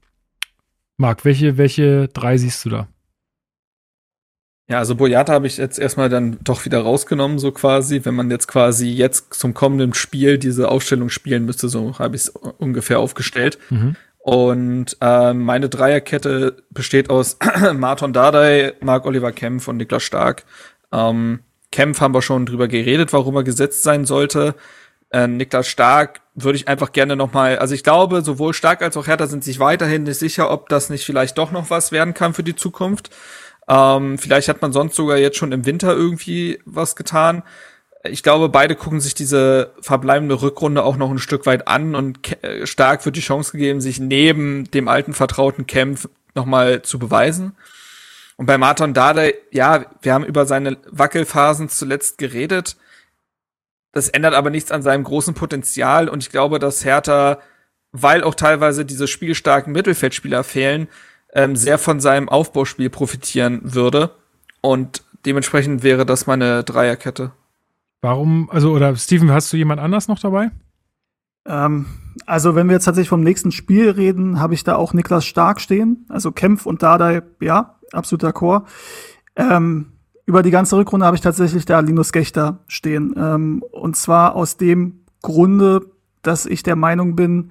Marc, welche, welche drei siehst du da? Ja, also Boyata habe ich jetzt erstmal dann doch wieder rausgenommen, so quasi. Wenn man jetzt quasi jetzt zum kommenden Spiel diese Aufstellung spielen müsste, so habe ich es ungefähr aufgestellt. Mhm. Und äh, meine Dreierkette besteht aus Martin Dardai, Marc Oliver Kempf und Niklas Stark. Ähm, Kempf haben wir schon drüber geredet, warum er gesetzt sein sollte. Äh, Niklas Stark würde ich einfach gerne noch mal, also ich glaube, sowohl Stark als auch Hertha sind sich weiterhin nicht sicher, ob das nicht vielleicht doch noch was werden kann für die Zukunft. Ähm, vielleicht hat man sonst sogar jetzt schon im Winter irgendwie was getan. Ich glaube, beide gucken sich diese verbleibende Rückrunde auch noch ein Stück weit an und äh, Stark wird die Chance gegeben, sich neben dem alten vertrauten Kampf nochmal zu beweisen. Und bei Martin Dade, ja, wir haben über seine Wackelphasen zuletzt geredet. Das ändert aber nichts an seinem großen Potenzial und ich glaube, dass Hertha, weil auch teilweise diese spielstarken Mittelfeldspieler fehlen, ähm, sehr von seinem Aufbauspiel profitieren würde. Und dementsprechend wäre das meine Dreierkette. Warum, also, oder Steven, hast du jemand anders noch dabei? Ähm, also, wenn wir jetzt tatsächlich vom nächsten Spiel reden, habe ich da auch Niklas Stark stehen. Also Kempf und Dardai, ja, absoluter Chor. Ähm, über die ganze Rückrunde habe ich tatsächlich da Linus Gechter stehen. Ähm, und zwar aus dem Grunde, dass ich der Meinung bin,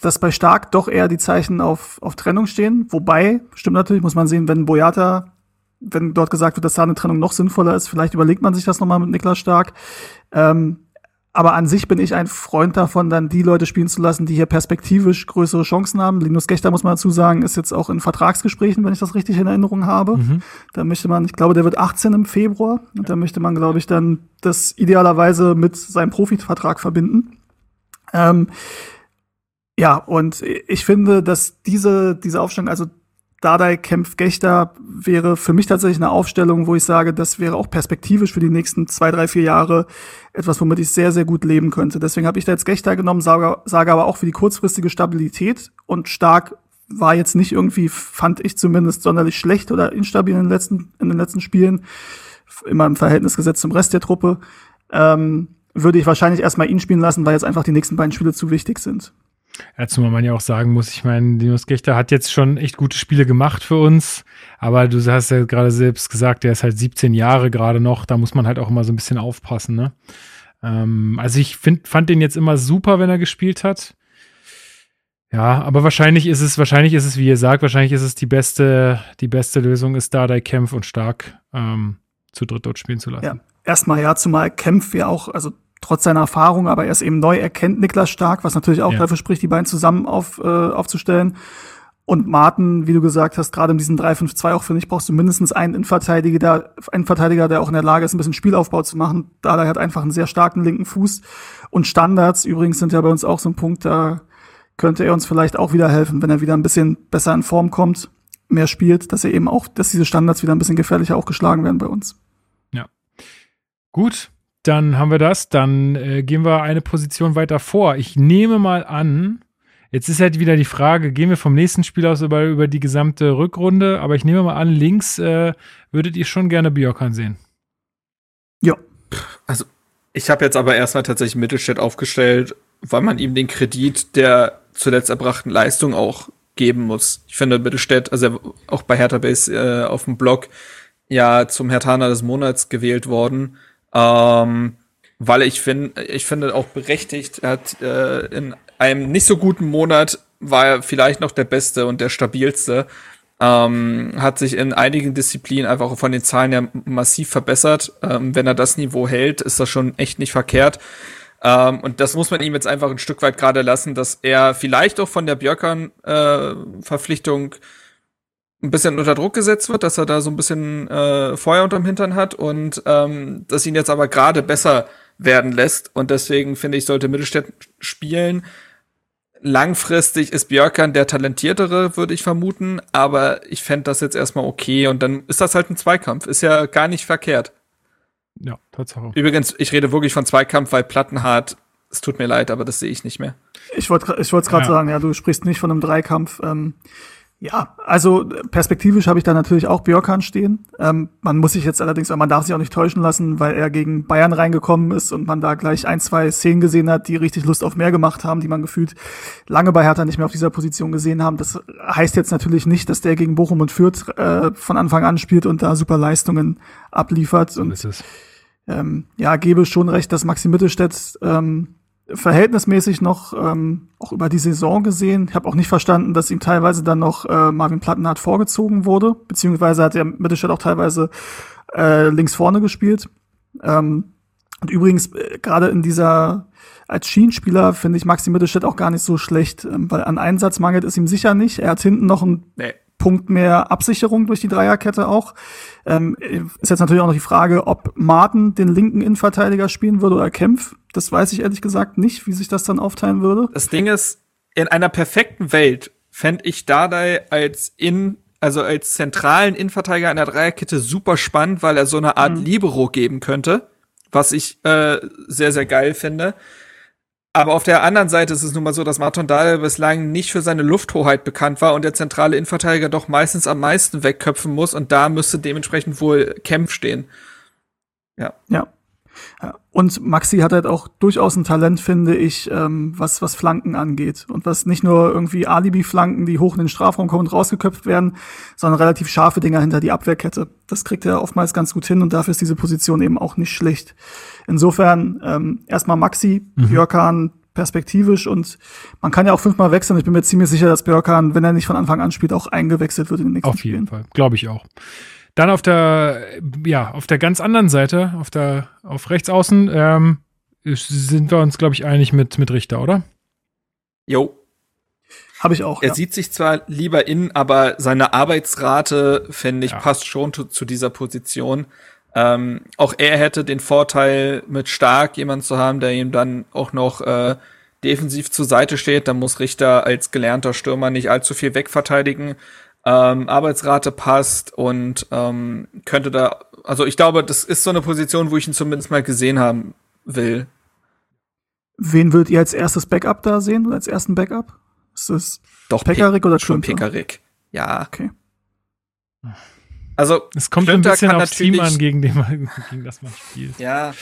dass bei Stark doch eher die Zeichen auf, auf Trennung stehen. Wobei, stimmt natürlich, muss man sehen, wenn Boyata, wenn dort gesagt wird, dass da eine Trennung noch sinnvoller ist, vielleicht überlegt man sich das nochmal mit Niklas Stark. Ähm, aber an sich bin ich ein Freund davon, dann die Leute spielen zu lassen, die hier perspektivisch größere Chancen haben. Linus Gechter, muss man dazu sagen, ist jetzt auch in Vertragsgesprächen, wenn ich das richtig in Erinnerung habe. Mhm. Da möchte man, ich glaube, der wird 18 im Februar. Und da möchte man, glaube ich, dann das idealerweise mit seinem Profivertrag verbinden. Ähm, ja, und ich finde, dass diese, diese Aufstellung, also Dardai kämpft Gechter wäre für mich tatsächlich eine Aufstellung, wo ich sage, das wäre auch perspektivisch für die nächsten zwei, drei, vier Jahre etwas, womit ich sehr, sehr gut leben könnte. Deswegen habe ich da jetzt Gechter genommen, sage, sage aber auch für die kurzfristige Stabilität und stark war jetzt nicht irgendwie, fand ich zumindest sonderlich schlecht oder instabil in den letzten, in den letzten Spielen, immer im Verhältnis gesetzt zum Rest der Truppe. Ähm, würde ich wahrscheinlich erstmal ihn spielen lassen, weil jetzt einfach die nächsten beiden Spiele zu wichtig sind. Ja, zumal man ja auch sagen muss, ich meine, Linus Gechter hat jetzt schon echt gute Spiele gemacht für uns, aber du hast ja gerade selbst gesagt, der ist halt 17 Jahre gerade noch, da muss man halt auch immer so ein bisschen aufpassen, ne? Ähm, also ich find, fand den jetzt immer super, wenn er gespielt hat. Ja, aber wahrscheinlich ist es, wahrscheinlich ist es, wie ihr sagt, wahrscheinlich ist es die beste, die beste Lösung ist da, der Kämpf und Stark ähm, zu dritt dort spielen zu lassen. Ja, erstmal ja, zumal Kämpf ja auch, also trotz seiner Erfahrung, aber er ist eben neu erkennt Niklas Stark, was natürlich auch ja. dafür spricht, die beiden zusammen auf, äh, aufzustellen. Und Martin, wie du gesagt hast, gerade in diesem 3-5-2 auch finde ich, brauchst du mindestens einen Innenverteidiger, der, einen Verteidiger, der auch in der Lage ist, ein bisschen Spielaufbau zu machen. Da er hat einfach einen sehr starken linken Fuß. Und Standards übrigens sind ja bei uns auch so ein Punkt, da könnte er uns vielleicht auch wieder helfen, wenn er wieder ein bisschen besser in Form kommt, mehr spielt, dass er eben auch, dass diese Standards wieder ein bisschen gefährlicher auch geschlagen werden bei uns. Ja. Gut, dann haben wir das. Dann äh, gehen wir eine Position weiter vor. Ich nehme mal an, jetzt ist halt wieder die Frage, gehen wir vom nächsten Spiel aus über, über die gesamte Rückrunde, aber ich nehme mal an, links äh, würdet ihr schon gerne Björkan sehen. Ja. Also, ich habe jetzt aber erstmal tatsächlich Mittelstädt aufgestellt, weil man ihm den Kredit der zuletzt erbrachten Leistung auch geben muss. Ich finde Mittelstädt, also auch bei Hertha Base äh, auf dem Blog, ja zum Hertaner des Monats gewählt worden. Ähm, weil ich finde, ich finde auch berechtigt, er hat äh, in einem nicht so guten Monat war er vielleicht noch der beste und der stabilste. Ähm, hat sich in einigen Disziplinen einfach von den Zahlen ja massiv verbessert. Ähm, wenn er das Niveau hält, ist das schon echt nicht verkehrt. Ähm, und das muss man ihm jetzt einfach ein Stück weit gerade lassen, dass er vielleicht auch von der Björkan-Verpflichtung äh, ein bisschen unter Druck gesetzt wird, dass er da so ein bisschen äh, Feuer unterm Hintern hat und ähm, dass ihn jetzt aber gerade besser werden lässt. Und deswegen finde ich, sollte Mittelstädt spielen. Langfristig ist Björkan der talentiertere, würde ich vermuten, aber ich fände das jetzt erstmal okay und dann ist das halt ein Zweikampf. Ist ja gar nicht verkehrt. Ja, Tatsache. Übrigens, ich rede wirklich von Zweikampf, weil Plattenhardt, es tut mir leid, aber das sehe ich nicht mehr. Ich wollte ich wollte gerade Ja. sagen, ja, du sprichst nicht von einem Dreikampf. Ähm, ja, also perspektivisch habe ich da natürlich auch Björkan stehen. Ähm, man muss sich jetzt allerdings, man darf sich auch nicht täuschen lassen, weil er gegen Bayern reingekommen ist und man da gleich ein, zwei Szenen gesehen hat, die richtig Lust auf mehr gemacht haben, die man gefühlt lange bei Hertha nicht mehr auf dieser Position gesehen haben. Das heißt jetzt natürlich nicht, dass der gegen Bochum und Fürth äh, von Anfang an spielt und da super Leistungen abliefert. So Und ist es. ähm, ja, gebe schon recht, dass Maxi Mittelstädt ähm, verhältnismäßig noch ähm, auch über die Saison gesehen. Ich habe auch nicht verstanden, dass ihm teilweise dann noch äh, Marvin Plattenhardt vorgezogen wurde, beziehungsweise hat er Mittelstädt auch teilweise äh, links vorne gespielt. Ähm, und übrigens, äh, gerade in dieser als Schienenspieler finde ich Maxi Mittelstädt auch gar nicht so schlecht, ähm, weil an Einsatz mangelt es ihm sicher nicht. Er hat hinten noch einen Nee. Punkt mehr Absicherung durch die Dreierkette auch. Ähm, ist jetzt natürlich auch noch die Frage, ob Martin den linken Innenverteidiger spielen würde oder Kempf. Das weiß ich ehrlich gesagt nicht, wie sich das dann aufteilen würde. Das Ding ist, in einer perfekten Welt fände ich Dardai als in, also als zentralen Innenverteidiger einer Dreierkette super spannend, weil er so eine Art Libero geben könnte, was ich äh, sehr, sehr geil finde. Aber auf der anderen Seite ist es nun mal so, dass Martin Dardai bislang nicht für seine Lufthoheit bekannt war und der zentrale Innenverteidiger doch meistens am meisten wegköpfen muss und da müsste dementsprechend wohl Kempf stehen. Ja. Ja. Und Maxi hat halt auch durchaus ein Talent, finde ich, ähm, was, was Flanken angeht. Und was nicht nur irgendwie Alibi-Flanken, die hoch in den Strafraum kommen und rausgeköpft werden, sondern relativ scharfe Dinger hinter die Abwehrkette. Das kriegt er oftmals ganz gut hin und dafür ist diese Position eben auch nicht schlecht. Insofern ähm, erstmal Maxi, Björkan perspektivisch und man kann ja auch fünfmal wechseln. Ich bin mir ziemlich sicher, dass Björkan, wenn er nicht von Anfang an spielt, auch eingewechselt wird in den nächsten Auf jeden Spielen. Fall, glaube ich auch. Dann auf der, ja, auf der ganz anderen Seite, auf der, auf rechts außen, ähm, sind wir uns, glaube ich, einig mit, mit Richter, oder? Jo, Habe ich auch. Er ja. sieht sich zwar lieber in, aber seine Arbeitsrate, finde ich, Ja. passt schon zu, zu dieser Position. Ähm, auch er hätte den Vorteil, mit Stark jemanden zu haben, der ihm dann auch noch äh, defensiv zur Seite steht. Da muss Richter als gelernter Stürmer nicht allzu viel wegverteidigen. Ähm, Arbeitsrate passt und ähm, könnte da, also ich glaube, das ist so eine Position, wo ich ihn zumindest mal gesehen haben will. Wen würdet ihr als erstes Backup da sehen oder als ersten Backup? Ist das Doch, Pekarik oder schon Klünter? Pekarik. Ja. Okay. Also Es kommt Klünter ein bisschen aufs Team an, gegen, den man, gegen das man spielt. Ja.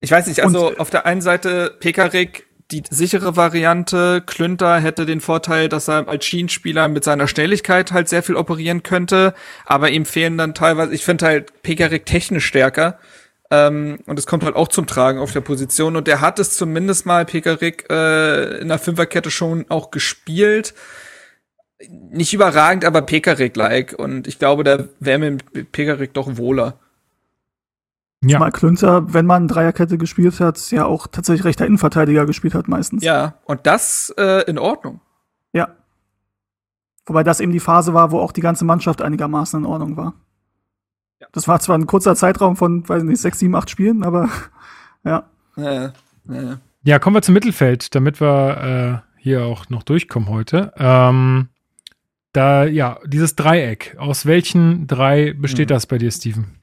Ich weiß nicht, also Und- auf der einen Seite Pekarik, die sichere Variante, Klünter hätte den Vorteil, dass er als Schienenspieler mit seiner Schnelligkeit halt sehr viel operieren könnte, aber ihm fehlen dann teilweise, ich finde halt Pekarik technisch stärker. Ähm, und es kommt halt auch zum Tragen auf der Position. Und der hat es zumindest mal, Pekarik, äh, in der Fünferkette schon auch gespielt. Nicht überragend, aber Pekarik-like. Und ich glaube, da wäre mir Pekarik doch wohler. Ja, Mal Klünter, wenn man Dreierkette gespielt hat, ja auch tatsächlich rechter Innenverteidiger gespielt hat meistens. Ja, und das äh, in Ordnung. Ja. Wobei das eben die Phase war, wo auch die ganze Mannschaft einigermaßen in Ordnung war. Ja. Das war zwar ein kurzer Zeitraum von, weiß nicht, sechs, sieben, acht Spielen, aber ja. Äh, äh. Ja, kommen wir zum Mittelfeld, damit wir äh, hier auch noch durchkommen heute. Ähm, da, ja, dieses Dreieck. Aus welchen drei besteht Mhm. das bei dir, Steven?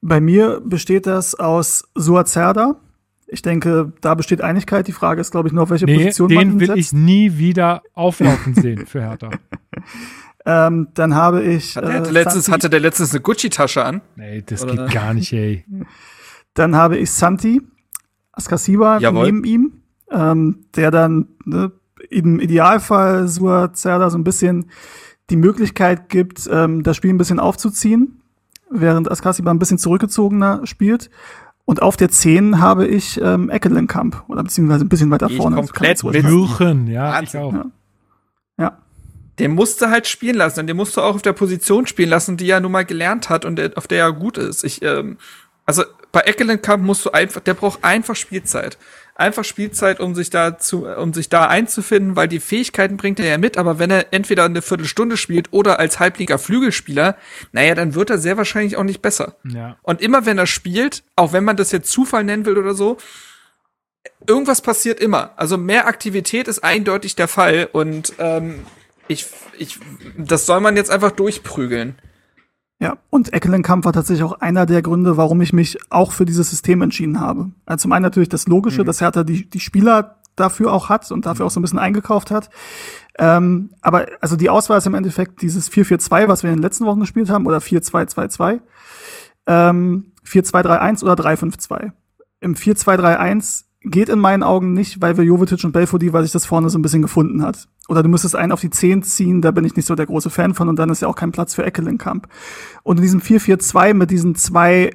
Bei mir besteht das aus Suazerda. Ich denke, da besteht Einigkeit. Die Frage ist, glaube ich, nur, auf welche Nee, Position man den ihn will setzt. ich nie wieder auflaufen sehen für Hertha. Ähm, dann habe ich. Hatte, äh, hatte, letztens, Santi, hatte der letztens eine Gucci-Tasche an? Nee, das Oder- geht gar nicht, ey. Dann habe ich Santi Askasiba Jawohl. neben ihm, ähm, der dann ne, im Idealfall Suazerda so ein bisschen die Möglichkeit gibt, ähm, das Spiel ein bisschen aufzuziehen, während Askasiba ein bisschen zurückgezogener spielt. Und auf der 10 habe ich ähm, Eckelenkamp, oder beziehungsweise ein bisschen weiter ich vorne. Komplett mit. Jürgen, ja, ich Wahnsinn. auch. Ja. Ja. den musst du halt spielen lassen und den musst du auch auf der Position spielen lassen, die er nun mal gelernt hat und auf der er gut ist. Ich, ähm, also bei Eckelenkamp musst du einfach, der braucht einfach Spielzeit. Einfach Spielzeit, um sich da zu, um sich da einzufinden, weil die Fähigkeiten bringt er ja mit, aber wenn er entweder eine Viertelstunde spielt oder als halbliga Flügelspieler, naja, dann wird er sehr wahrscheinlich auch nicht besser. Ja. Und immer wenn er spielt, auch wenn man das jetzt Zufall nennen will oder so, irgendwas passiert immer. Also mehr Aktivität ist eindeutig der Fall und ähm, ich, ich, das soll man jetzt einfach durchprügeln. Ja, und Eckelenkamp war tatsächlich auch einer der Gründe, warum ich mich auch für dieses System entschieden habe. Also zum einen natürlich das Logische, mhm. dass Hertha die, die Spieler dafür auch hat und dafür auch so ein bisschen eingekauft hat. Ähm, aber also die Auswahl ist im Endeffekt dieses 4-4-2, was wir in den letzten Wochen gespielt haben, oder 4-2-2-2, ähm, 4-2-3-1 oder 3-5-2. Im 4-2-3-1 geht in meinen Augen nicht, weil wir Jovetic und Belfodil, weil sich das vorne so ein bisschen gefunden hat. Oder du müsstest einen auf die 10 ziehen, da bin ich nicht so der große Fan von und dann ist ja auch kein Platz für Eckelenkamp. Und in diesem 4-4-2 mit diesen zwei äh,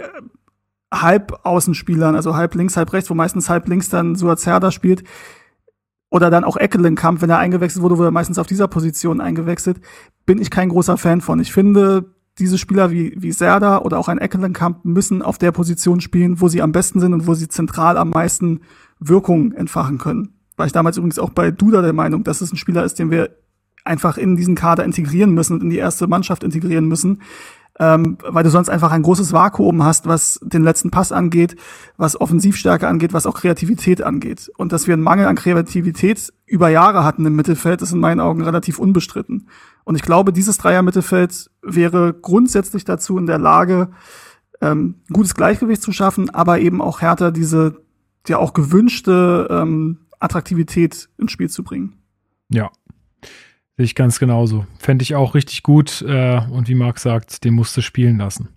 Halbaußenspielern, also halb links, halb rechts, wo meistens halb links dann Suazerda spielt, oder dann auch Eckelenkamp, wenn er eingewechselt wurde, wurde er meistens auf dieser Position eingewechselt, bin ich kein großer Fan von. Ich finde, diese Spieler wie, wie Serda oder auch ein Eckelenkamp müssen auf der Position spielen, wo sie am besten sind und wo sie zentral am meisten Wirkung entfachen können. War ich damals übrigens auch bei Duda der Meinung, dass es ein Spieler ist, den wir einfach in diesen Kader integrieren müssen und in die erste Mannschaft integrieren müssen, ähm, weil du sonst einfach ein großes Vakuum hast, was den letzten Pass angeht, was Offensivstärke angeht, was auch Kreativität angeht. Und dass wir einen Mangel an Kreativität über Jahre hatten im Mittelfeld, ist in meinen Augen relativ unbestritten. Und ich glaube, dieses Dreier-Mittelfeld wäre grundsätzlich dazu in der Lage, ähm, gutes Gleichgewicht zu schaffen, aber eben auch härter diese ja auch gewünschte ähm, Attraktivität ins Spiel zu bringen. Ja, Sehe ich ganz genauso. Fände ich auch richtig gut. Äh, und wie Marc sagt, den musste spielen lassen.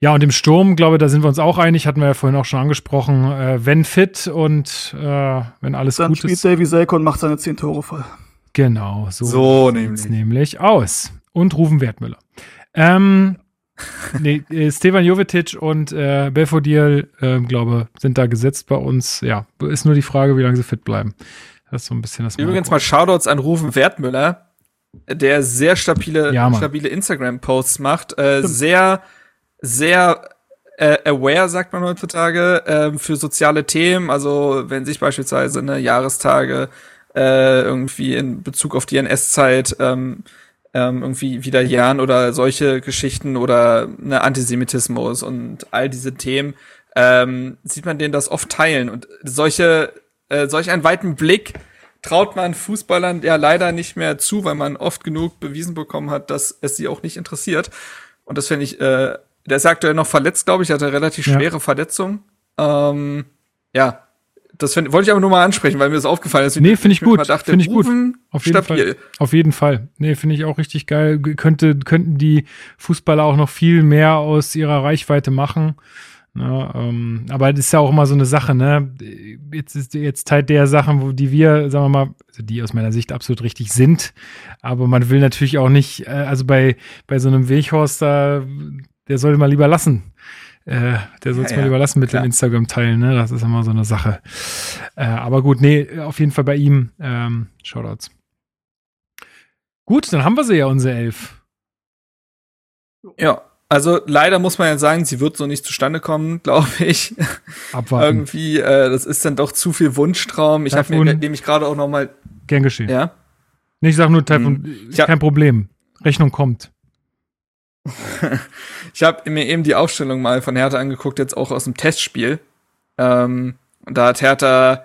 Ja, und im Sturm, glaube ich, da sind wir uns auch einig, hatten wir ja vorhin auch schon angesprochen. Äh, wenn fit und äh, wenn alles Dann gut spielt ist. Davy Selko und macht seine zehn Tore voll. Genau, so, So sieht's nämlich aus. Und Rufen Wertmüller. Ähm, nee, äh, Stevan Jovetic und äh, Belfodil, äh, glaube, sind da gesetzt bei uns. Ja, ist nur die Frage, wie lange sie fit bleiben. Das ist so ein bisschen das Übrigens mal Shoutouts an Rufen Wertmüller, der sehr stabile, Ja, stabile Instagram-Posts macht. Äh, sehr, sehr äh, aware, sagt man heutzutage, äh, für soziale Themen. Also wenn sich beispielsweise eine Jahrestage äh, irgendwie in Bezug auf die NS-Zeit ähm, ähm, irgendwie wieder jahren oder solche Geschichten oder ne, Antisemitismus und all diese Themen, ähm, sieht man denen das oft teilen. Und solche, äh, solch einen weiten Blick traut man Fußballern ja leider nicht mehr zu, weil man oft genug bewiesen bekommen hat, dass es sie auch nicht interessiert. Und das finde ich, äh, der ist aktuell noch verletzt, glaube ich, hat eine relativ Ja. schwere Verletzung. Ähm, ja, das find, wollte ich aber nur mal ansprechen, weil mir das aufgefallen ist. Nee, finde ich mir gut. Finde ich gut. Auf jeden stabil. Fall. Auf jeden Fall. Nee, finde ich auch richtig geil. Könnte, könnten die Fußballer auch noch viel mehr aus ihrer Reichweite machen. Ne, ähm, aber das ist ja auch immer so eine Sache, ne? Jetzt ist jetzt Teil der Sachen, wo die wir, sagen wir mal, also die aus meiner Sicht absolut richtig sind. Aber man will natürlich auch nicht, äh, also bei, bei so einem Weghorst da, der sollte mal lieber lassen. Äh, der soll es Ja, mal ja, lieber lassen mit klar. dem Instagram teilen, ne? Das ist immer so eine Sache. Äh, aber gut, nee, auf jeden Fall bei ihm. Ähm, Shoutouts. Gut, dann haben wir sie ja, unsere Elf. Ja, also leider muss man ja sagen, sie wird so nicht zustande kommen, glaube ich. Abwarten. Irgendwie, äh, das ist dann doch zu viel Wunschtraum. Ich habe mir nämlich gerade auch noch mal, Gern geschehen. ja, Nee, ich sag nur Taifun, Hm. Ich hab- kein Problem. Rechnung kommt. ich habe mir eben die Aufstellung mal von Hertha angeguckt, jetzt auch aus dem Testspiel. Ähm, und da hat Hertha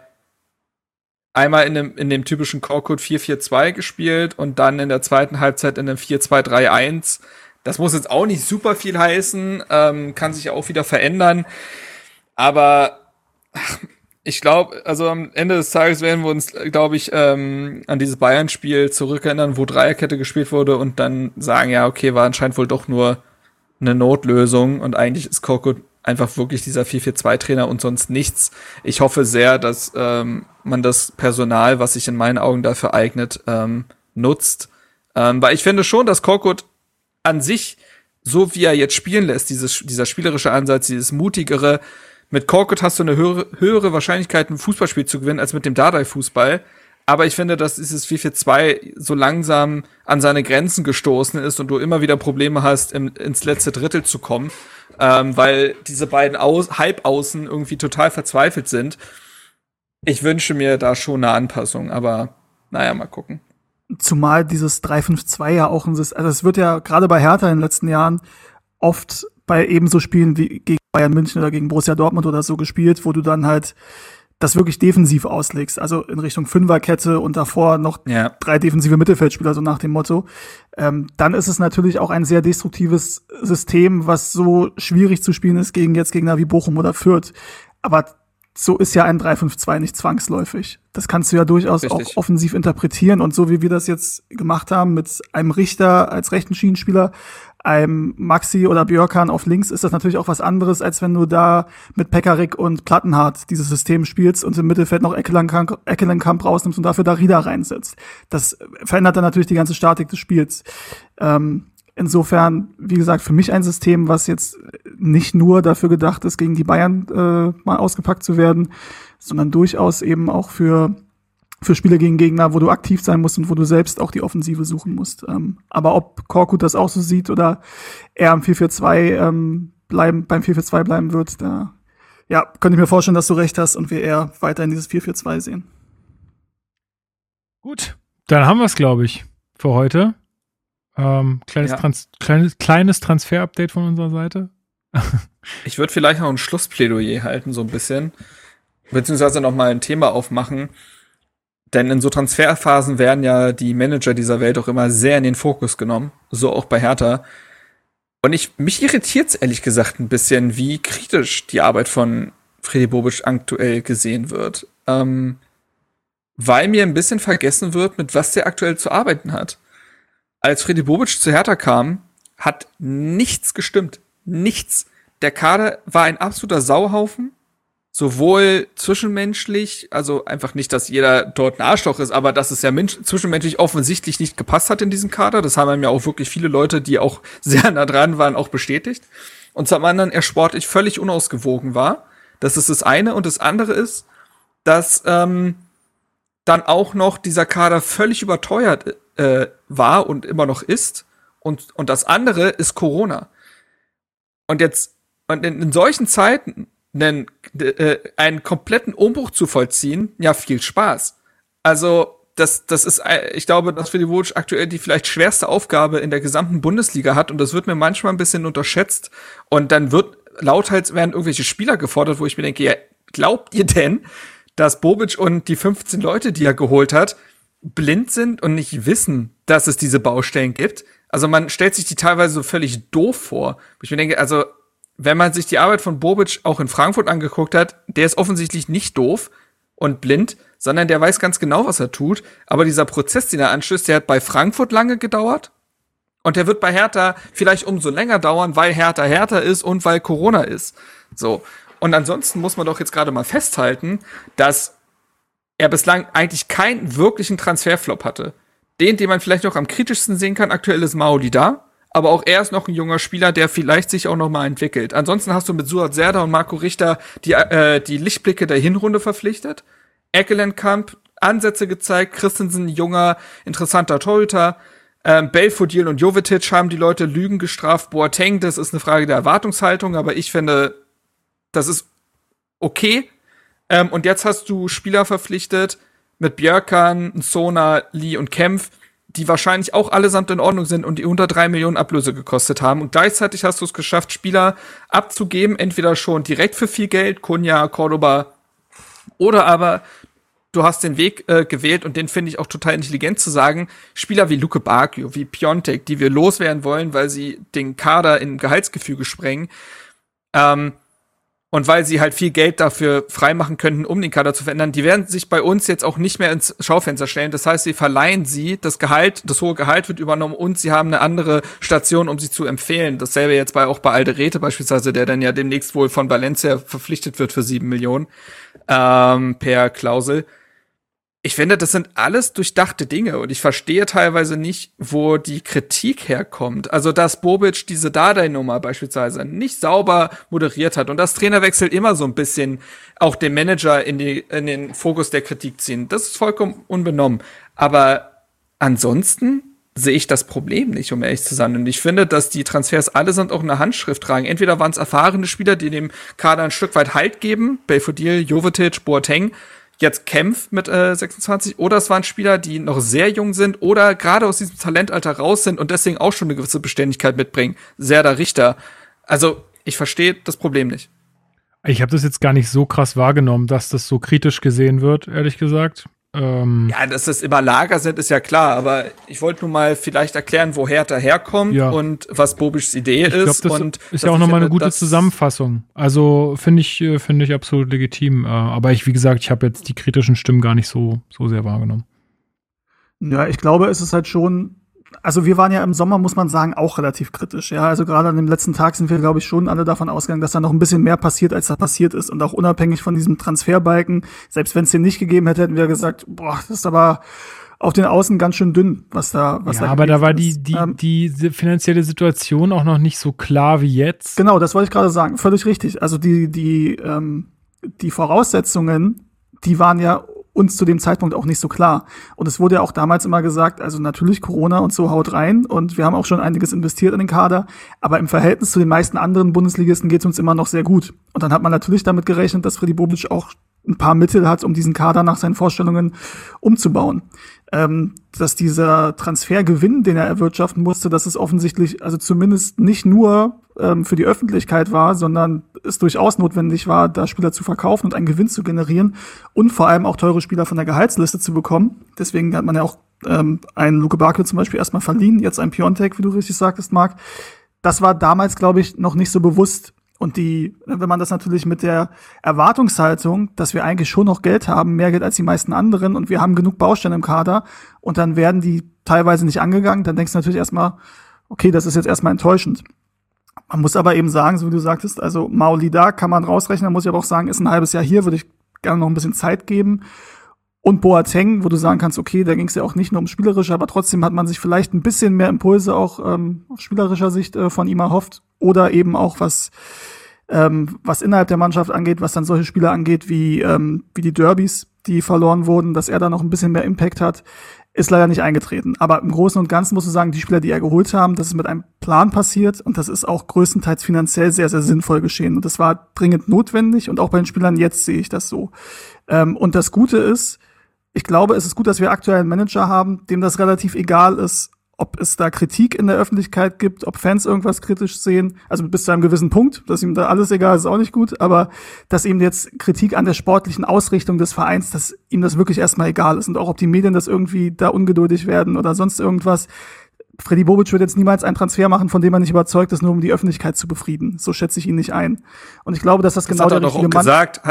einmal in dem, in dem typischen Core-Code 4-4-2 gespielt und dann in der zweiten Halbzeit in dem 4-2-3-1. Das muss jetzt auch nicht super viel heißen, ähm, kann sich auch wieder verändern. Aber ach, ich glaube, also am Ende des Tages werden wir uns, glaube ich, ähm, an dieses Bayern-Spiel zurückerinnern, wo Dreierkette gespielt wurde und dann sagen, ja, okay, war anscheinend wohl doch nur eine Notlösung und eigentlich ist Koko einfach wirklich dieser 4-4-2-Trainer und sonst nichts. Ich hoffe sehr, dass ähm, man das Personal, was sich in meinen Augen dafür eignet, ähm, nutzt. Ähm, weil ich finde schon, dass Korkut an sich, so wie er jetzt spielen lässt, dieses, dieser spielerische Ansatz, dieses mutigere, mit Korkut hast du eine höhere, höhere Wahrscheinlichkeit, ein Fußballspiel zu gewinnen, als mit dem Dardai-Fußball. Aber ich finde, dass dieses 4-4-2 so langsam an seine Grenzen gestoßen ist und du immer wieder Probleme hast, im, ins letzte Drittel zu kommen, ähm, weil diese beiden Aus Halbaußen irgendwie total verzweifelt sind. Ich wünsche mir da schon eine Anpassung, aber naja, mal gucken. Zumal dieses 3-5-2 ja auch ein System, also es wird ja gerade bei Hertha in den letzten Jahren oft bei ebenso Spielen wie gegen Bayern München oder gegen Borussia Dortmund oder so gespielt, wo du dann halt das wirklich defensiv auslegst, also in Richtung Fünferkette und davor noch ja. drei defensive Mittelfeldspieler, so nach dem Motto, ähm, dann ist es natürlich auch ein sehr destruktives System, was so schwierig zu spielen ist gegen jetzt Gegner wie Bochum oder Fürth. Aber so ist ja ein 3-5-2 nicht zwangsläufig. Das kannst du ja durchaus Richtig. auch offensiv interpretieren. Und so wie wir das jetzt gemacht haben mit einem Richter als rechten Schienenspieler, einem Maxi oder Björkan auf links ist das natürlich auch was anderes, als wenn du da mit Pekarik und Plattenhardt dieses System spielst und im Mittelfeld noch Eckelenkamp, Eckelenkamp rausnimmst und dafür Darida reinsetzt. Das verändert dann natürlich die ganze Statik des Spiels. Ähm, insofern, wie gesagt, für mich ein System, was jetzt nicht nur dafür gedacht ist, gegen die Bayern äh, mal ausgepackt zu werden, sondern durchaus eben auch für für Spiele gegen Gegner, wo du aktiv sein musst und wo du selbst auch die Offensive suchen musst. Ähm, aber ob Korkut das auch so sieht oder er am 4-4-2 ähm, bleiben, beim 4-4-2 bleiben wird, da ja, könnte ich mir vorstellen, dass du recht hast und wir eher weiter in dieses 4-4-2 sehen. Gut, dann haben wir es, glaube ich, für heute. Ähm, kleines, ja. Trans kleines, kleines Transfer-Update von unserer Seite. ich würde vielleicht noch ein Schlussplädoyer halten, so ein bisschen. Beziehungsweise noch mal ein Thema aufmachen, denn in so Transferphasen werden ja die Manager dieser Welt auch immer sehr in den Fokus genommen. So auch bei Hertha. Und ich, mich irritiert's ehrlich gesagt ein bisschen, wie kritisch die Arbeit von Freddy Bobic aktuell gesehen wird. Ähm, weil mir ein bisschen vergessen wird, mit was der aktuell zu arbeiten hat. Als Freddy Bobic zu Hertha kam, hat nichts gestimmt. Nichts. Der Kader war ein absoluter Sauhaufen sowohl zwischenmenschlich, also einfach nicht, dass jeder dort ein Arschloch ist, aber dass es ja zwischenmenschlich offensichtlich nicht gepasst hat in diesem Kader. Das haben ja auch wirklich viele Leute, die auch sehr nah dran waren, auch bestätigt. Und zum anderen, er sportlich völlig unausgewogen war. Das ist das eine. Und das andere ist, dass ähm, dann auch noch dieser Kader völlig überteuert äh, war und immer noch ist. Und, und das andere ist Corona. Und jetzt, und in, in solchen Zeiten einen, äh, einen kompletten Umbruch zu vollziehen, ja, viel Spaß. Also, das, das ist, äh, ich glaube, dass Fili Vucic aktuell die vielleicht schwerste Aufgabe in der gesamten Bundesliga hat und das wird mir manchmal ein bisschen unterschätzt und dann wird lauthals werden irgendwelche Spieler gefordert, wo ich mir denke, ja, glaubt ihr denn, dass Bobic und die 15 Leute, die er geholt hat, blind sind und nicht wissen, dass es diese Baustellen gibt? Also man stellt sich die teilweise so völlig doof vor. Ich mir denke, also wenn man sich die Arbeit von Bobic auch in Frankfurt angeguckt hat, der ist offensichtlich nicht doof und blind, sondern der weiß ganz genau, was er tut. Aber dieser Prozess, den er anschließt, der hat bei Frankfurt lange gedauert. Und der wird bei Hertha vielleicht umso länger dauern, weil Hertha Hertha ist und weil Corona ist. So. Und ansonsten muss man doch jetzt gerade mal festhalten, dass er bislang eigentlich keinen wirklichen Transferflop hatte. Den, den man vielleicht noch am kritischsten sehen kann, aktuell ist Maoli da aber auch er ist noch ein junger Spieler, der vielleicht sich auch noch mal entwickelt. Ansonsten hast du mit Suat Serda und Marco Richter die, äh, die Lichtblicke der Hinrunde verpflichtet. Eckelenkamp Ansätze gezeigt, Christensen junger, interessanter Torhüter. Ähm, Belfodil und Jovetic haben die Leute Lügen gestraft. Boateng, das ist eine Frage der Erwartungshaltung, aber ich finde, das ist okay. Ähm, und jetzt hast du Spieler verpflichtet mit Björkan, Sona, Lee und Kempf, die wahrscheinlich auch allesamt in Ordnung sind und die unter drei Millionen Ablöse gekostet haben. Und gleichzeitig hast du es geschafft, Spieler abzugeben, entweder schon direkt für viel Geld, Kunja, Cordoba, oder aber du hast den Weg äh, gewählt und den finde ich auch total intelligent zu sagen, Spieler wie Luke Bacchio, wie Piontek, die wir loswerden wollen, weil sie den Kader in Gehaltsgefüge sprengen, ähm, und weil sie halt viel Geld dafür freimachen könnten, um den Kader zu verändern, die werden sich bei uns jetzt auch nicht mehr ins Schaufenster stellen. Das heißt, sie verleihen sie, das Gehalt, das hohe Gehalt wird übernommen und sie haben eine andere Station, um sie zu empfehlen. Dasselbe jetzt bei auch bei Alderete beispielsweise, der dann ja demnächst wohl von Valencia verpflichtet wird für sieben Millionen ähm, per Klausel. Ich finde, das sind alles durchdachte Dinge und ich verstehe teilweise nicht, wo die Kritik herkommt. Also, dass Bobic diese Dardai-Nummer beispielsweise nicht sauber moderiert hat und das Trainerwechsel immer so ein bisschen auch den Manager in, die, in den Fokus der Kritik ziehen, das ist vollkommen unbenommen. Aber ansonsten sehe ich das Problem nicht, um ehrlich zu sein. Und ich finde, dass die Transfers allesamt auch eine Handschrift tragen. Entweder waren es erfahrene Spieler, die dem Kader ein Stück weit Halt geben, Belfodil, Jovetic, Boateng, jetzt Kempf mit äh, 26 oder es waren Spieler, die noch sehr jung sind oder gerade aus diesem Talentalter raus sind und deswegen auch schon eine gewisse Beständigkeit mitbringen. Sehr der Richter. Also, ich verstehe das Problem nicht. Ich habe das jetzt gar nicht so krass wahrgenommen, dass das so kritisch gesehen wird, ehrlich gesagt. Ähm, ja, dass das immer Lager sind, ist ja klar, aber ich wollte nur mal vielleicht erklären, woher da herkommt ja. und was Bobischs Idee ich ist. Glaub, das und ist ja auch nochmal eine gute Zusammenfassung. Also finde ich, äh, finde ich absolut legitim. Äh, aber ich, wie gesagt, ich habe jetzt die kritischen Stimmen gar nicht so, so sehr wahrgenommen. Ja, ich glaube, es ist halt schon also wir waren ja im Sommer, muss man sagen, auch relativ kritisch. Ja, also gerade an dem letzten Tag sind wir, glaube ich, schon alle davon ausgegangen, dass da noch ein bisschen mehr passiert, als da passiert ist. Und auch unabhängig von diesem Transferbalken, selbst wenn es den nicht gegeben hätte, hätten wir gesagt, boah, das ist aber auf den Außen ganz schön dünn, was da, was ja, da aber da war die, die, ähm, die finanzielle Situation auch noch nicht so klar wie jetzt. Genau, das wollte ich gerade sagen. Völlig richtig. Also die, die, ähm, die Voraussetzungen, die waren ja uns zu dem Zeitpunkt auch nicht so klar. Und es wurde ja auch damals immer gesagt, also natürlich Corona und so haut rein und wir haben auch schon einiges investiert in den Kader, aber im Verhältnis zu den meisten anderen Bundesligisten geht es uns immer noch sehr gut. Und dann hat man natürlich damit gerechnet, dass Freddy Bobic auch ein paar Mittel hat, um diesen Kader nach seinen Vorstellungen umzubauen. Ähm, dass dieser Transfergewinn, den er erwirtschaften musste, dass es offensichtlich, also zumindest nicht nur ähm, für die Öffentlichkeit war, sondern es durchaus notwendig war, da Spieler zu verkaufen und einen Gewinn zu generieren und vor allem auch teure Spieler von der Gehaltsliste zu bekommen. Deswegen hat man ja auch ähm, einen Luke Barkley zum Beispiel erstmal verliehen, jetzt ein Piontek, wie du richtig sagtest, Marc. Das war damals, glaube ich, noch nicht so bewusst. Und die, wenn man das natürlich mit der Erwartungshaltung, dass wir eigentlich schon noch Geld haben, mehr Geld als die meisten anderen und wir haben genug Baustellen im Kader und dann werden die teilweise nicht angegangen, dann denkst du natürlich erstmal, okay, das ist jetzt erstmal enttäuschend. Man muss aber eben sagen, so wie du sagtest, also Mauli da kann man rausrechnen, muss ich aber auch sagen, ist ein halbes Jahr hier, würde ich gerne noch ein bisschen Zeit geben. Und Boateng, wo du sagen kannst, okay, da ging es ja auch nicht nur um spielerische, aber trotzdem hat man sich vielleicht ein bisschen mehr Impulse auch ähm, aus spielerischer Sicht äh, von ihm erhofft. Oder eben auch was, ähm, was innerhalb der Mannschaft angeht, was dann solche Spieler angeht, wie, ähm, wie die Derbys, die verloren wurden, dass er da noch ein bisschen mehr Impact hat ist leider nicht eingetreten. Aber im Großen und Ganzen muss du sagen, die Spieler, die er geholt haben, das ist mit einem Plan passiert und das ist auch größtenteils finanziell sehr, sehr sinnvoll geschehen. Und das war dringend notwendig und auch bei den Spielern jetzt sehe ich das so. Ähm, und das Gute ist, ich glaube, es ist gut, dass wir aktuell einen Manager haben, dem das relativ egal ist, ob es da Kritik in der Öffentlichkeit gibt, ob Fans irgendwas kritisch sehen, also bis zu einem gewissen Punkt, dass ihm da alles egal ist, auch nicht gut, aber dass ihm jetzt Kritik an der sportlichen Ausrichtung des Vereins, dass ihm das wirklich erstmal egal ist und auch ob die Medien das irgendwie da ungeduldig werden oder sonst irgendwas. Freddy Bobic wird jetzt niemals einen Transfer machen, von dem er nicht überzeugt ist, nur um die Öffentlichkeit zu befrieden. So schätze ich ihn nicht ein. Und ich glaube, dass das, das genau der richtige Mann gesagt,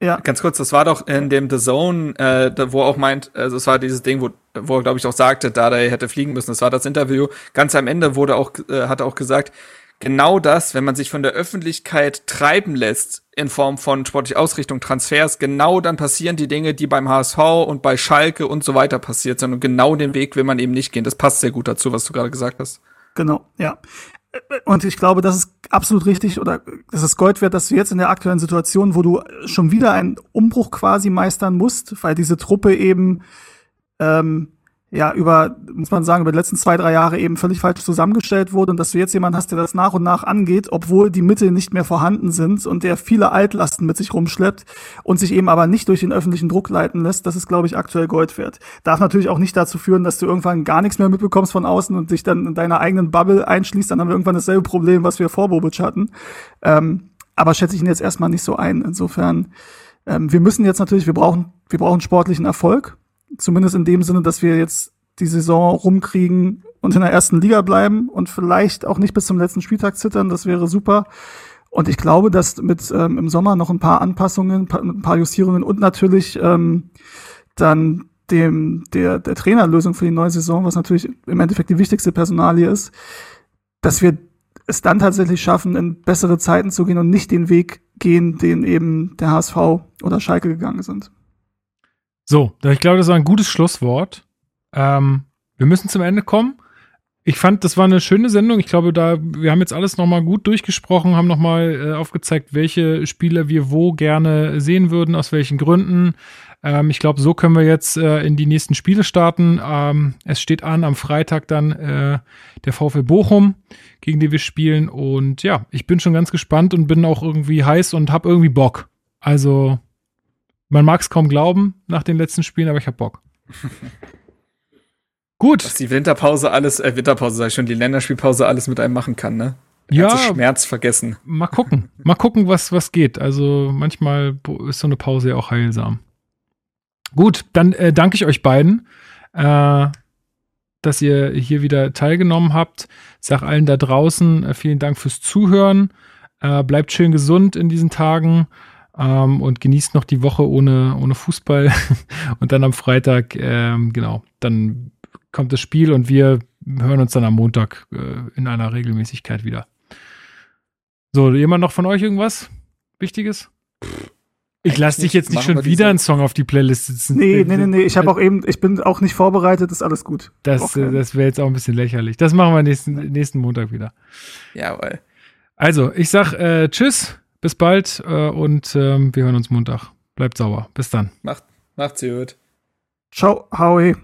ja. Ganz kurz, das war doch in dem The Zone, äh, da, wo er auch meint, also es war dieses Ding, wo, wo er, glaube ich, auch sagte, da er hätte fliegen müssen. Das war das Interview. Ganz am Ende wurde auch, äh, hat er auch gesagt, genau das, wenn man sich von der Öffentlichkeit treiben lässt in Form von sportlich Ausrichtung, Transfers, genau dann passieren die Dinge, die beim HSV und bei Schalke und so weiter passiert sind. Und genau den Weg will man eben nicht gehen. Das passt sehr gut dazu, was du gerade gesagt hast. Genau, ja. Und ich glaube, das ist absolut richtig oder das ist Gold wert, dass du jetzt in der aktuellen Situation, wo du schon wieder einen Umbruch quasi meistern musst, weil diese Truppe eben ähm, ja, über, muss man sagen, über die letzten zwei, drei Jahre eben völlig falsch zusammengestellt wurde und dass du jetzt jemanden hast, der das nach und nach angeht, obwohl die Mittel nicht mehr vorhanden sind und der viele Altlasten mit sich rumschleppt und sich eben aber nicht durch den öffentlichen Druck leiten lässt, das ist, glaube ich, aktuell Gold wert. Darf natürlich auch nicht dazu führen, dass du irgendwann gar nichts mehr mitbekommst von außen und dich dann in deiner eigenen Bubble einschließt, dann haben wir irgendwann dasselbe Problem, was wir vor Bobic hatten. Ähm, aber schätze ich ihn jetzt erstmal nicht so ein. Insofern, ähm, wir müssen jetzt natürlich, wir brauchen, wir brauchen sportlichen Erfolg Zumindest in dem Sinne, dass wir jetzt die Saison rumkriegen und in der ersten Liga bleiben und vielleicht auch nicht bis zum letzten Spieltag zittern. Das wäre super. Und ich glaube, dass mit ähm, im Sommer noch ein paar Anpassungen, ein paar Justierungen und natürlich ähm, dann dem der der Trainerlösung für die neue Saison, was natürlich im Endeffekt die wichtigste Personalie ist, dass wir es dann tatsächlich schaffen, in bessere Zeiten zu gehen und nicht den Weg gehen, den eben der HSV oder Schalke gegangen sind. So, ich glaube, das war ein gutes Schlusswort. Ähm, wir müssen zum Ende kommen. Ich fand, das war eine schöne Sendung. Ich glaube, da wir haben jetzt alles nochmal gut durchgesprochen, haben nochmal äh, aufgezeigt, welche Spiele wir wo gerne sehen würden, aus welchen Gründen. Ähm, ich glaube, so können wir jetzt äh, in die nächsten Spiele starten. Ähm, es steht an am Freitag dann äh, der VfL Bochum, gegen den wir spielen. Und ja, ich bin schon ganz gespannt und bin auch irgendwie heiß und habe irgendwie Bock. Also, man mag es kaum glauben nach den letzten Spielen, aber ich habe Bock. Gut. Was die Winterpause alles, äh, Winterpause sag ich schon, die Länderspielpause alles mit einem machen kann, ne? Ja. Schmerz vergessen. Mal gucken. mal gucken, was, was geht. Also manchmal ist so eine Pause ja auch heilsam. Gut, dann äh, danke ich euch beiden, äh, dass ihr hier wieder teilgenommen habt. Sag allen da draußen äh, vielen Dank fürs Zuhören. Äh, bleibt schön gesund in diesen Tagen ähm, und genießt noch die Woche ohne, ohne Fußball. und dann am Freitag, ähm, genau, dann kommt das Spiel und wir hören uns dann am Montag äh, in einer Regelmäßigkeit wieder. So, jemand noch von euch irgendwas Wichtiges? Ich lasse dich jetzt nicht schon wieder einen Song auf die Playlist sitzen. Nee, nee, nee, nee. Ich habe auch eben, ich bin auch nicht vorbereitet, ist alles gut. Das, äh, das wäre jetzt auch ein bisschen lächerlich. Das machen wir nächsten, nächsten Montag wieder. Jawohl. Also, ich sag äh, Tschüss, bis bald äh, und äh, wir hören uns Montag. Bleibt sauber. Bis dann. Macht, macht's gut. Ciao, Howie.